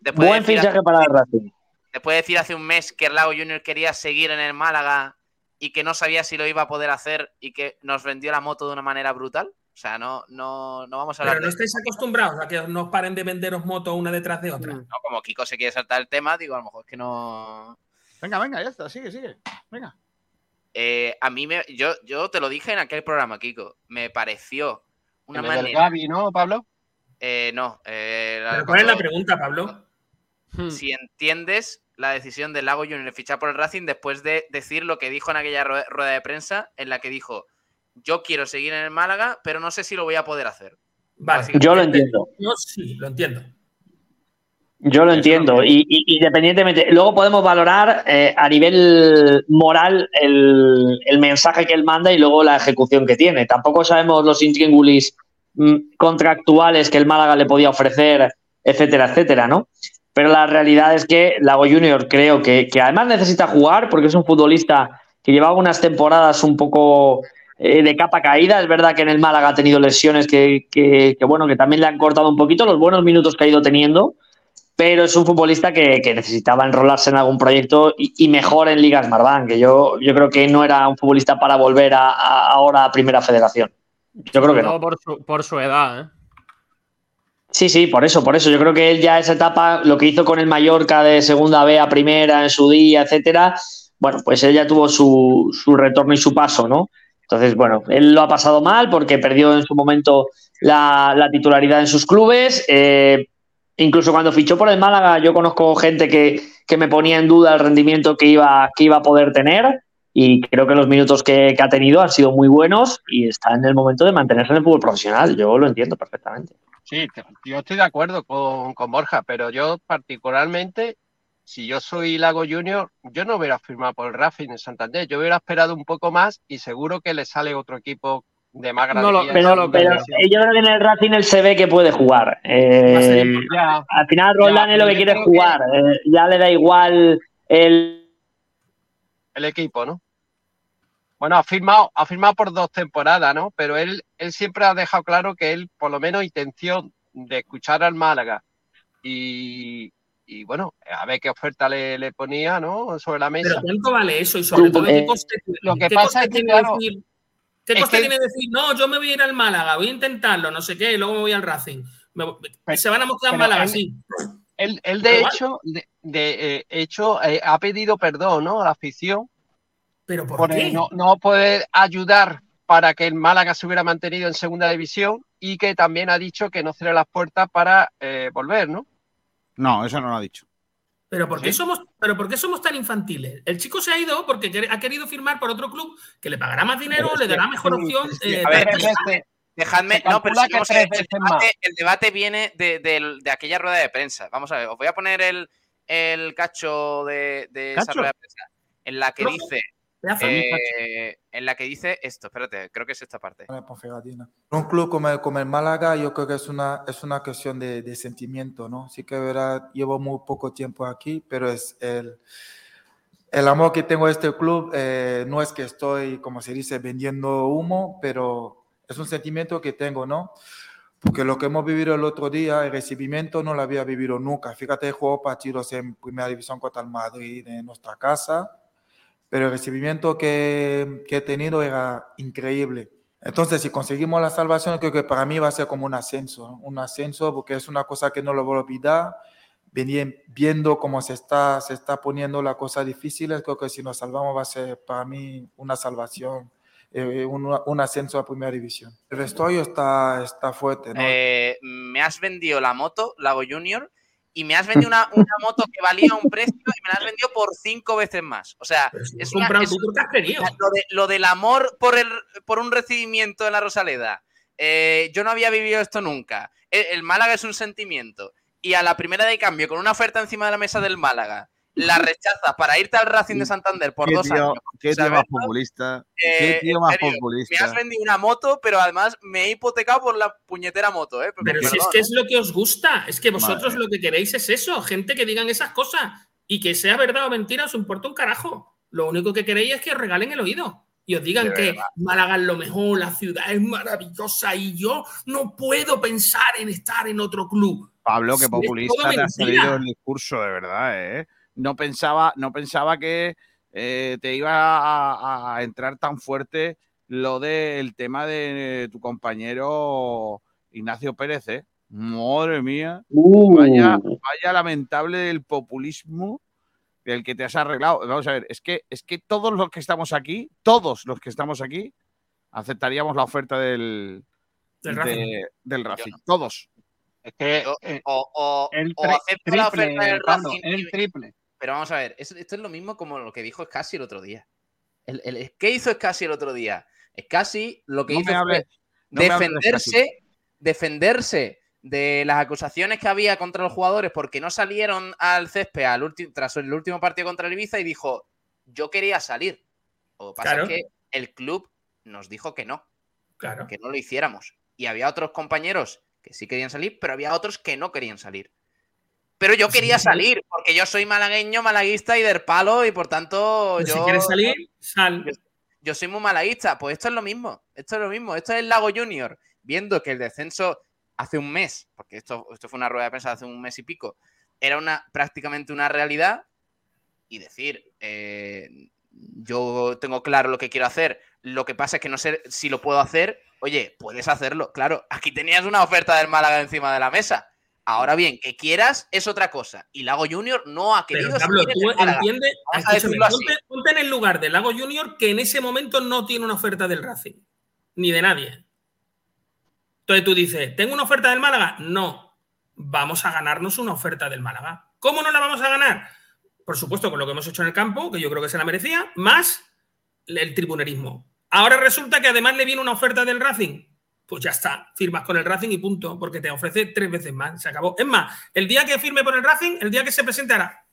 después de Buen fichaje hace- para el Racing. Después de decir hace un mes que el Lago Junior quería seguir en el Málaga y que no sabía si lo iba a poder hacer y que nos vendió la moto de una manera brutal. O sea, no, no, no vamos a hablar Pero no de estáis acostumbrados a que no paren de venderos motos una detrás de otra. No, como Kiko se quiere saltar el tema, digo, a lo mejor es que no. venga, venga, ya está, sigue, sigue. Venga. Eh, a mí me. Yo, yo te lo dije en aquel programa, Kiko. Me pareció una En el del manera. Gavi, ¿no, Pablo? Eh, no. eh, ¿Pero cuál es la pregunta, Pablo? Hmm. Si entiendes la decisión del Lago Junior de fichar por el Racing después de decir lo que dijo en aquella rue- rueda de prensa, en la que dijo: Yo quiero seguir en el Málaga, pero no sé si lo voy a poder hacer. Vale. Yo lo entiendo. Yo sí, lo entiendo. Yo lo entiendo. Y, y- independientemente, luego podemos valorar eh, a nivel moral el, el mensaje que él manda y luego la ejecución que tiene. Tampoco sabemos los intríngulis mm, contractuales que el Málaga le podía ofrecer, etcétera, etcétera, ¿no? Pero la realidad es que Lago Junior creo que, que además necesita jugar porque es un futbolista que llevaba unas temporadas un poco eh, de capa caída. Es verdad que en el Málaga ha tenido lesiones que, que- que, bueno, que también le han cortado un poquito los buenos minutos que ha ido teniendo pero es un futbolista que, que necesitaba enrolarse en algún proyecto y, y mejor en Ligas Marván, que yo, yo creo que no era un futbolista para volver a, a- ahora a Primera Federación. Yo creo que no. Por su, por su edad, ¿eh? Sí, sí, por eso, por eso. Yo creo que él ya esa etapa, lo que hizo con el Mallorca de segunda B a primera en su día, etcétera, bueno, pues él ya tuvo su, su retorno y su paso, ¿no? Entonces, bueno, él lo ha pasado mal porque perdió en su momento la, la titularidad en sus clubes. eh, incluso cuando fichó por el Málaga, yo conozco gente que, que me ponía en duda el rendimiento que iba, que iba a poder tener. Y creo que los minutos que, que ha tenido han sido muy buenos y está en el momento de mantenerse en el fútbol profesional. Yo lo entiendo perfectamente. Sí, yo estoy de acuerdo con, con Borja, pero yo particularmente, si yo soy Lago Junior, yo no hubiera firmado por el Racing en Santander, yo hubiera esperado un poco más y seguro que le sale otro equipo de más No lo- grandeza. pero, pero yo creo que en el Racing él se ve que puede jugar. Eh, Ya. al final Roland Ya, es lo que quiere que- jugar. eh, ya le da igual el... el equipo, ¿no? Bueno, ha firmado, ha firmado por dos temporadas, ¿no? Pero él, él siempre ha dejado claro que él, por lo menos, intención de escuchar al Málaga y, y, bueno, a ver qué oferta le, le ponía, ¿no? Sobre la mesa. Pero ¿cuánto vale eso? Y sobre todo, ¿qué Eh, coste, lo que qué pasa coste es que, tiene claro, decir, ¿qué es coste que- tiene decir, no, yo me voy a ir al Málaga, voy a intentarlo, no sé qué, y luego me voy al Racing? Me- se van a mostrar en Málaga, él- sí. Él, él de hecho, de, de, eh, hecho eh, ha pedido perdón, ¿no? A la afición ¿Pero por por qué? no, no poder ayudar para que el Málaga se hubiera mantenido en segunda división y que también ha dicho que no cierra las puertas para eh, volver, ¿no? No, eso no lo ha dicho. Pero ¿por, qué somos, pero ¿por qué somos tan infantiles? El chico se ha ido porque ha querido firmar por otro club que le pagará más dinero, Pero le dará mejor opción. eh, a ver, de- dejadme- no, pero calcula si que vamos a tres ver, el debate, el debate viene de, aquella rueda de prensa. Vamos a ver, os voy a poner el, el cacho de, de esa rueda de prensa. En la que dice. Eh, en la que dice esto, espérate, creo que es esta parte. Un club como el, como el Málaga, yo creo que es una, es una cuestión de, de sentimiento, ¿no? Sí que verdad, llevo muy poco tiempo aquí, pero es el, el amor que tengo a este club. eh, no es que estoy, como se dice, vendiendo humo, pero es un sentimiento que tengo, ¿no? Porque lo que hemos vivido el otro día, el recibimiento, no lo había vivido nunca. Fíjate, he jugado partidos en primera división contra el Madrid en nuestra casa, pero el recibimiento que, que he tenido era increíble. Entonces, si conseguimos la salvación, creo que para mí va a ser como un ascenso, ¿no? un ascenso, porque es una cosa que no lo voy a olvidar. Veni- Viendo cómo se está, se está poniendo la cosa difícil, creo que si nos salvamos va a ser para mí una salvación, eh, un, un ascenso a primera división. El vestuario está, está fuerte, ¿no? Eh, me has vendido la moto, Lago Junior, y me has vendido una, [LAUGHS] una moto que valía un precio y me la has vendido por cinco veces más. O sea, es una- es- querido. lo, de- lo del amor por, el, por un recibimiento en la Rosaleda. eh, yo no había vivido esto nunca. El, el Málaga es un sentimiento. Y a la primera de cambio, con una oferta encima de la mesa del Málaga, la rechazas para irte al Racing de Santander por ¿Qué dos tío, años. qué tío más populista? Eh, ¿Qué tío más serio, Me populista? has vendido una moto, pero además me he hipotecado por la puñetera moto, ¿eh? Pero si es que ¿eh? es lo que os gusta, es que vosotros Madre. lo que queréis es eso, gente que digan esas cosas y que sea verdad o mentira os importa un carajo. Lo único que queréis es que os regalen el oído y os digan que. Málaga es lo mejor, la ciudad es maravillosa y yo no puedo pensar en estar en otro club. Pablo, qué populista te ha salido el discurso, de verdad, ¿eh? No pensaba, no pensaba que eh, te iba a, a entrar tan fuerte lo del tema de tu compañero Ignacio Pérez, ¿eh? Madre mía. Uh. Vaya, vaya lamentable el populismo del que te has arreglado. Vamos a ver, es que, es que todos los que estamos aquí, todos los que estamos aquí, aceptaríamos la oferta del, Del de- Racing. del Racing. Todos. Es que o, o, el o acepto la triple, oferta del Racing. el triple. Pero vamos a ver, esto, esto es lo mismo como lo que dijo Scassi el otro día. El, el- ¿Qué hizo Scassi el otro día? Scassi lo que No hizo fue no defenderse, defenderse de las acusaciones que había contra los jugadores porque no salieron al césped al tras el último partido contra el Ibiza y dijo, yo quería salir. Lo que pasa Claro. es que el club nos dijo que no, Claro. que no lo hiciéramos. Y había otros compañeros que sí querían salir, pero había otros que no querían salir. Pero yo quería salir, porque yo soy malagueño, malaguista y del palo, y por tanto. Yo, si quieres salir, sal. Yo, yo soy muy malaguista. Pues esto es lo mismo. Esto es lo mismo. Esto es el Lago Junior. Viendo que el descenso hace un mes, porque esto, esto fue una rueda de prensa hace un mes y pico, era una, prácticamente una realidad. Y decir, eh, yo tengo claro lo que quiero hacer. Lo que pasa es que no sé si lo puedo hacer. Oye, puedes hacerlo. Claro, aquí tenías una oferta del Málaga encima de la mesa. Ahora bien, que quieras es otra cosa. Y Lago Junior no ha querido Pero Pablo, tú entiendes, ponte, ponte en el lugar de Lago Junior que en ese momento no tiene una oferta del Racing, ni de nadie. Entonces tú dices, ¿tengo una oferta del Málaga? No. Vamos a ganarnos una oferta del Málaga. ¿Cómo no la vamos a ganar? Por supuesto, con lo que hemos hecho en el campo, que yo creo que se la merecía, más el tribunerismo. Ahora resulta que además le viene una oferta del Racing. Pues ya está, firmas con el Racing y punto, porque te ofrece tres veces más. Se acabó. Es más, el día que firme por el Racing, el día que se presente hará.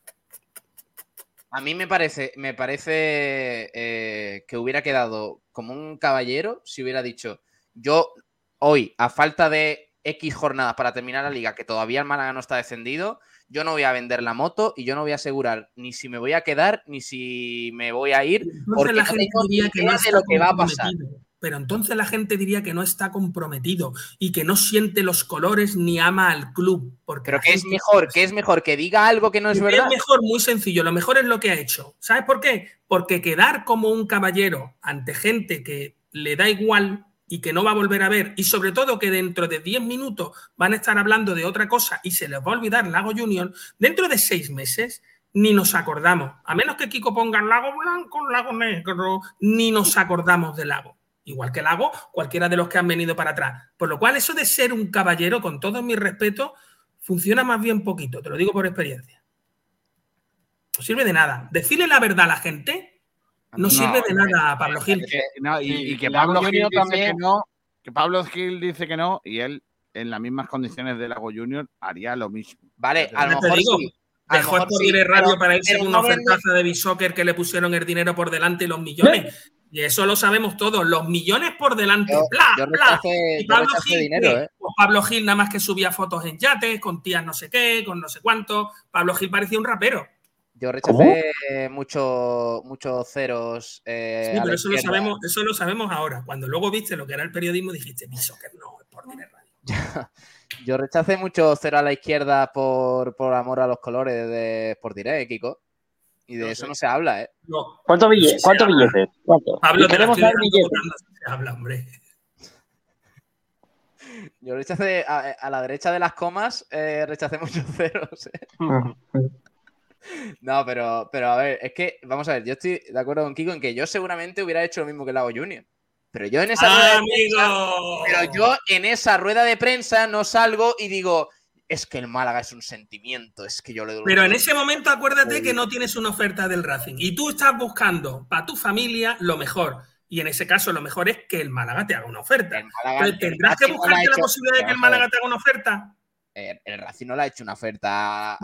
A mí me parece, me parece eh, que hubiera quedado como un caballero si hubiera dicho, yo hoy, a falta de X jornadas para terminar la liga, que todavía el Málaga no está descendido, yo no voy a vender la moto y yo no voy a asegurar ni si me voy a quedar ni si me voy a ir, porque no tengo ni idea de lo que va a pasar. Pero entonces la gente diría que no está comprometido y que no siente los colores ni ama al club. Porque Pero que es mejor, que es mejor que diga algo que no es ¿Qué verdad. Es mejor, muy sencillo. Lo mejor es lo que ha hecho. ¿Sabes por qué? Porque quedar como un caballero ante gente que le da igual y que no va a volver a ver, y sobre todo que dentro de 10 minutos van a estar hablando de otra cosa y se les va a olvidar Lago Junior, dentro de seis meses ni nos acordamos. A menos que Kiko ponga Lago Blanco, Lago Negro, ni nos acordamos de Lago. Igual que Lago, cualquiera de los que han venido para atrás. Por lo cual, eso de ser un caballero, con todo mi respeto, funciona más bien poquito, te lo digo por experiencia. No sirve de nada. Decirle la verdad a la gente no, No, sirve de eh, nada a Pablo Gil. Que- no, y, y que Pablo Gil también. que no, que Pablo Gil dice que no, y él, en las mismas condiciones de Lago Junior, haría lo mismo. Vale, a lo mejor digo, sí. A lo Dejó Poder sí, Radio pero- para irse no una vende- ofertaza de Bisoccer que le pusieron el dinero por delante y los millones. Y eso lo sabemos todos, los millones por delante. Yo- ¡Bla, yo bla! Y yo rechacé dinero. ¿eh? Pues Pablo Gil nada más que subía fotos en yates, con tías no sé qué, con no sé cuánto. Pablo Gil parecía un rapero. Yo rechacé muchos muchos ceros. eh, Sí, a pero la eso lo, sabemos, eso lo sabemos ahora. Cuando luego viste lo que era el periodismo, dijiste, Bisoccer no, es por dinero. [LAUGHS] Yo rechacé mucho cero a la izquierda por, por amor a los colores de Sport Direct, Kiko. Y de eso no se habla, ¿eh? No. ¿Cuántos billetes? ¿Cuántos billetes? ¿Cuántos? Pablo, te la Queremos dejando billetes. se habla, hombre. [LAUGHS] Yo rechacé a, a la derecha de las comas, eh, rechacé muchos [LAUGHS] ceros. ¿eh? No, pero, pero a ver, es que, vamos a ver, yo estoy de acuerdo con Kiko en que yo seguramente hubiera hecho lo mismo que Lago Junior. Pero yo en esa ¡Ah, rueda de prensa, amigo! pero yo en esa rueda de prensa no salgo y digo, es que el Málaga es un sentimiento, es que yo le doy Pero en ese momento acuérdate que no tienes una oferta del Racing y tú estás buscando para tu familia lo mejor. Y en ese caso lo mejor es que el Málaga te haga una oferta. Málaga- tendrás que Racing no buscarte la hecho- posibilidad de que el. Málaga te haga una oferta. El Racing no le ha hecho una oferta a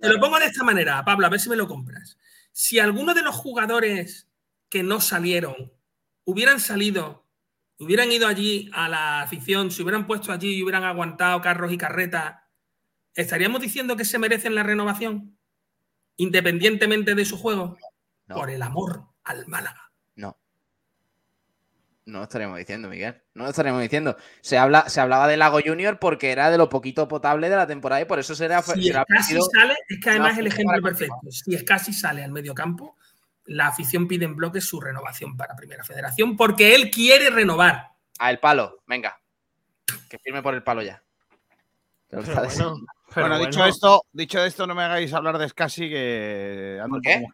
te lo pongo de esta manera, Pablo, a ver si me lo compras. Si alguno de los jugadores que no salieron hubieran salido, hubieran ido allí a la afición, se hubieran puesto allí y hubieran aguantado carros y carretas, ¿estaríamos diciendo que se merecen la renovación? Independientemente de su juego. No. Por el amor al Málaga. No. No lo estaremos diciendo, Miguel. No lo estaremos diciendo. Se, habla, se hablaba de Lago Junior porque era de lo poquito potable de la temporada y por eso será. Si será casi sale, es que además el ejemplo perfecto. Si es casi sale al medio campo, la afición pide en bloque su renovación para Primera Federación porque él quiere renovar. A el palo, venga. Que firme por el palo ya. Bueno, dicho esto, dicho esto, no me hagáis hablar de Scassi que ando un qué?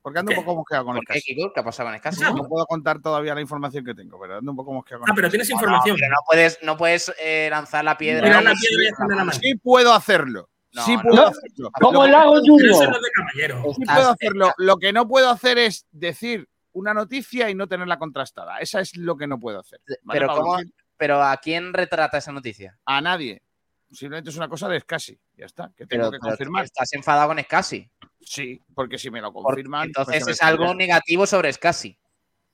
Porque ando un poco mosqueado con ¿Por qué, Scassi. Kiko? ¿Qué ha pasado con Scassi? No puedo contar todavía la información que tengo, pero ando un poco mosqueado con Ah, pero tienes información. pero no puedes, no puedes eh, lanzar la piedra. La piedra y sí, la mano. Sí puedo hacerlo. No, sí no. puedo No, hacerlo. como Lo eso Junior. no es de caballero. Sí puedo hacerlo. Lo que no puedo hacer es decir una noticia y no tenerla contrastada. Esa es lo que no puedo hacer. ¿vale, Pero, ¿cómo- pero ¿a quién retrata esa noticia? A nadie. Simplemente es una cosa de Scassi. Ya está. Que Pero, tengo que pero confirmar. estás enfadado con Scassi. Sí, porque si me lo Porque confirman. Entonces pues me es algo negativo sobre Scassi.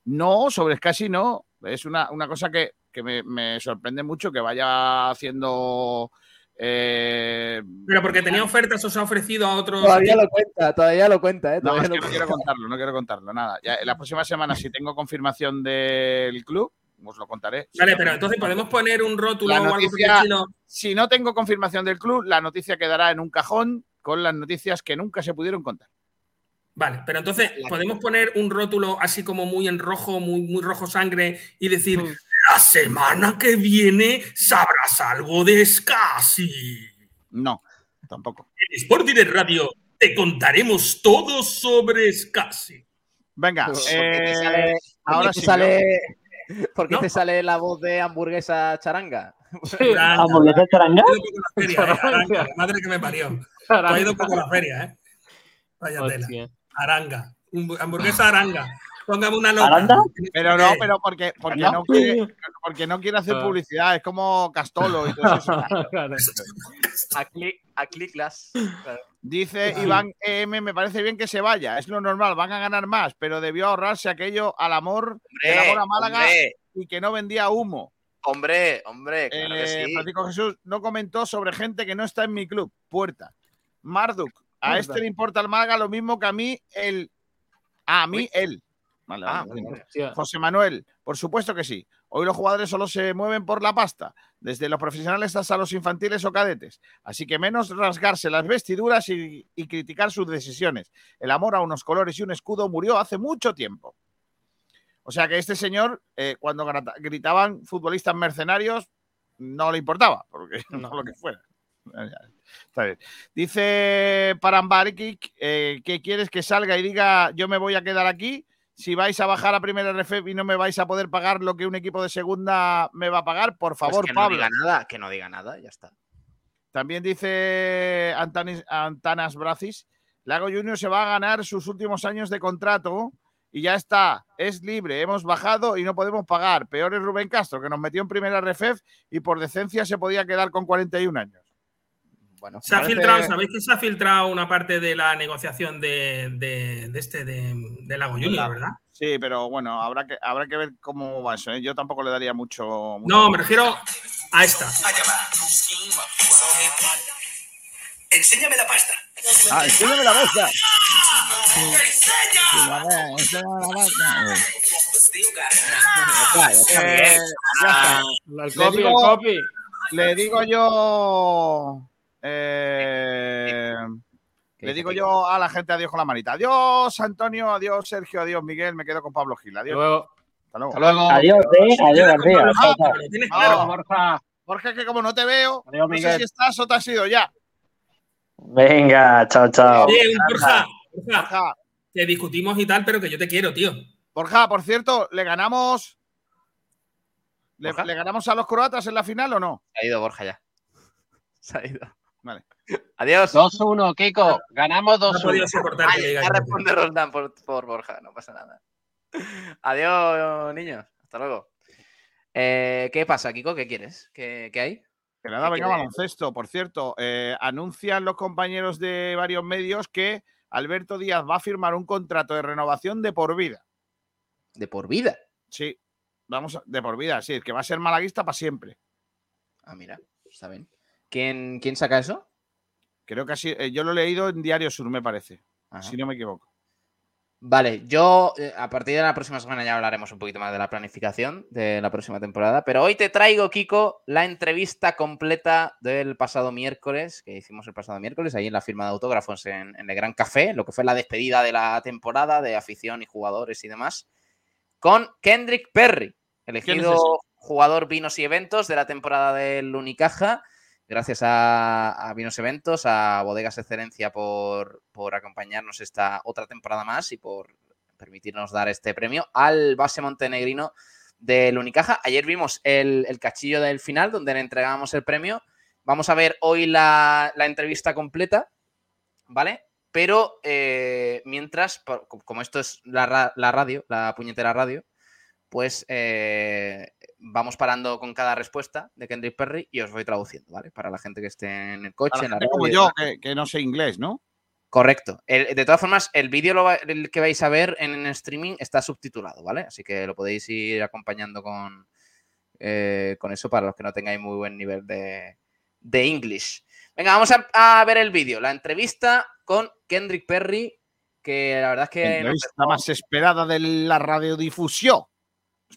No, sobre Scassi no. Es una, una cosa que, que me, me sorprende mucho que vaya haciendo. eh, Pero porque tenía ofertas o se ha ofrecido a otros. Todavía lo cuenta, todavía lo cuenta, ¿eh? No, Todavía es que lo no cuenta. quiero contarlo, no quiero contarlo, nada. Ya, la próxima semana, si tengo confirmación del club, os lo contaré. Vale, pero entonces podemos poner un rótulo La o algo estilo. Si no tengo confirmación del club, la noticia quedará en un cajón con las noticias que nunca se pudieron contar. Vale, pero entonces podemos poner un rótulo así como muy en rojo, muy, muy rojo sangre y decir: La semana que viene sabrás algo de Scassi. No, tampoco. En Sport Direct Radio te contaremos todo sobre Scassi. Venga, ¿Por qué te eh, sale, ahora sí. sale, ¿por qué ¿No? te sale la voz de hamburguesa charanga? Aranga. ¿Hamburguesa charanga? Ha ido poco la feria, eh, Aranga, la madre que me parió. Ha ido poco la feria, ¿eh? Vaya tela. Aranga. Un- Hamburguesa aranga. Póngame una loca. ¿Aranda? Pero no, pero porque, porque, ¿No? no quiere, porque no quiere hacer Ah. publicidad, es como Castolo y todo eso. A clic, a. Claro. Dice Sí. Iván EM, me parece bien que se vaya, es lo normal, van a ganar más, pero debió ahorrarse aquello al amor, el amor a Málaga hombre, y que no vendía humo. hombre, hombre, claro que Eh, sí. Francisco Jesús no comentó sobre gente que no está en mi club. Puerta. Marduk. A este le importa el Málaga lo mismo que a mí el. A mí él. Vale, Ah, vale, vale. Hostia. José Manuel, por supuesto que sí. Hoy los jugadores solo se mueven por la pasta, desde los profesionales hasta los infantiles o cadetes. Así que menos rasgarse las vestiduras y, y criticar sus decisiones. El amor a unos colores y un escudo murió hace mucho tiempo. O sea que este señor, eh, cuando gritaban futbolistas mercenarios, no le importaba, porque [LAUGHS] no lo que fuera. Está bien. Dice Parambariki eh, que quieres que salga y diga yo me voy a quedar aquí. Si vais a bajar a primera RF y no me vais a poder pagar lo que un equipo de segunda me va a pagar, por Pues favor, que no diga nada, que no diga nada, ya está. También dice Antanis- Antanas Bracis, Lago Junior se va a ganar sus últimos años de contrato y ya está, es libre, hemos bajado y no podemos pagar. Peor es Rubén Castro, que nos metió en primera RFEF y por decencia se podía quedar con 41 años. Bueno, Se ha parece- filtrado, ¿sabéis que se ha filtrado una parte de la negociación de, de- de este de, de Lago Junior, verdad? Sí, pero bueno, habrá que, habrá que ver cómo va eso. ¿eh? Yo tampoco le daría mucho. mucho- No, me refiero a esta. Enséñame la pasta. Ah, enséñame la. El copy, el copy. Le digo yo. Eh, le digo yo a la gente adiós con la manita. Adiós, Antonio. Adiós, Sergio. Adiós, Miguel. Me quedo con Pablo Gil. Adiós. Luego. Hasta luego. Hasta luego. Adiós, eh. Adiós, García. Ah, claro. Borja. Jorge, que como no te veo, Adiós, no sé Miguel. si estás o te has ido ya. Venga, chao, chao. Borja, Borja, Borja, que discutimos y tal, pero que yo te quiero, tío. Borja, por cierto, ¿le ganamos. ¿Le, le ganamos a los croatas en la final o no? Se ha ido Borja ya. Se ha ido. Vale. Adiós. 2-1, Kiko. Ganamos No he 2-1. podido soportar que Ay, le diga ya yo. responde Roldán por, por Borja, no pasa nada. Adiós, niños. Hasta luego. Eh, ¿Qué pasa, Kiko? ¿Qué quieres? ¿Qué, qué hay? Que nada, ¿Qué venga, baloncesto. Por cierto, eh, anuncian los compañeros de varios medios que Alberto Díaz va a firmar un contrato de renovación de por vida. ¿De por vida? Sí, vamos a- de por vida, sí, que va a ser malaguista para siempre. Ah, mira, está bien. ¿Quién, quién saca eso? Creo que así, eh, yo lo he leído en Diario Sur, me parece, Ajá. si no me equivoco. Vale, yo eh, a partir de la próxima semana ya hablaremos un poquito más de la planificación de la próxima temporada, pero hoy te traigo, Kiko, la entrevista completa del pasado miércoles, que hicimos el pasado miércoles, ahí en la firma de autógrafos en, en el Gran Café, lo que fue la despedida de la temporada de afición y jugadores y demás, con Kendrick Perry, elegido jugador vinos y eventos de la temporada del Unicaja. Gracias a, Vinos Eventos, a Bodegas Excelencia por, por acompañarnos esta otra temporada más y por permitirnos dar este premio al base montenegrino del Unicaja. Ayer vimos el, el cachillo del final donde le entregábamos el premio. Vamos a ver hoy la, la entrevista completa, ¿vale? Pero eh, mientras, como esto es la, la radio, la puñetera radio, pues eh, vamos parando con cada respuesta de Kendrick Perry y os voy traduciendo, ¿vale? Para la gente que esté en el coche, Para en la gente radio. como yo, que, que no sé inglés, ¿no? Correcto. El- de todas formas, el vídeo que vais a ver en, en streaming está subtitulado, ¿vale? Así que lo podéis ir acompañando con, eh, con eso para los que no tengáis muy buen nivel de, de English. Venga, vamos a, a ver el vídeo. La entrevista con Kendrick Perry, que la verdad es que... La entrevista más esperada de la radiodifusión.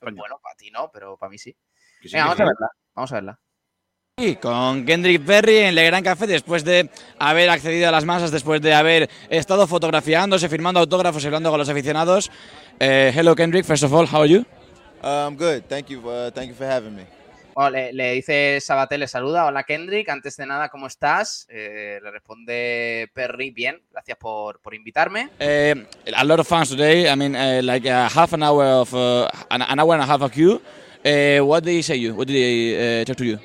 Bueno, para ti no, pero para mí sí. Sí, Venga, vamos sí. a verla. Vamos a verla. Y con Kendrick Perry en Le Gran Café después de haber accedido a las masas, después de haber estado fotografiándose, firmando autógrafos y hablando con los aficionados. Eh, hello Kendrick, first of all, how are you? Um, good. Thank you. Uh, thank you for having me. Oh, le, le dice Sabatel, le saluda. Hola Kendrick, antes de nada, ¿cómo estás? Eh, le responde Perry, bien, gracias por, por invitarme. Uh, a lot of fans today. I mean, uh, like uh, half an hour of uh, an, an hour and a half of you. Uh, what did they say you? What did they uh, talk to you?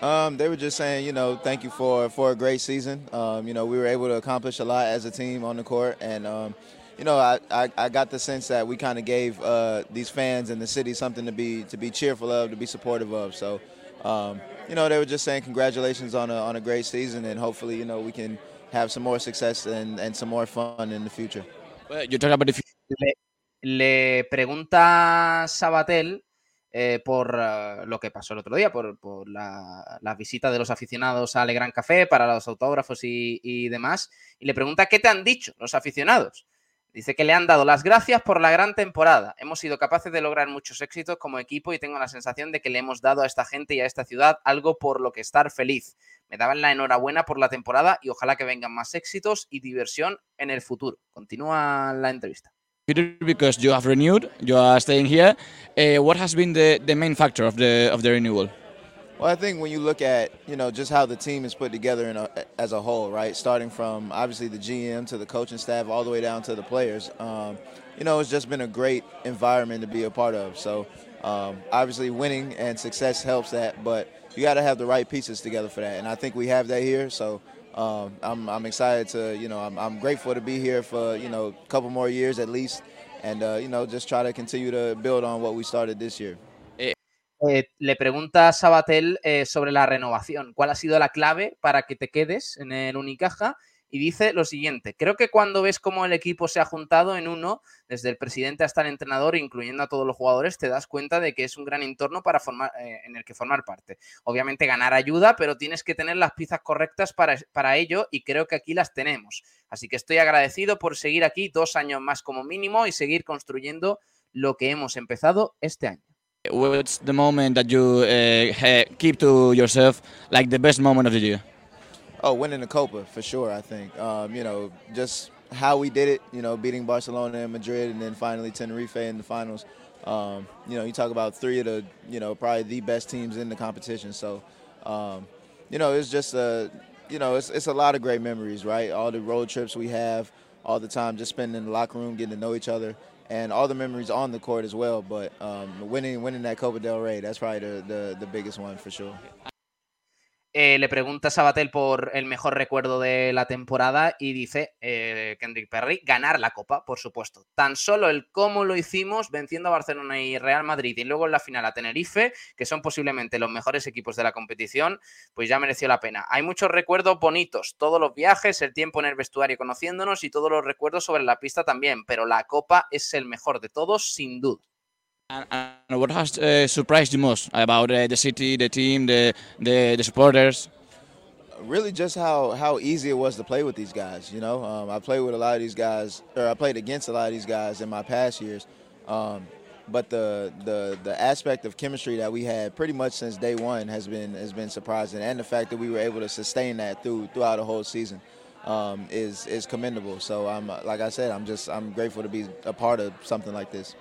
Um, they were just saying, you know, thank you for for a great season. Um, you know, we were able to accomplish a lot as a team on the court, and um, you know, I, I, I got the sense that we kind of gave uh, these fans in the city something to be to be cheerful of, to be supportive of. So, um, you know, they were just saying congratulations on a on a great season, and hopefully, you know, we can have some more success and, and some more fun in the future. Well, you talk about the Le, le pregunta Sabatel eh, por eh, lo que pasó el otro día, por, por la, la visita de los aficionados a Le Gran Café para los autógrafos y, y demás, y le pregunta qué te han dicho los aficionados. Dice que le han dado las gracias por la gran temporada. Hemos sido capaces de lograr muchos éxitos como equipo y tengo la sensación de que le hemos dado a esta gente y a esta ciudad algo por lo que estar feliz. Me daban la enhorabuena por la temporada y ojalá que vengan más éxitos y diversión en el futuro. Continúa la entrevista. Peter, because you have renewed, you are staying here. Uh, what has been the, main factor of the renewal? Well, I think when you look at you know just how the team is put together in a, as a whole, right, starting from obviously the GM to the coaching staff all the way down to the players, um, you you know, it's just been a great environment to be a part of. So um, obviously, winning and success helps that, but you got to have the right pieces together for that, and I think we have that here. So. Um, I'm, I'm excited to, you know, I'm, I'm grateful to be here for, you know, a couple more years at least, and, uh, you know, just try to continue to build on what we started this year. Eh, le pregunta a Sabatel eh, sobre la renovación. ¿Cuál ha sido la clave para que te quedes en el Unicaja? Y dice lo siguiente, creo que cuando ves cómo el equipo se ha juntado en uno, desde el presidente hasta el entrenador, incluyendo a todos los jugadores, te das cuenta de que es un gran entorno para formar, eh, en el que formar parte. Obviamente ganar ayuda, pero tienes que tener las piezas correctas para, para ello y creo que aquí las tenemos. Así que estoy agradecido por seguir aquí dos años más como mínimo y seguir construyendo lo que hemos empezado este año. What's the moment that you uh, keep to yourself, like the best moment of the year? Oh, winning the Copa for sure. I think um, you know just how we did it. You know, beating Barcelona and Madrid, and then finally Tenerife in the finals. Um, you know, you talk about three of the you know probably the best teams in the competition. So, um, you know, it's just a you know it's it's a lot of great memories, right? All the road trips we have, all the time just spending in the locker room, getting to know each other. And all the memories on the court as well, but um, winning winning that Copa del Rey, that's probably the, the, the biggest one for sure. Eh, le pregunta a Sabatel por el mejor recuerdo de la temporada y dice eh, Kendrick Perry, ganar la Copa, por supuesto. Tan solo el cómo lo hicimos venciendo a Barcelona y Real Madrid y luego en la final a Tenerife, que son posiblemente los mejores equipos de la competición, pues ya mereció la pena. Hay muchos recuerdos bonitos, todos los viajes, el tiempo en el vestuario conociéndonos y todos los recuerdos sobre la pista también, pero la Copa es el mejor de todos, sin duda. And, and what has uh, surprised you most about uh, the city, the team, the, the, the supporters? really just how how easy it was to play with these guys. You know, um, I played with a lot of these guys, or I played against a lot of these guys in my past years. Um, but the, the the aspect of chemistry that we had pretty much since day one has been has been surprising, and the fact that we were able to sustain that through throughout the whole season um, is is commendable. So I'm like I said, I'm just I'm grateful to be a part of something like this.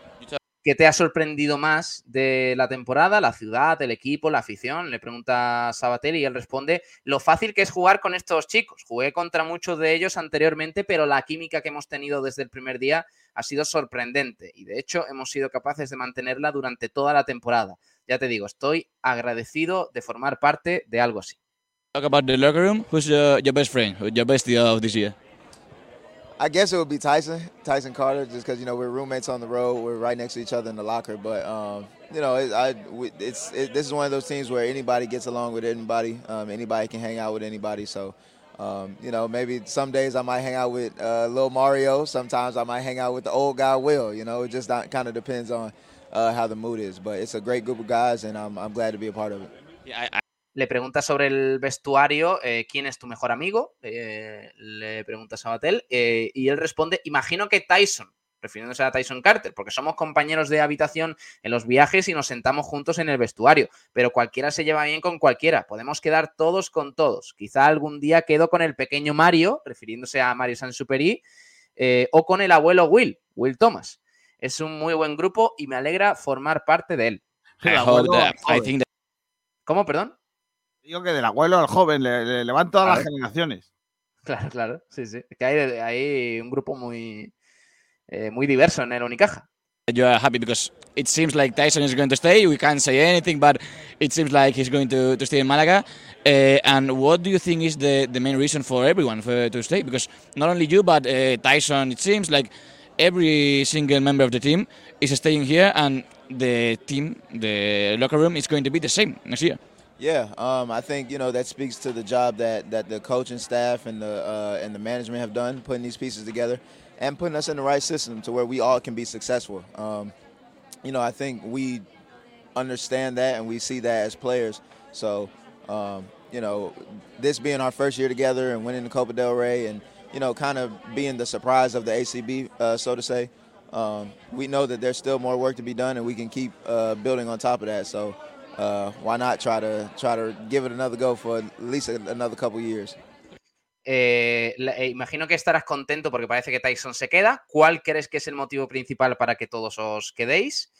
¿Qué te ha sorprendido más de la temporada? ¿La ciudad, el equipo, la afición? Le pregunta Sabatel y él responde lo fácil que es jugar con estos chicos. Jugué contra muchos de ellos anteriormente, pero la química que hemos tenido desde el primer día ha sido sorprendente y de hecho hemos sido capaces de mantenerla durante toda la temporada. Ya te digo, estoy agradecido de formar parte de algo así. Talk about the locker room. Who's your best friend, your bestie of this year? I guess it would be Tyson, Tyson Carter, just because you know we're roommates on the road, we're right next to each other in the locker. But um, you know, it, I, we, it's it, this is one of those teams where anybody gets along with anybody, um, anybody can hang out with anybody. So, um, you know, maybe some days I might hang out with uh, Mario, sometimes I might hang out with the old guy Will. You know, it just kind of depends on uh, how the mood is. But it's a great group of guys, and I'm, I'm glad to be a part of it. Yeah, I, Le pregunta sobre el vestuario, eh, ¿quién es tu mejor amigo? Eh, le pregunta Sabatel eh, y él responde, imagino que Tyson, refiriéndose a Tyson Carter, porque somos compañeros de habitación en los viajes y nos sentamos juntos en el vestuario, pero cualquiera se lleva bien con cualquiera, podemos quedar todos con todos. Quizá algún día quedo con el pequeño Mario, refiriéndose a Mario Sansuperi, eh, o con el abuelo Will, Will Thomas. Es un muy buen grupo y me alegra formar parte de él. I hope that, I think that ¿Cómo, perdón? Digo que del abuelo al joven le, le, le van todas Claro. las generaciones. [LAUGHS] Claro, claro, sí, sí. Es que hay, hay un grupo muy, eh, muy diverso en el Unicaja. you are happy because it seems like Tyson is going to stay. We can't say anything, but it seems like he's going to, to stay in Malaga. Uh, and what do you think is the, the main reason for everyone for, to stay? Because not only you, but uh, Tyson, it seems like every single member of the team is staying here, and the team, the locker room, is going to be the same next year. Yeah, um, I think you know that speaks to the job that, that the coaching staff and the uh, and the management have done, putting these pieces together, and putting us in the right system to where we all can be successful. Um, you know, I think we understand that and we see that as players. So, um, you know, this being our first year together and winning the Copa del Rey, and you know, kind of being the surprise of the ACB, uh, so to say. Um, we know that there's still more work to be done, and we can keep uh, building on top of that. So, uh, why not try to try to give it another go for at least another couple years? Eh, eh, imagino que estarás contento porque parece que Tyson se queda. ¿Cuál crees que es el motivo principal para que todos os quedéis?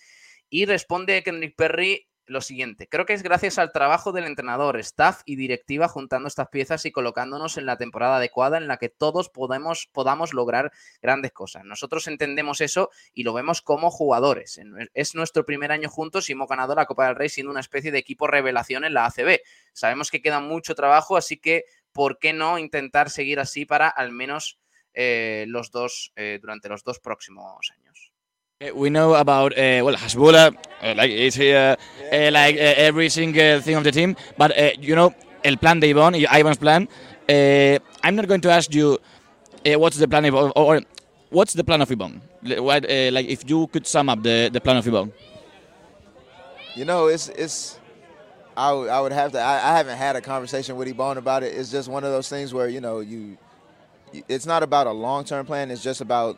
Y responde Kendrick Perry lo siguiente, creo que es gracias al trabajo del entrenador, staff y directiva juntando estas piezas y colocándonos en la temporada adecuada en la que todos podemos, podamos lograr grandes cosas. Nosotros entendemos eso y lo vemos como jugadores. Es nuestro primer año juntos y hemos ganado la Copa del Rey siendo una especie de equipo revelación en la ACB. Sabemos que queda mucho trabajo, así que ¿por qué no intentar seguir así para al menos eh, los dos, eh, durante los dos próximos años? Uh, we know about uh, well Hasbula, uh, like is here, uh, like uh, every single thing of the team. But uh, you know, el plan de Ivan, Ivan's plan. Uh, I'm not going to ask you uh, what's the plan of, or, or what's the plan of Ivan. What, like if you could sum up the, the plan of Ivan. You know, it's it's. I would, I would have to. I, I haven't had a conversation with Ebone about it. It's just one of those things where you know you. It's not about a long term plan. It's just about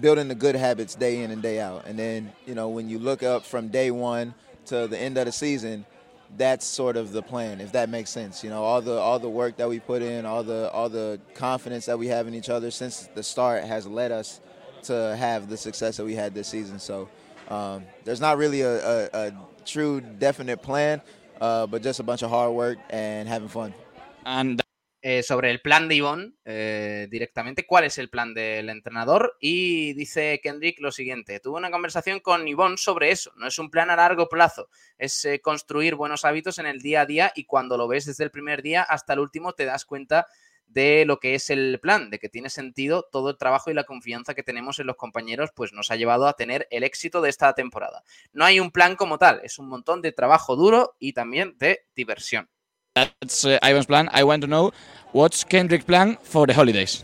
building the good habits day in and day out. And then you know when you look up from day one to the end of the season, that's sort of the plan, if that makes sense. You know, all the all the work that we put in, all the all the confidence that we have in each other since the start has led us to have the success that we had this season. So um, there's not really a, a, a true definite plan, uh, but just a bunch of hard work and having fun. And eh, sobre el plan de Ivonne eh, directamente, cuál es el plan del entrenador. Y dice Kendrick lo siguiente: tuve una conversación con Ivonne sobre eso. No es un plan a largo plazo, es eh, construir buenos hábitos en el día a día y cuando lo ves desde el primer día hasta el último te das cuenta de lo que es el plan, de que tiene sentido todo el trabajo y la confianza que tenemos en los compañeros, pues nos ha llevado a tener el éxito de esta temporada. No hay un plan como tal, es un montón de trabajo duro y también de diversión. That's uh, Ivan's plan. I want to know what's Kendrick's plan for the holidays.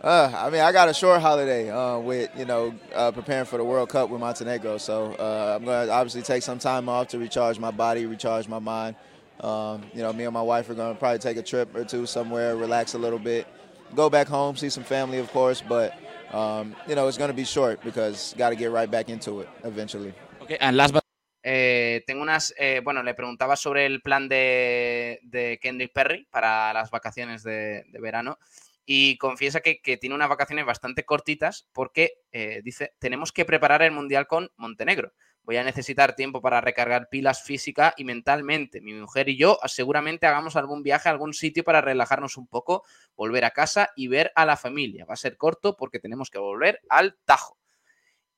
Uh, I mean, I got a short holiday uh, with you know uh, preparing for the World Cup with Montenegro, so uh, I'm going to obviously take some time off to recharge my body, recharge my mind. Um, you know, me and my wife are going to probably take a trip or two somewhere, relax a little bit, go back home, see some family, of course, but um, you know, it's going to be short because got to get right back into it eventually. Okay, and last but Eh, tengo unas, eh, bueno, le preguntaba sobre el plan de, de Kendrick Perry para las vacaciones de, de verano y confiesa que, tiene unas vacaciones bastante cortitas porque eh, dice, tenemos que preparar el Mundial con Montenegro. Voy a necesitar tiempo para recargar pilas física y mentalmente. Mi mujer y yo seguramente hagamos algún viaje a algún sitio para relajarnos un poco, volver a casa y ver a la familia. Va a ser corto porque tenemos que volver al Tajo.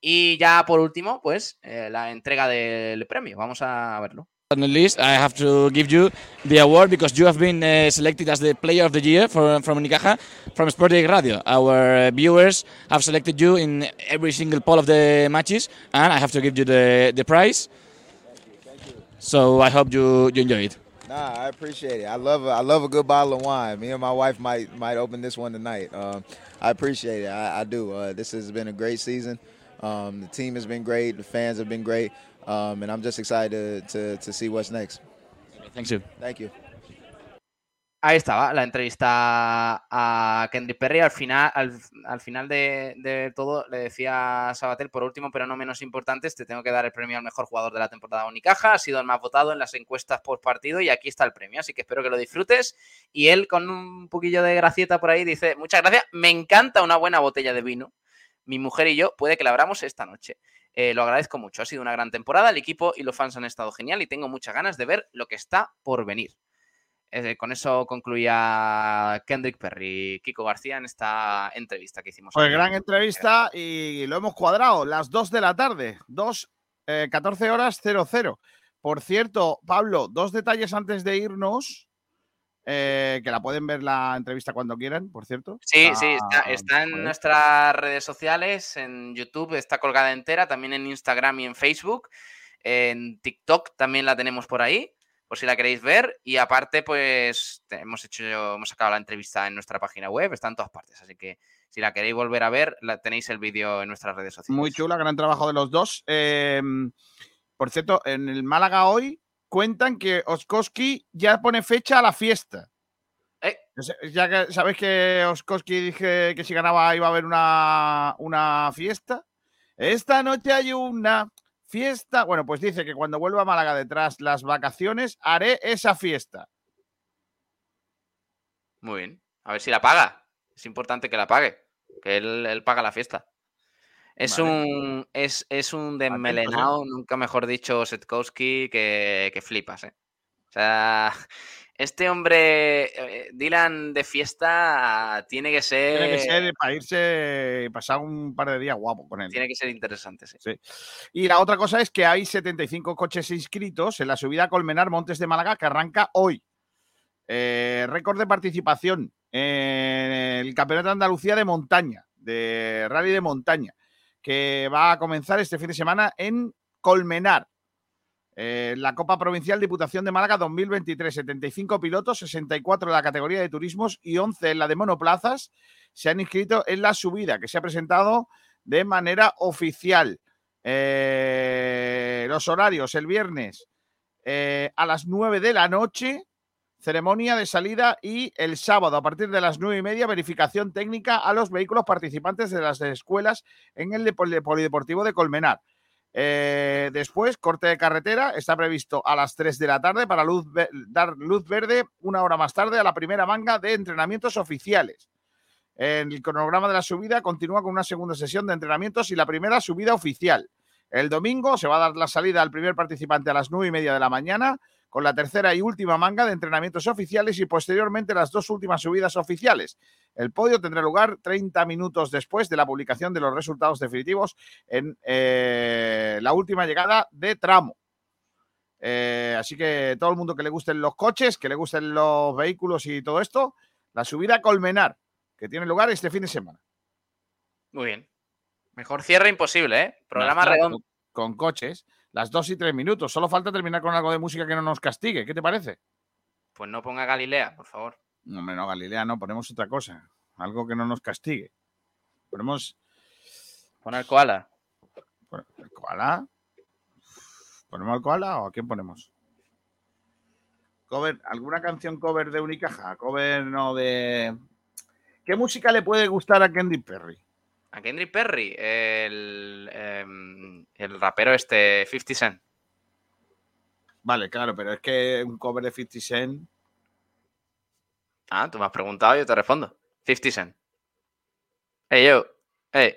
Y ya por último, pues eh, la entrega del premio. Vamos a verlo. On the list, I have to give you the award because you have been uh, selected as the Player of the Year for, from Unicaja from Sporting Radio. Our uh, viewers have selected you in every single poll of the matches, and I have to give you the, the prize. So I hope you, you enjoy it. Nah, I appreciate it. I love a, I love a good bottle of wine. Me and my wife might might open this one tonight. Um, I appreciate it. I, I do. Uh, this has been a great season. Um, the team has been great. The fans have been great. Um, and I'm just excited to, to, to see what's next. Thanks you. Thank you. Ahí estaba la entrevista a Kendrick Perry. Al final, al, al final de, de, todo, le decía a Sabatel, por último, pero no menos importante, te tengo que dar el premio al mejor jugador de la temporada Unicaja. Ha sido el más votado en las encuestas post partido y aquí está el premio. Así que espero que lo disfrutes. Y él, con un poquillo de gracieta por ahí, dice: Muchas gracias. Me encanta una buena botella de vino. Mi mujer y yo puede que la abramos esta noche. Eh, lo agradezco mucho. Ha sido una gran temporada. El equipo y los fans han estado genial y tengo muchas ganas de ver lo que está por venir. Eh, con eso concluía Kendrick Perry, Kiko García en esta entrevista que hicimos. Pues gran entrevista y lo hemos cuadrado. Las 2 de la tarde, 2, eh, 14 horas 00. Por cierto, Pablo, dos detalles antes de irnos. Eh, que la pueden ver la entrevista cuando quieran, por cierto. Sí, sí, está, está en nuestras redes sociales, en YouTube está colgada entera, también en Instagram y en Facebook. En TikTok también la tenemos por ahí, por si la queréis ver. Y aparte, pues hemos hecho, hemos sacado la entrevista en nuestra página web, está en todas partes. Así que si la queréis volver a ver, la, tenéis el vídeo en nuestras redes sociales. Muy chula, gran trabajo de los dos. Eh, por cierto, en el Málaga hoy cuentan que Oskowski ya pone fecha a la fiesta. ¿Eh? Ya que sabéis que Oskowski dije que si ganaba iba a haber una, una fiesta. Esta noche hay una fiesta. Bueno, pues dice que cuando vuelva a Málaga detrás las vacaciones, haré esa fiesta. Muy bien. A ver si la paga. Es importante que la pague. Que él, él paga la fiesta. Es Vale. un es, es un desmelenado, nunca mejor dicho, Setkowski, que, que flipas, ¿eh? O sea, [LAUGHS] este hombre, eh, Dylan de fiesta, tiene que ser. Tiene que ser para irse y pasar un par de días guapo con él. Tiene que ser interesante, sí. Sí. Y la otra cosa es que hay 75 coches inscritos en la subida a Colmenar Montes de Málaga que arranca hoy. Eh, récord de participación en el Campeonato de Andalucía de Montaña, de Rally de Montaña, que va a comenzar este fin de semana en Colmenar. Eh, la Copa Provincial Diputación de Málaga 2023, 75 pilotos, 64 en la categoría de turismos y 11 en la de monoplazas se han inscrito en la subida que se ha presentado de manera oficial. Eh, los horarios, el viernes eh, a las 9 de la noche, ceremonia de salida y el sábado a partir de las 9 y media, verificación técnica a los vehículos participantes de las escuelas en el Depo- Polideportivo de Colmenar. Eh, después, corte de carretera, está previsto a las 3 de la tarde para dar luz verde una hora más tarde a la primera manga de entrenamientos oficiales. El cronograma de la subida continúa con una segunda sesión de entrenamientos y la primera subida oficial. El domingo se va a dar la salida al primer participante a las 9 y media de la mañana, con la tercera y última manga de entrenamientos oficiales y posteriormente las dos últimas subidas oficiales. El podio tendrá lugar 30 minutos después de la publicación de los resultados definitivos en eh, la última llegada de tramo. Eh, así que todo el mundo que le gusten los coches, que le gusten los vehículos y todo esto, la subida a Colmenar, que tiene lugar este fin de semana. Muy bien. Mejor cierre imposible, ¿eh? Programa redondo. Con, con coches, las dos y tres minutos. Solo falta terminar con algo de música que no nos castigue. ¿Qué te parece? Pues no ponga Galilea, por favor. No, hombre, no, Galilea, no, ponemos otra cosa. Algo que no nos castigue. Ponemos. Pon al koala. ¿El koala? ¿Ponemos al koala o a quién ponemos? Cover, ¿Alguna canción cover de Unicaja? Cover no de. ¿Qué música le puede gustar a Candy Perry? A Kendrick Perry, el, em, el rapero este 50 Cent. Vale, claro, pero es que un cover de 50 Cent. Ah, tú me has preguntado y yo te respondo. 50 Cent. Hey, yo. Hey.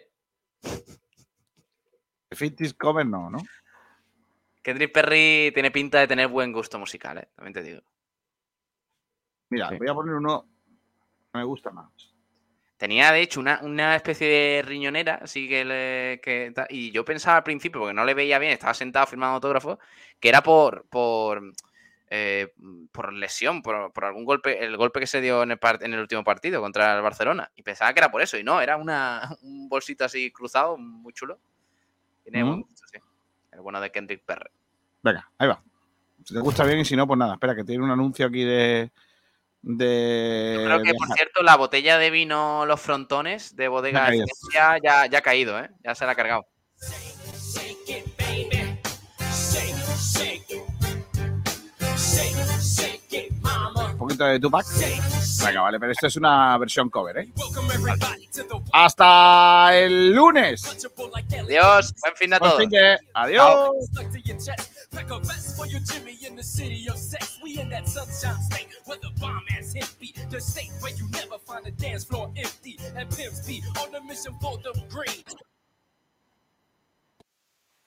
50 cover no, ¿no? Kendrick Perry tiene pinta de tener buen gusto musical, ¿eh? También te digo. Mira, voy a poner uno que me gusta más. Tenía, de hecho, una, una especie de riñonera, así que, le- que ta- Y yo pensaba al principio, porque no le veía bien, estaba sentado firmando autógrafos, que era por. por eh, por lesión, por, por algún golpe, el golpe que se dio en el, en el último partido contra el Barcelona. Y pensaba que era por eso, y no, era una, [LAUGHS] un bolsito así cruzado, muy chulo. Tiene Ujú. gusto, sí. El bueno de Kendrick Perry. Venga, ahí va. Si te gusta bien y si no, pues nada. Espera, que tiene un anuncio aquí de. De Creo que, por cierto, la botella de vino Los Frontones de Bodega. Esencia ya, ya ha caído, ¿eh? Ya se la ha cargado. un poquito de Tupac. Venga, vale, pero esto es una versión cover, ¿eh? Hasta el lunes. Adiós, buen fin de Buen todos. fin de- Adiós. Pack